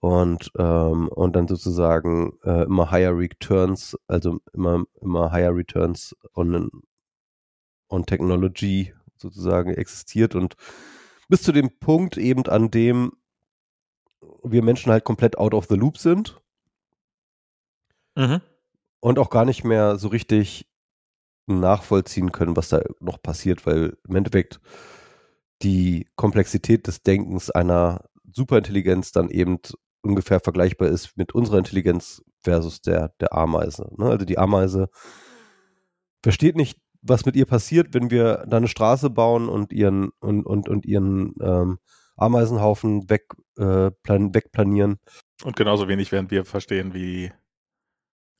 Und, ähm, und dann sozusagen äh, immer higher returns, also immer, immer higher returns on, on Technology sozusagen existiert und bis zu dem Punkt eben, an dem wir Menschen halt komplett out of the loop sind. Mhm. Und auch gar nicht mehr so richtig nachvollziehen können, was da noch passiert, weil im Endeffekt die Komplexität des Denkens einer Superintelligenz dann eben ungefähr vergleichbar ist mit unserer Intelligenz versus der, der Ameise. Ne? Also die Ameise versteht nicht, was mit ihr passiert, wenn wir da eine Straße bauen und ihren und, und, und ihren ähm, Ameisenhaufen weg, äh, plan, wegplanieren. Und genauso wenig werden wir verstehen, wie.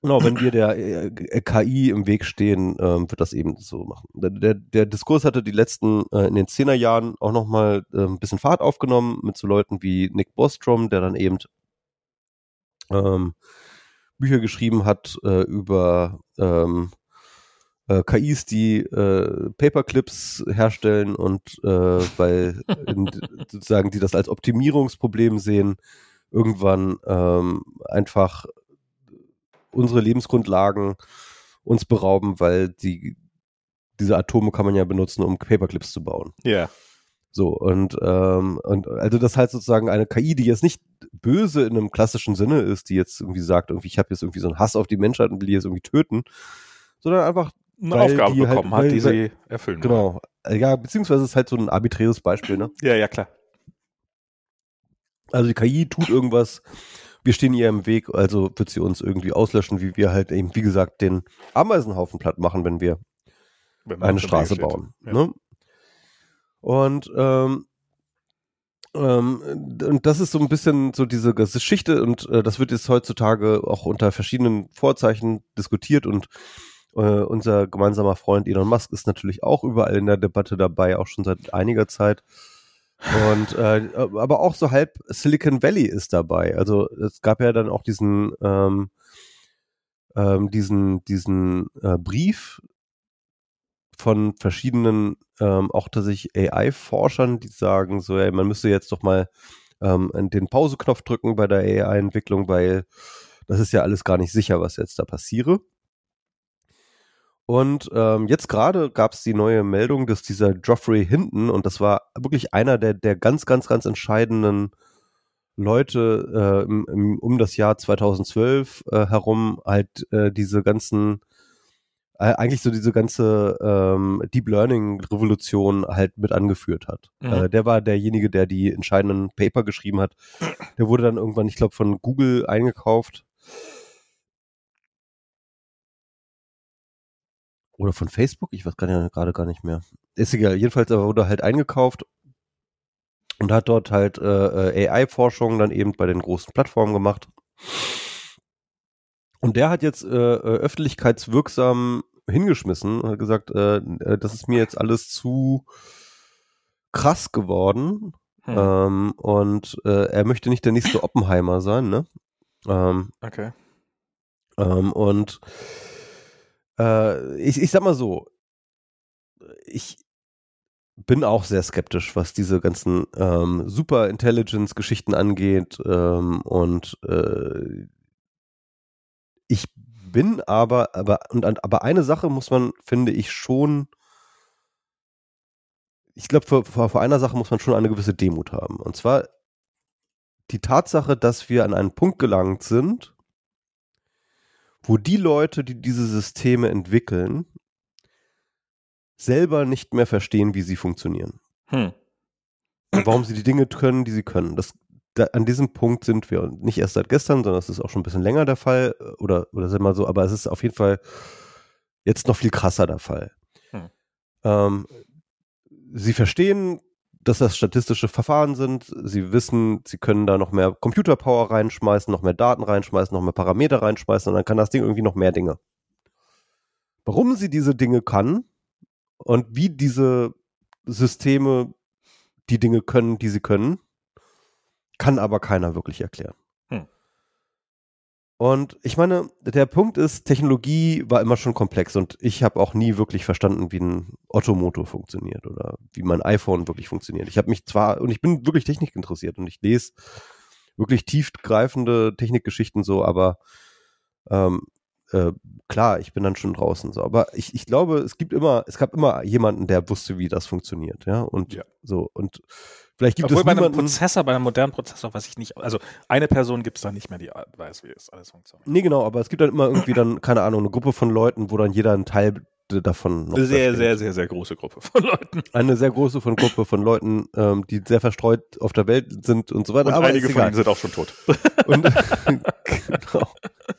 Genau, wenn wir der äh, KI im Weg stehen, ähm, wird das eben so machen. Der, der, der Diskurs hatte die letzten, äh, in den Zehnerjahren auch nochmal äh, ein bisschen Fahrt aufgenommen mit so Leuten wie Nick Bostrom, der dann eben ähm, Bücher geschrieben hat äh, über ähm, äh, KIs, die äh, Paperclips herstellen und äh, weil in, sozusagen die das als Optimierungsproblem sehen, irgendwann ähm, einfach unsere Lebensgrundlagen uns berauben, weil die diese Atome kann man ja benutzen, um Paperclips zu bauen. Ja. Yeah. So, und, ähm, und also das heißt sozusagen eine KI, die jetzt nicht böse in einem klassischen Sinne ist, die jetzt irgendwie sagt, irgendwie, ich habe jetzt irgendwie so einen Hass auf die Menschheit und will die jetzt irgendwie töten, sondern einfach eine Aufgabe halt bekommen halt, hat, die weil, sie erfüllen. Genau. Will. Ja, beziehungsweise ist halt so ein arbiträres Beispiel, ne? Ja, ja, klar. Also die KI tut irgendwas, wir stehen ihr im Weg, also wird sie uns irgendwie auslöschen, wie wir halt eben, wie gesagt, den Ameisenhaufen platt machen, wenn wir wenn eine Straße bauen. Ja. Ne? Und ähm, ähm, und das ist so ein bisschen so diese Geschichte und äh, das wird jetzt heutzutage auch unter verschiedenen Vorzeichen diskutiert und äh, unser gemeinsamer Freund Elon Musk ist natürlich auch überall in der Debatte dabei, auch schon seit einiger Zeit. Und äh, aber auch so halb Silicon Valley ist dabei. Also es gab ja dann auch diesen ähm, ähm, diesen diesen äh, Brief von verschiedenen ähm, auch tatsächlich AI-Forschern, die sagen so, ey, man müsste jetzt doch mal ähm, den Pauseknopf drücken bei der AI-Entwicklung, weil das ist ja alles gar nicht sicher, was jetzt da passiere. Und ähm, jetzt gerade gab es die neue Meldung, dass dieser Geoffrey Hinton, und das war wirklich einer der, der ganz, ganz, ganz entscheidenden Leute äh, im, im, um das Jahr 2012 äh, herum, halt äh, diese ganzen, äh, eigentlich so diese ganze ähm, Deep Learning Revolution halt mit angeführt hat. Mhm. Äh, der war derjenige, der die entscheidenden Paper geschrieben hat. Der wurde dann irgendwann, ich glaube, von Google eingekauft Oder von Facebook? Ich weiß gerade gar nicht mehr. Ist egal. Jedenfalls wurde halt eingekauft und hat dort halt äh, äh AI-Forschung dann eben bei den großen Plattformen gemacht. Und der hat jetzt äh, äh, öffentlichkeitswirksam hingeschmissen und hat gesagt, äh, äh, das ist mir jetzt alles zu krass geworden. Hm. Ähm, und äh, er möchte nicht der nächste Oppenheimer sein, ne? Ähm, okay. Ähm, und äh, ich, ich sag mal so, ich bin auch sehr skeptisch, was diese ganzen ähm, Super Intelligence-Geschichten angeht. Ähm, und äh, ich bin aber, aber, und, aber eine Sache muss man, finde ich, schon ich glaube, vor, vor, vor einer Sache muss man schon eine gewisse Demut haben. Und zwar die Tatsache, dass wir an einen Punkt gelangt sind, wo die Leute, die diese Systeme entwickeln, selber nicht mehr verstehen, wie sie funktionieren. Hm. Warum sie die Dinge können, die sie können. Das, da, an diesem Punkt sind wir und nicht erst seit gestern, sondern es ist auch schon ein bisschen länger der Fall oder oder sind mal so, aber es ist auf jeden Fall jetzt noch viel krasser der Fall. Hm. Ähm, sie verstehen, dass das statistische Verfahren sind. Sie wissen, sie können da noch mehr Computerpower reinschmeißen, noch mehr Daten reinschmeißen, noch mehr Parameter reinschmeißen und dann kann das Ding irgendwie noch mehr Dinge. Warum sie diese Dinge kann und wie diese Systeme die Dinge können, die sie können, kann aber keiner wirklich erklären. Und ich meine, der Punkt ist, Technologie war immer schon komplex und ich habe auch nie wirklich verstanden, wie ein Ottomotor funktioniert oder wie mein iPhone wirklich funktioniert. Ich habe mich zwar, und ich bin wirklich Technik interessiert und ich lese wirklich tiefgreifende Technikgeschichten so, aber ähm, äh, klar, ich bin dann schon draußen so. Aber ich, ich glaube, es gibt immer, es gab immer jemanden, der wusste, wie das funktioniert, ja. Und ja. so, und Vielleicht gibt Obwohl es bei einem Prozessor, bei einem modernen Prozessor weiß ich nicht, also eine Person gibt es da nicht mehr, die weiß, wie es alles funktioniert. Nee, genau, aber es gibt dann immer irgendwie dann, keine Ahnung, eine Gruppe von Leuten, wo dann jeder ein Teil davon noch Sehr, sehr, sehr, sehr große Gruppe von Leuten. Eine sehr große von Gruppe von Leuten, ähm, die sehr verstreut auf der Welt sind und so weiter. Und aber einige von ihnen sind auch schon tot. Und, genau.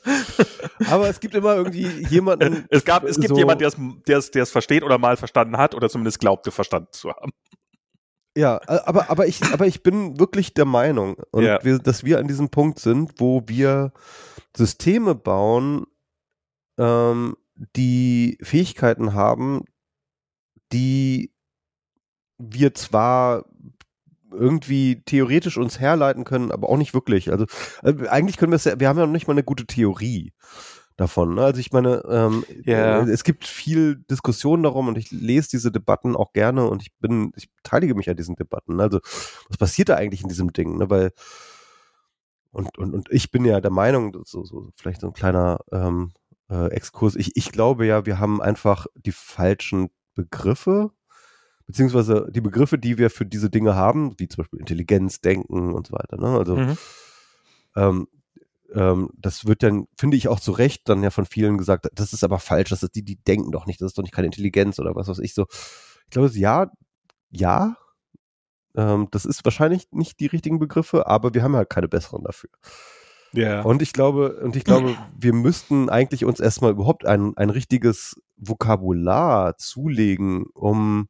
Aber es gibt immer irgendwie jemanden. Es gab, es gibt so, jemanden, der es, der es versteht oder mal verstanden hat oder zumindest glaubte verstanden zu haben. Ja, aber, aber, ich, aber ich bin wirklich der Meinung, und ja. wir, dass wir an diesem Punkt sind, wo wir Systeme bauen, ähm, die Fähigkeiten haben, die wir zwar irgendwie theoretisch uns herleiten können, aber auch nicht wirklich. Also äh, eigentlich können wir es ja, wir haben ja noch nicht mal eine gute Theorie davon. Ne? Also ich meine, ähm, yeah. es gibt viel Diskussion darum und ich lese diese Debatten auch gerne und ich bin, ich beteilige mich an diesen Debatten. Also was passiert da eigentlich in diesem Ding? Ne? Weil und, und, und ich bin ja der Meinung, so, so vielleicht so ein kleiner ähm, äh, Exkurs, ich, ich glaube ja, wir haben einfach die falschen Begriffe, beziehungsweise die Begriffe, die wir für diese Dinge haben, wie zum Beispiel Intelligenz, Denken und so weiter. Ne? Also mhm. ähm, ähm, das wird dann, finde ich auch zu Recht, dann ja von vielen gesagt, das ist aber falsch, das ist die, die denken doch nicht, das ist doch nicht keine Intelligenz oder was weiß ich so. Ich glaube, ja, ja, ähm, das ist wahrscheinlich nicht die richtigen Begriffe, aber wir haben halt keine besseren dafür. Ja. Yeah. Und ich glaube, und ich glaube, wir müssten eigentlich uns erstmal überhaupt ein, ein richtiges Vokabular zulegen, um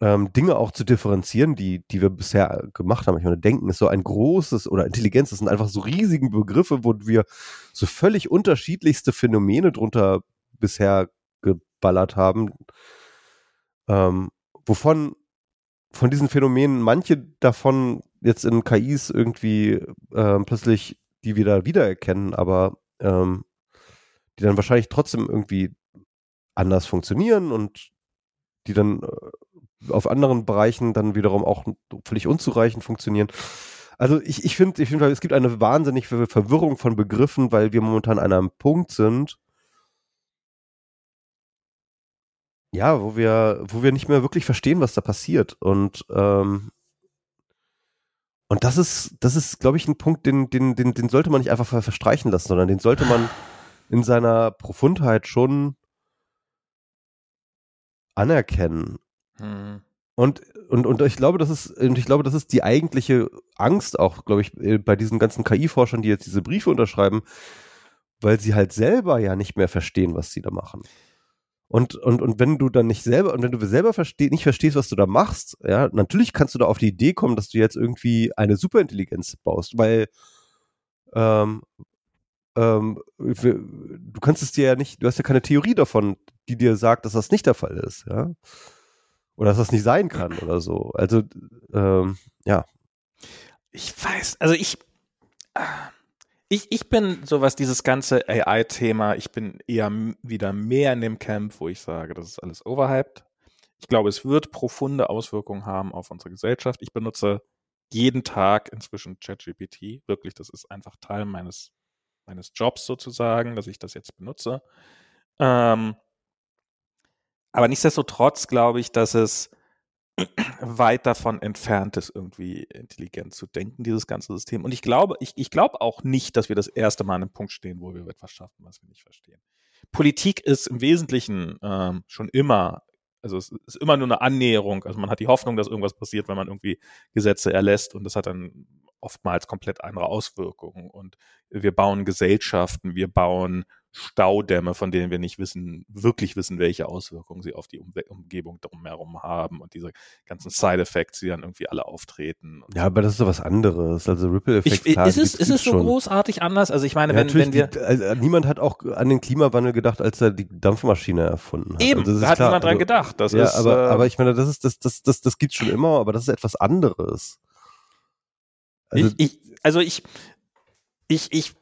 ähm, Dinge auch zu differenzieren, die, die wir bisher gemacht haben. Ich meine, Denken ist so ein großes oder Intelligenz, das sind einfach so riesige Begriffe, wo wir so völlig unterschiedlichste Phänomene drunter bisher geballert haben, ähm, wovon von diesen Phänomenen manche davon jetzt in KIs irgendwie ähm, plötzlich die wieder wiedererkennen, aber ähm, die dann wahrscheinlich trotzdem irgendwie anders funktionieren und die dann äh, auf anderen Bereichen dann wiederum auch völlig unzureichend funktionieren. Also ich, ich finde, ich finde, es gibt eine wahnsinnige Verwirrung von Begriffen, weil wir momentan an einem Punkt sind, ja, wo wir, wo wir nicht mehr wirklich verstehen, was da passiert. Und ähm, und das ist, das ist, glaube ich, ein Punkt, den, den, den, den sollte man nicht einfach verstreichen lassen, sondern den sollte man in seiner Profundheit schon anerkennen. Mhm. Und, und, und ich glaube, das ist, und ich glaube, das ist die eigentliche Angst auch, glaube ich, äh, bei diesen ganzen KI-Forschern, die jetzt diese Briefe unterschreiben, weil sie halt selber ja nicht mehr verstehen, was sie da machen. Und, und, und wenn du dann nicht selber, und wenn du selber versteh, nicht verstehst, was du da machst, ja, natürlich kannst du da auf die Idee kommen, dass du jetzt irgendwie eine Superintelligenz baust, weil ähm, ähm, du kannst es dir ja nicht, du hast ja keine Theorie davon, die dir sagt, dass das nicht der Fall ist, ja. Oder dass das nicht sein kann oder so. Also, ähm, ja. Ich weiß, also ich, ich, ich bin so was dieses ganze AI-Thema, ich bin eher wieder mehr in dem Camp, wo ich sage, das ist alles overhyped. Ich glaube, es wird profunde Auswirkungen haben auf unsere Gesellschaft. Ich benutze jeden Tag inzwischen ChatGPT. Wirklich, das ist einfach Teil meines, meines Jobs sozusagen, dass ich das jetzt benutze. Ähm, aber nichtsdestotrotz glaube ich, dass es weit davon entfernt ist, irgendwie intelligent zu denken, dieses ganze System. Und ich glaube, ich, ich glaube auch nicht, dass wir das erste Mal an einem Punkt stehen, wo wir etwas schaffen, was wir nicht verstehen. Politik ist im Wesentlichen ähm, schon immer, also es ist immer nur eine Annäherung. Also man hat die Hoffnung, dass irgendwas passiert, wenn man irgendwie Gesetze erlässt und das hat dann oftmals komplett andere Auswirkungen. Und wir bauen Gesellschaften, wir bauen Staudämme, von denen wir nicht wissen, wirklich wissen, welche Auswirkungen sie auf die um Umgebung drumherum haben und diese ganzen Side-Effects, die dann irgendwie alle auftreten. Ja, aber das ist so was anderes. Also Ripple-Effekt. Ist es, ist es so schon. großartig anders? Also ich meine, ja, wenn, wenn wir. Die, also niemand hat auch an den Klimawandel gedacht, als er die Dampfmaschine erfunden hat. Eben, also da hat klar. niemand dran also, gedacht. Das ja, ist, aber, äh, aber ich meine, das ist, das, das, das, das gibt's schon immer, aber das ist etwas anderes. Also ich, ich, also ich, ich, ich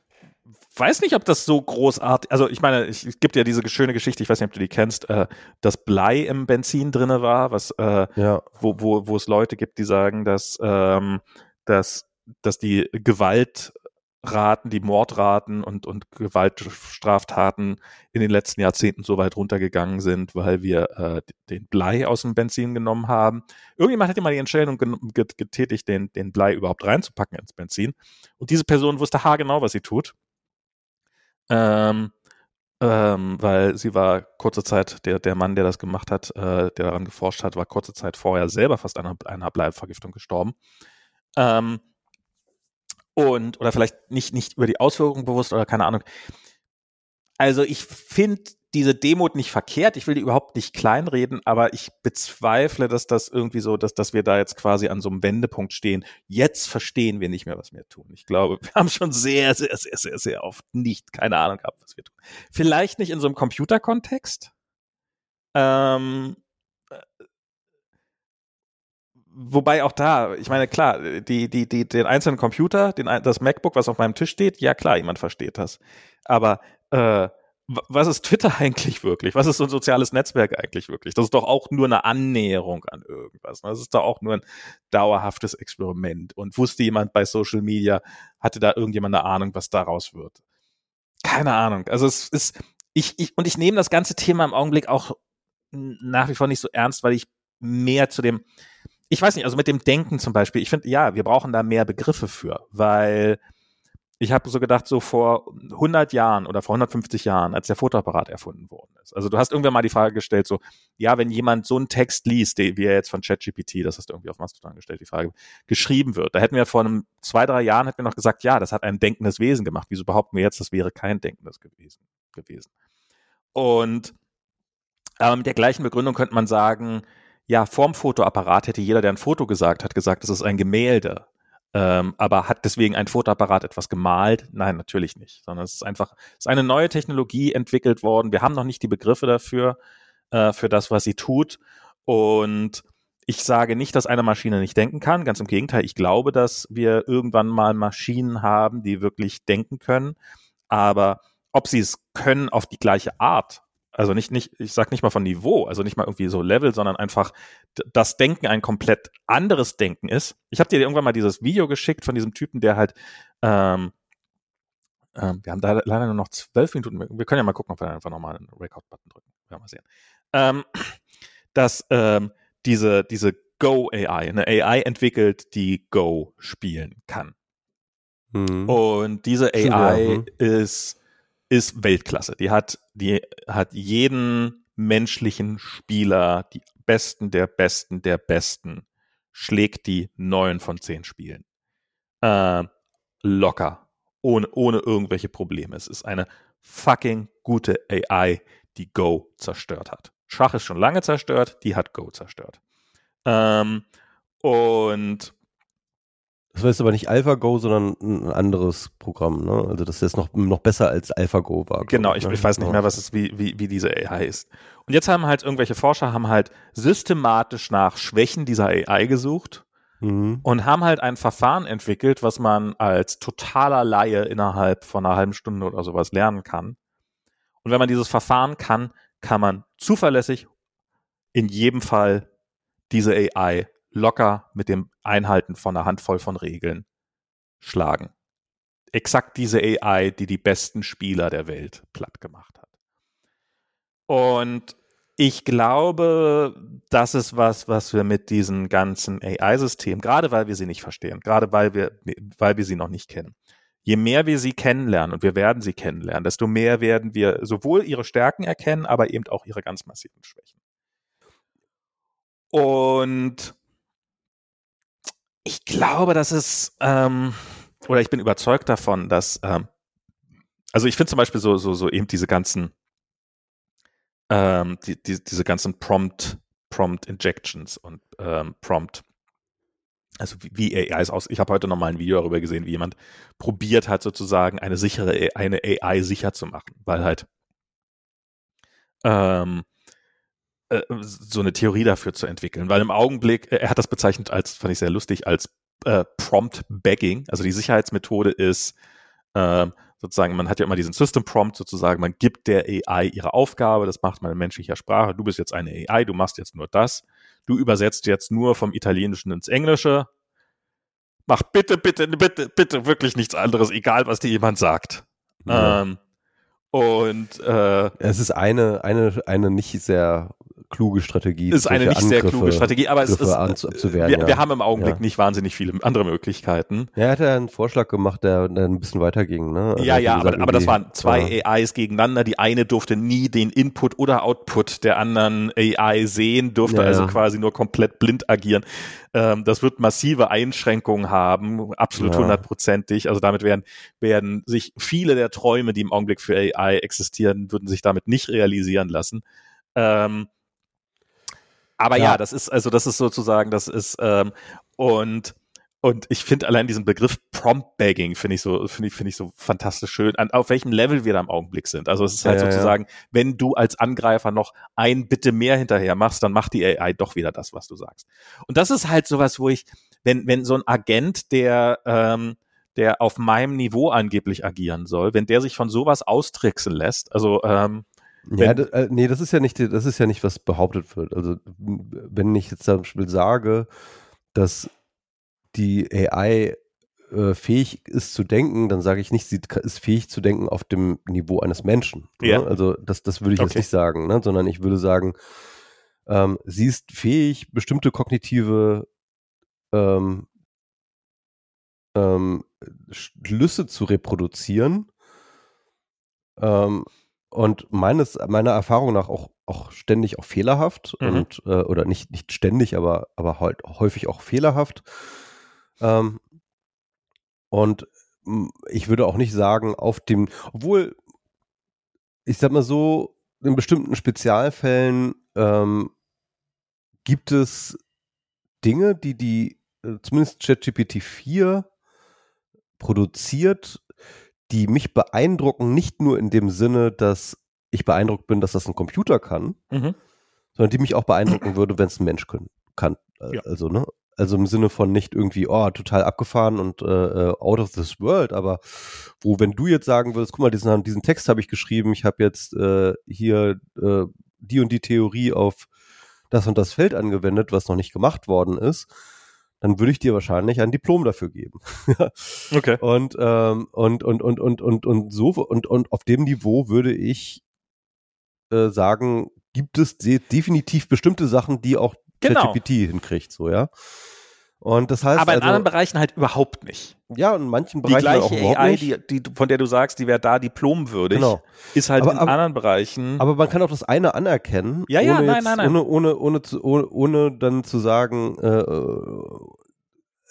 weiß nicht, ob das so großartig, also ich meine, ich, es gibt ja diese schöne Geschichte, ich weiß nicht, ob du die kennst, äh, dass Blei im Benzin drinne war, was, äh, ja. wo, wo, wo es Leute gibt, die sagen, dass, ähm, dass, dass die Gewaltraten, die Mordraten und, und Gewaltstraftaten in den letzten Jahrzehnten so weit runtergegangen sind, weil wir äh, den Blei aus dem Benzin genommen haben. Irgendjemand hat ja mal die Entscheidung getätigt, den, den Blei überhaupt reinzupacken ins Benzin. Und diese Person wusste haargenau, was sie tut ähm, ähm, weil sie war kurze Zeit, der, der Mann, der das gemacht hat, äh, der daran geforscht hat, war kurze Zeit vorher selber fast an einer, einer Bleibvergiftung gestorben. Ähm, und, oder vielleicht nicht, nicht über die Auswirkungen bewusst oder keine Ahnung. Also ich finde diese Demut nicht verkehrt. Ich will die überhaupt nicht kleinreden, aber ich bezweifle, dass das irgendwie so, dass, dass wir da jetzt quasi an so einem Wendepunkt stehen. Jetzt verstehen wir nicht mehr, was wir tun. Ich glaube, wir haben schon sehr, sehr, sehr, sehr, sehr oft nicht keine Ahnung gehabt, was wir tun. Vielleicht nicht in so einem Computerkontext. Ähm, äh, wobei auch da, ich meine, klar, die, die, die, den einzelnen Computer, den, das MacBook, was auf meinem Tisch steht, ja klar, jemand versteht das. Aber äh, was ist Twitter eigentlich wirklich? Was ist so ein soziales Netzwerk eigentlich wirklich? Das ist doch auch nur eine Annäherung an irgendwas. Ne? Das ist doch auch nur ein dauerhaftes Experiment. Und wusste jemand bei Social Media, hatte da irgendjemand eine Ahnung, was daraus wird? Keine Ahnung. Also es ist, ich, ich, und ich nehme das ganze Thema im Augenblick auch nach wie vor nicht so ernst, weil ich mehr zu dem, ich weiß nicht, also mit dem Denken zum Beispiel, ich finde, ja, wir brauchen da mehr Begriffe für, weil ich habe so gedacht, so vor 100 Jahren oder vor 150 Jahren, als der Fotoapparat erfunden worden ist. Also du hast irgendwann mal die Frage gestellt, so, ja, wenn jemand so einen Text liest, wie er jetzt von ChatGPT, das hast du irgendwie auf Mastodon gestellt, die Frage, geschrieben wird, da hätten wir vor einem zwei, drei Jahren hätten wir noch gesagt, ja, das hat ein denkendes Wesen gemacht. Wieso behaupten wir jetzt, das wäre kein denkendes gewesen? gewesen? Und äh, mit der gleichen Begründung könnte man sagen, ja, vorm Fotoapparat hätte jeder, der ein Foto gesagt hat, gesagt, das ist ein Gemälde. Ähm, aber hat deswegen ein Fotoapparat etwas gemalt? Nein, natürlich nicht, sondern es ist einfach, es ist eine neue Technologie entwickelt worden. Wir haben noch nicht die Begriffe dafür, äh, für das, was sie tut. Und ich sage nicht, dass eine Maschine nicht denken kann. Ganz im Gegenteil, ich glaube, dass wir irgendwann mal Maschinen haben, die wirklich denken können. Aber ob sie es können auf die gleiche Art, also nicht, nicht, ich sag nicht mal von Niveau, also nicht mal irgendwie so Level, sondern einfach das Denken ein komplett anderes Denken ist. Ich habe dir irgendwann mal dieses Video geschickt von diesem Typen, der halt, ähm, ähm, wir haben da leider nur noch zwölf Minuten. Wir können ja mal gucken, ob wir einfach nochmal einen Record-Button drücken. Wir mal sehen. Ähm, dass ähm, diese, diese Go AI, eine AI entwickelt, die Go spielen kann. Mhm. Und diese AI ja, hm. ist ist Weltklasse. Die hat, die hat jeden menschlichen Spieler, die Besten der Besten der Besten, schlägt die neun von zehn Spielen. Äh, locker. Ohne, ohne irgendwelche Probleme. Es ist eine fucking gute AI, die Go zerstört hat. Schach ist schon lange zerstört, die hat Go zerstört. Ähm, und Das war jetzt aber nicht AlphaGo, sondern ein anderes Programm, ne? Also das ist noch, noch besser als AlphaGo war. Genau, ich, ne? ich weiß nicht mehr, was es, wie, wie, wie diese AI ist. Und jetzt haben halt irgendwelche Forscher haben halt systematisch nach Schwächen dieser AI gesucht mhm. und haben halt ein Verfahren entwickelt, was man als totaler Laie innerhalb von einer halben Stunde oder sowas lernen kann. Und wenn man dieses Verfahren kann, kann man zuverlässig in jedem Fall diese AI locker mit dem Einhalten von einer Handvoll von Regeln schlagen. Exakt diese AI, die die besten Spieler der Welt platt gemacht hat. Und ich glaube, das ist was, was wir mit diesen ganzen AI-Systemen, gerade weil wir sie nicht verstehen, gerade weil wir, weil wir sie noch nicht kennen. Je mehr wir sie kennenlernen, und wir werden sie kennenlernen, desto mehr werden wir sowohl ihre Stärken erkennen, aber eben auch ihre ganz massiven Schwächen. Und ich glaube, dass es, ähm, oder ich bin überzeugt davon, dass, ähm, also ich finde zum Beispiel so, so, so eben diese ganzen, ähm, die, die, diese ganzen Prompt, Prompt Injections und ähm, Prompt, also wie, wie AI ist aus. Ich habe heute noch mal ein Video darüber gesehen, wie jemand probiert hat, sozusagen eine sichere, eine AI sicher zu machen, weil halt ähm, äh, so eine Theorie dafür zu entwickeln, weil im Augenblick, äh, er hat das bezeichnet als, fand ich sehr lustig, als äh, Prompt Bagging. Also die Sicherheitsmethode ist äh, sozusagen, man hat ja immer diesen System Prompt sozusagen, man gibt der AI ihre Aufgabe, das macht man in menschlicher Sprache, du bist jetzt eine AI, du machst jetzt nur das, du übersetzt jetzt nur vom Italienischen ins Englische, mach bitte, bitte, bitte, bitte wirklich nichts anderes, egal was dir jemand sagt. Ja. Ähm, und äh, es ist eine, eine, eine nicht sehr kluge Strategie. Ist eine nicht Angriffe, sehr kluge Strategie, aber es ist, abzuwehren, wir, ja. wir haben im Augenblick ja. nicht wahnsinnig viele andere Möglichkeiten. Ja, er hat ja einen Vorschlag gemacht, der, der ein bisschen weiter ging. Ne? Also ja, ja, aber, aber das waren zwei ja. AIs gegeneinander. Die eine durfte nie den Input oder Output der anderen AI sehen, durfte also quasi nur komplett blind agieren. Ähm, das wird massive Einschränkungen haben, absolut hundertprozentig. Also damit werden, werden sich viele der Träume, die im Augenblick für AI existieren, würden sich damit nicht realisieren lassen. Ähm, aber ja. ja, das ist, also das ist sozusagen, das ist, ähm, und und ich finde allein diesen Begriff Prompt Bagging finde ich so, finde ich, finde ich so fantastisch schön, an, auf welchem Level wir da im Augenblick sind. Also es ist halt ja, sozusagen, ja. wenn du als Angreifer noch ein Bitte mehr hinterher machst, dann macht die AI doch wieder das, was du sagst. Und das ist halt sowas, wo ich, wenn, wenn so ein Agent, der, ähm, der auf meinem Niveau angeblich agieren soll, wenn der sich von sowas austricksen lässt, also ähm, ja, äh, nee, das ist ja nicht, das ist ja nicht, was behauptet wird. Also, wenn ich jetzt zum Beispiel sage, dass die AI äh, fähig ist zu denken, dann sage ich nicht, sie ist fähig zu denken auf dem Niveau eines Menschen. Ne? Ja. Ne? Also, das, das würde ich okay. jetzt nicht sagen, ne? sondern ich würde sagen, ähm, sie ist fähig, bestimmte kognitive ähm, ähm, Schlüsse zu reproduzieren. Und meines, meiner Erfahrung nach auch, auch ständig auch fehlerhaft mhm. und äh, oder nicht, nicht ständig, aber, aber halt häufig auch fehlerhaft. Ähm, und ich würde auch nicht sagen, auf dem, obwohl, ich sag mal so, in bestimmten Spezialfällen ähm, gibt es Dinge, die die, äh, zumindest ChatGPT 4 produziert, die mich beeindrucken, nicht nur in dem Sinne, dass ich beeindruckt bin, dass das ein Computer kann, mhm. sondern die mich auch beeindrucken würde, wenn es ein Mensch können, kann. Äh, ja. Also, ne? Also im Sinne von nicht irgendwie, oh, total abgefahren und äh, äh, out of this world, aber wo, wenn du jetzt sagen würdest, guck mal, diesen, diesen Text habe ich geschrieben, ich habe jetzt äh, hier äh, die und die Theorie auf das und das Feld angewendet, was noch nicht gemacht worden ist, dann würde ich dir wahrscheinlich ein Diplom dafür geben. okay. Und, ähm, und, und, und, und, und, und so, und, und auf dem Niveau würde ich äh, sagen, gibt es de definitiv bestimmte Sachen, die auch genau. ChatGPT hinkriegt, so, ja. Und das heißt Aber in also, anderen Bereichen halt überhaupt nicht. Ja, in manchen Bereichen die gleiche auch AI, nicht. Die, die, von der du sagst, die wäre da diplomwürdig, genau. ist halt aber, in aber, anderen Bereichen. Aber man kann auch das eine anerkennen, ja, ja, nein, nein, nein. Ohne, ohne, ohne, zu, ohne, ohne dann zu sagen, äh,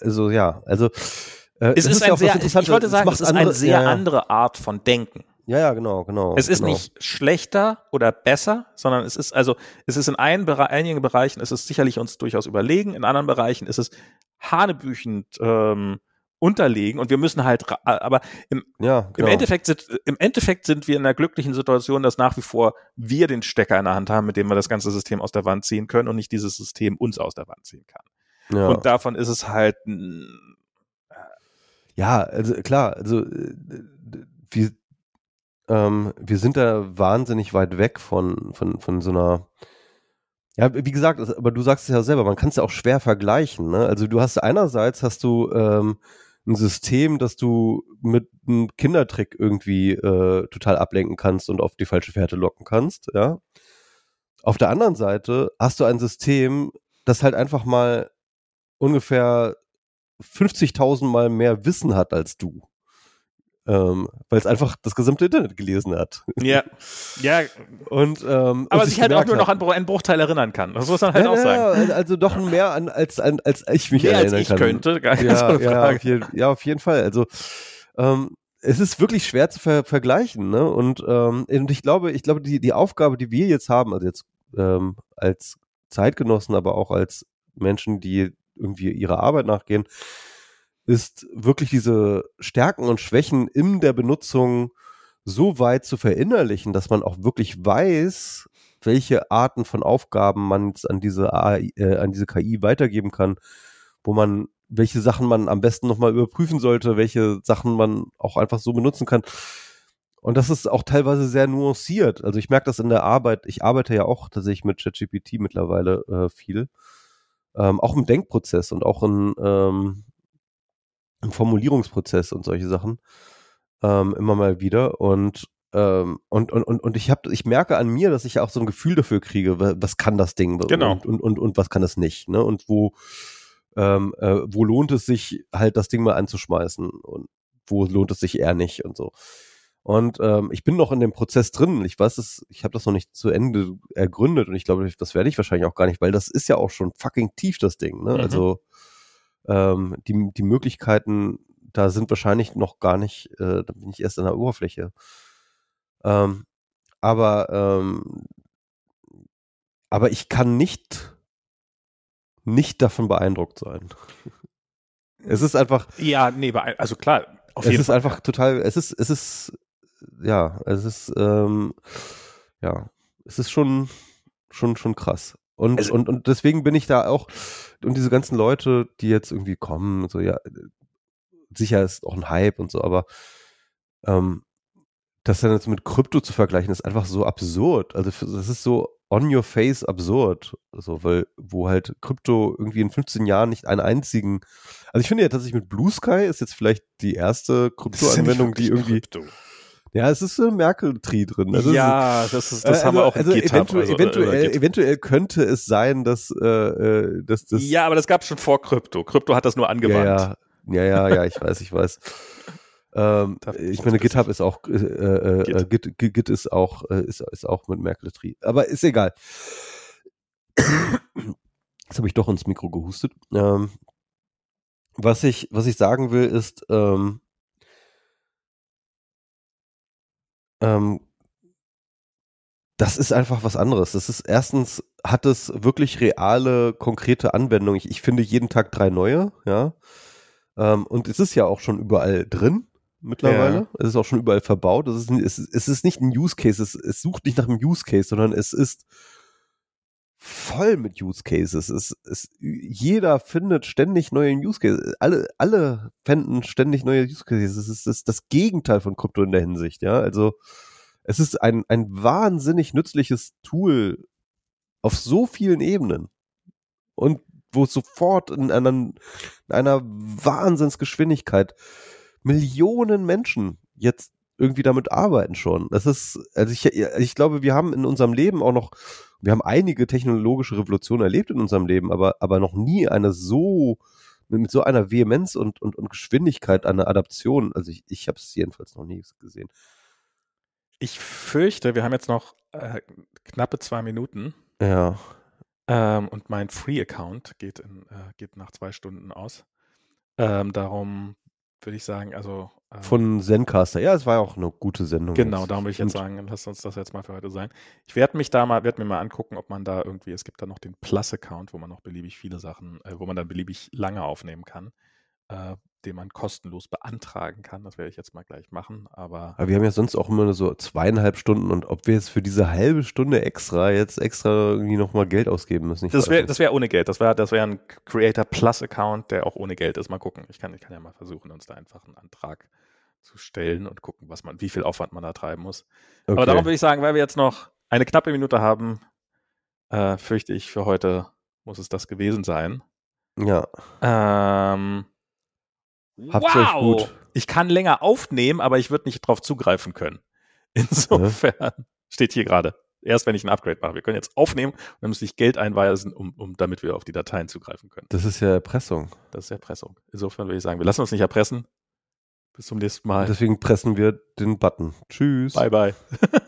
also ja, also äh, es, ist, ist ein sehr, ich wollte sagen, es ist andere, eine sehr ja, andere Art von Denken. Ja, ja, genau, genau. Es ist genau. nicht schlechter oder besser, sondern es ist also, es ist in einen, einigen Bereichen, es ist sicherlich uns durchaus überlegen, in anderen Bereichen ist es hanebüchend ähm, unterlegen und wir müssen halt, aber im, ja, genau. im, Endeffekt sind, im Endeffekt sind wir in einer glücklichen Situation, dass nach wie vor wir den Stecker in der Hand haben, mit dem wir das ganze System aus der Wand ziehen können und nicht dieses System uns aus der Wand ziehen kann. Ja. Und davon ist es halt. Ja, also klar, also äh, wir, ähm, wir sind da wahnsinnig weit weg von, von, von so einer ja, wie gesagt, aber du sagst es ja selber, man kann es ja auch schwer vergleichen. Ne? Also du hast einerseits hast du ähm, ein System, das du mit einem Kindertrick irgendwie äh, total ablenken kannst und auf die falsche Fährte locken kannst, ja. Auf der anderen Seite hast du ein System, das halt einfach mal ungefähr 50.000 Mal mehr Wissen hat als du ähm, weil es einfach das gesamte Internet gelesen hat. Ja, ja. Und, ähm, aber und sich halt auch nur noch an einen Bruchteil erinnern kann. Das muss man halt ja, auch sagen. also doch mehr an, als, an, als ich mich mehr erinnern als ich kann. könnte, gar ja, so ja, auf jeden, ja, auf jeden Fall. Also ähm, es ist wirklich schwer zu ver vergleichen, ne? Und, ähm, und ich glaube, ich glaube, die, die Aufgabe, die wir jetzt haben, also jetzt ähm, als Zeitgenossen, aber auch als Menschen, die irgendwie ihrer Arbeit nachgehen, ist wirklich diese Stärken und Schwächen in der Benutzung so weit zu verinnerlichen, dass man auch wirklich weiß, welche Arten von Aufgaben man an diese AI, äh, an diese KI weitergeben kann, wo man welche Sachen man am besten nochmal überprüfen sollte, welche Sachen man auch einfach so benutzen kann. Und das ist auch teilweise sehr nuanciert. Also ich merke das in der Arbeit. Ich arbeite ja auch tatsächlich mit ChatGPT mittlerweile äh, viel. Ähm, auch im Denkprozess und auch in, ähm, im Formulierungsprozess und solche Sachen ähm, immer mal wieder und ähm, und, und, und, und ich habe, ich merke an mir, dass ich auch so ein Gefühl dafür kriege, was kann das Ding genau. und, und, und, und was kann es nicht, ne? Und wo, ähm, äh, wo lohnt es sich halt das Ding mal anzuschmeißen und wo lohnt es sich eher nicht und so. Und ähm, ich bin noch in dem Prozess drin. Ich weiß es, ich habe das noch nicht zu Ende ergründet und ich glaube, das werde ich wahrscheinlich auch gar nicht, weil das ist ja auch schon fucking tief, das Ding. Ne? Mhm. Also ähm, die, die Möglichkeiten, da sind wahrscheinlich noch gar nicht, äh, da bin ich erst an der Oberfläche. Ähm, aber, ähm, aber ich kann nicht, nicht davon beeindruckt sein. es ist einfach. Ja, nee, also klar, auf jeden es ist Fall. einfach total, es ist, es ist, ja, es ist, ähm, ja, es ist schon, schon, schon krass. Und, also, und, und deswegen bin ich da auch, und diese ganzen Leute, die jetzt irgendwie kommen, so, ja, sicher ist auch ein Hype und so, aber ähm, das dann jetzt mit Krypto zu vergleichen, ist einfach so absurd. Also das ist so on your face absurd. So, weil, wo halt Krypto irgendwie in 15 Jahren nicht einen einzigen. Also ich finde ja tatsächlich mit Blue Sky ist jetzt vielleicht die erste Krypto-Anwendung, die irgendwie. Krypto. Ja, es ist so ein Merkel-Tree drin. Also ja, das, ist, das äh, haben wir auch also. Eventuell, also, eventuell, eventuell, könnte es sein, dass, äh, äh, dass das. Ja, aber das gab es schon vor Krypto. Krypto hat das nur angewandt. Ja, ja, ja, ja, ich weiß, ich weiß. Ähm, ich meine, GitHub ist auch, äh, äh, Git. Äh, Git, Git, ist auch, äh, ist, ist auch mit Merkel-Tree. Aber ist egal. Jetzt habe ich doch ins Mikro gehustet. Ähm, was ich, was ich sagen will, ist, ähm, ähm, das ist einfach was anderes. Das ist erstens hat es wirklich reale, konkrete Anwendungen. Ich, ich finde jeden Tag drei neue, ja. Ähm, und es ist ja auch schon überall drin mittlerweile. Ja. Es ist auch schon überall verbaut. Es ist, es, es ist nicht ein Use Case, es, es sucht nicht nach einem Use Case, sondern es ist voll mit Use Cases. Es, es, jeder findet ständig neue Use Cases. Alle, alle fänden ständig neue Use Cases. Es ist, das, das Gegenteil von Krypto in der Hinsicht, ja. Also es ist ein, ein wahnsinnig nützliches Tool auf so vielen Ebenen. Und wo sofort in einer, in einer Wahnsinnsgeschwindigkeit Millionen Menschen jetzt irgendwie damit arbeiten schon. Das ist, also ich, ich glaube, wir haben in unserem Leben auch noch, wir haben einige technologische Revolutionen erlebt in unserem Leben, aber, aber noch nie eine so, mit so einer Vehemenz und, und, und Geschwindigkeit eine Adaption. Also ich, ich habe es jedenfalls noch nie gesehen. Ich fürchte, wir haben jetzt noch äh, knappe zwei Minuten. Ja. Ähm, und mein Free-Account geht, äh, geht nach zwei Stunden aus. Ähm, darum würde ich sagen. Also von Zencaster. Ja, es war ja auch eine gute Sendung. Genau, darum würde ich jetzt sagen, lass uns das jetzt mal für heute sein. Ich werde mich da mal, werde mir mal angucken, ob man da irgendwie, es gibt da noch den Plus-Account, wo man noch beliebig viele Sachen, äh, wo man dann beliebig lange aufnehmen kann. äh, den man kostenlos beantragen kann. Das werde ich jetzt mal gleich machen. Aber, Aber wir haben ja sonst auch immer nur so zweieinhalb Stunden und ob wir jetzt für diese halbe Stunde extra jetzt extra irgendwie nochmal Geld ausgeben müssen. das wäre das wär ohne Geld. Das wäre das wär ein Creator Plus Account, der auch ohne Geld ist. Mal gucken. Ich kann, ich kann ja mal versuchen, uns da einfach einen Antrag zu stellen und gucken, was man, wie viel Aufwand man da treiben muss. okay. Aber darum würde ich sagen, weil wir jetzt noch eine knappe Minute haben, äh, fürchte ich, für heute muss es das gewesen sein. Ja. Ähm, Habt's euch gut. Ich kann länger aufnehmen, aber ich würde nicht drauf zugreifen können. Insofern steht hier gerade. Erst wenn ich ein Upgrade mache. Wir können jetzt aufnehmen und dann müsste ich Geld einweisen, um, um damit wir auf die Dateien zugreifen können. Das ist ja Erpressung. Das ist Erpressung. Insofern würde ich sagen, wir lassen uns nicht erpressen. Bis zum nächsten Mal. Deswegen pressen wir den Button. Tschüss. Bye bye.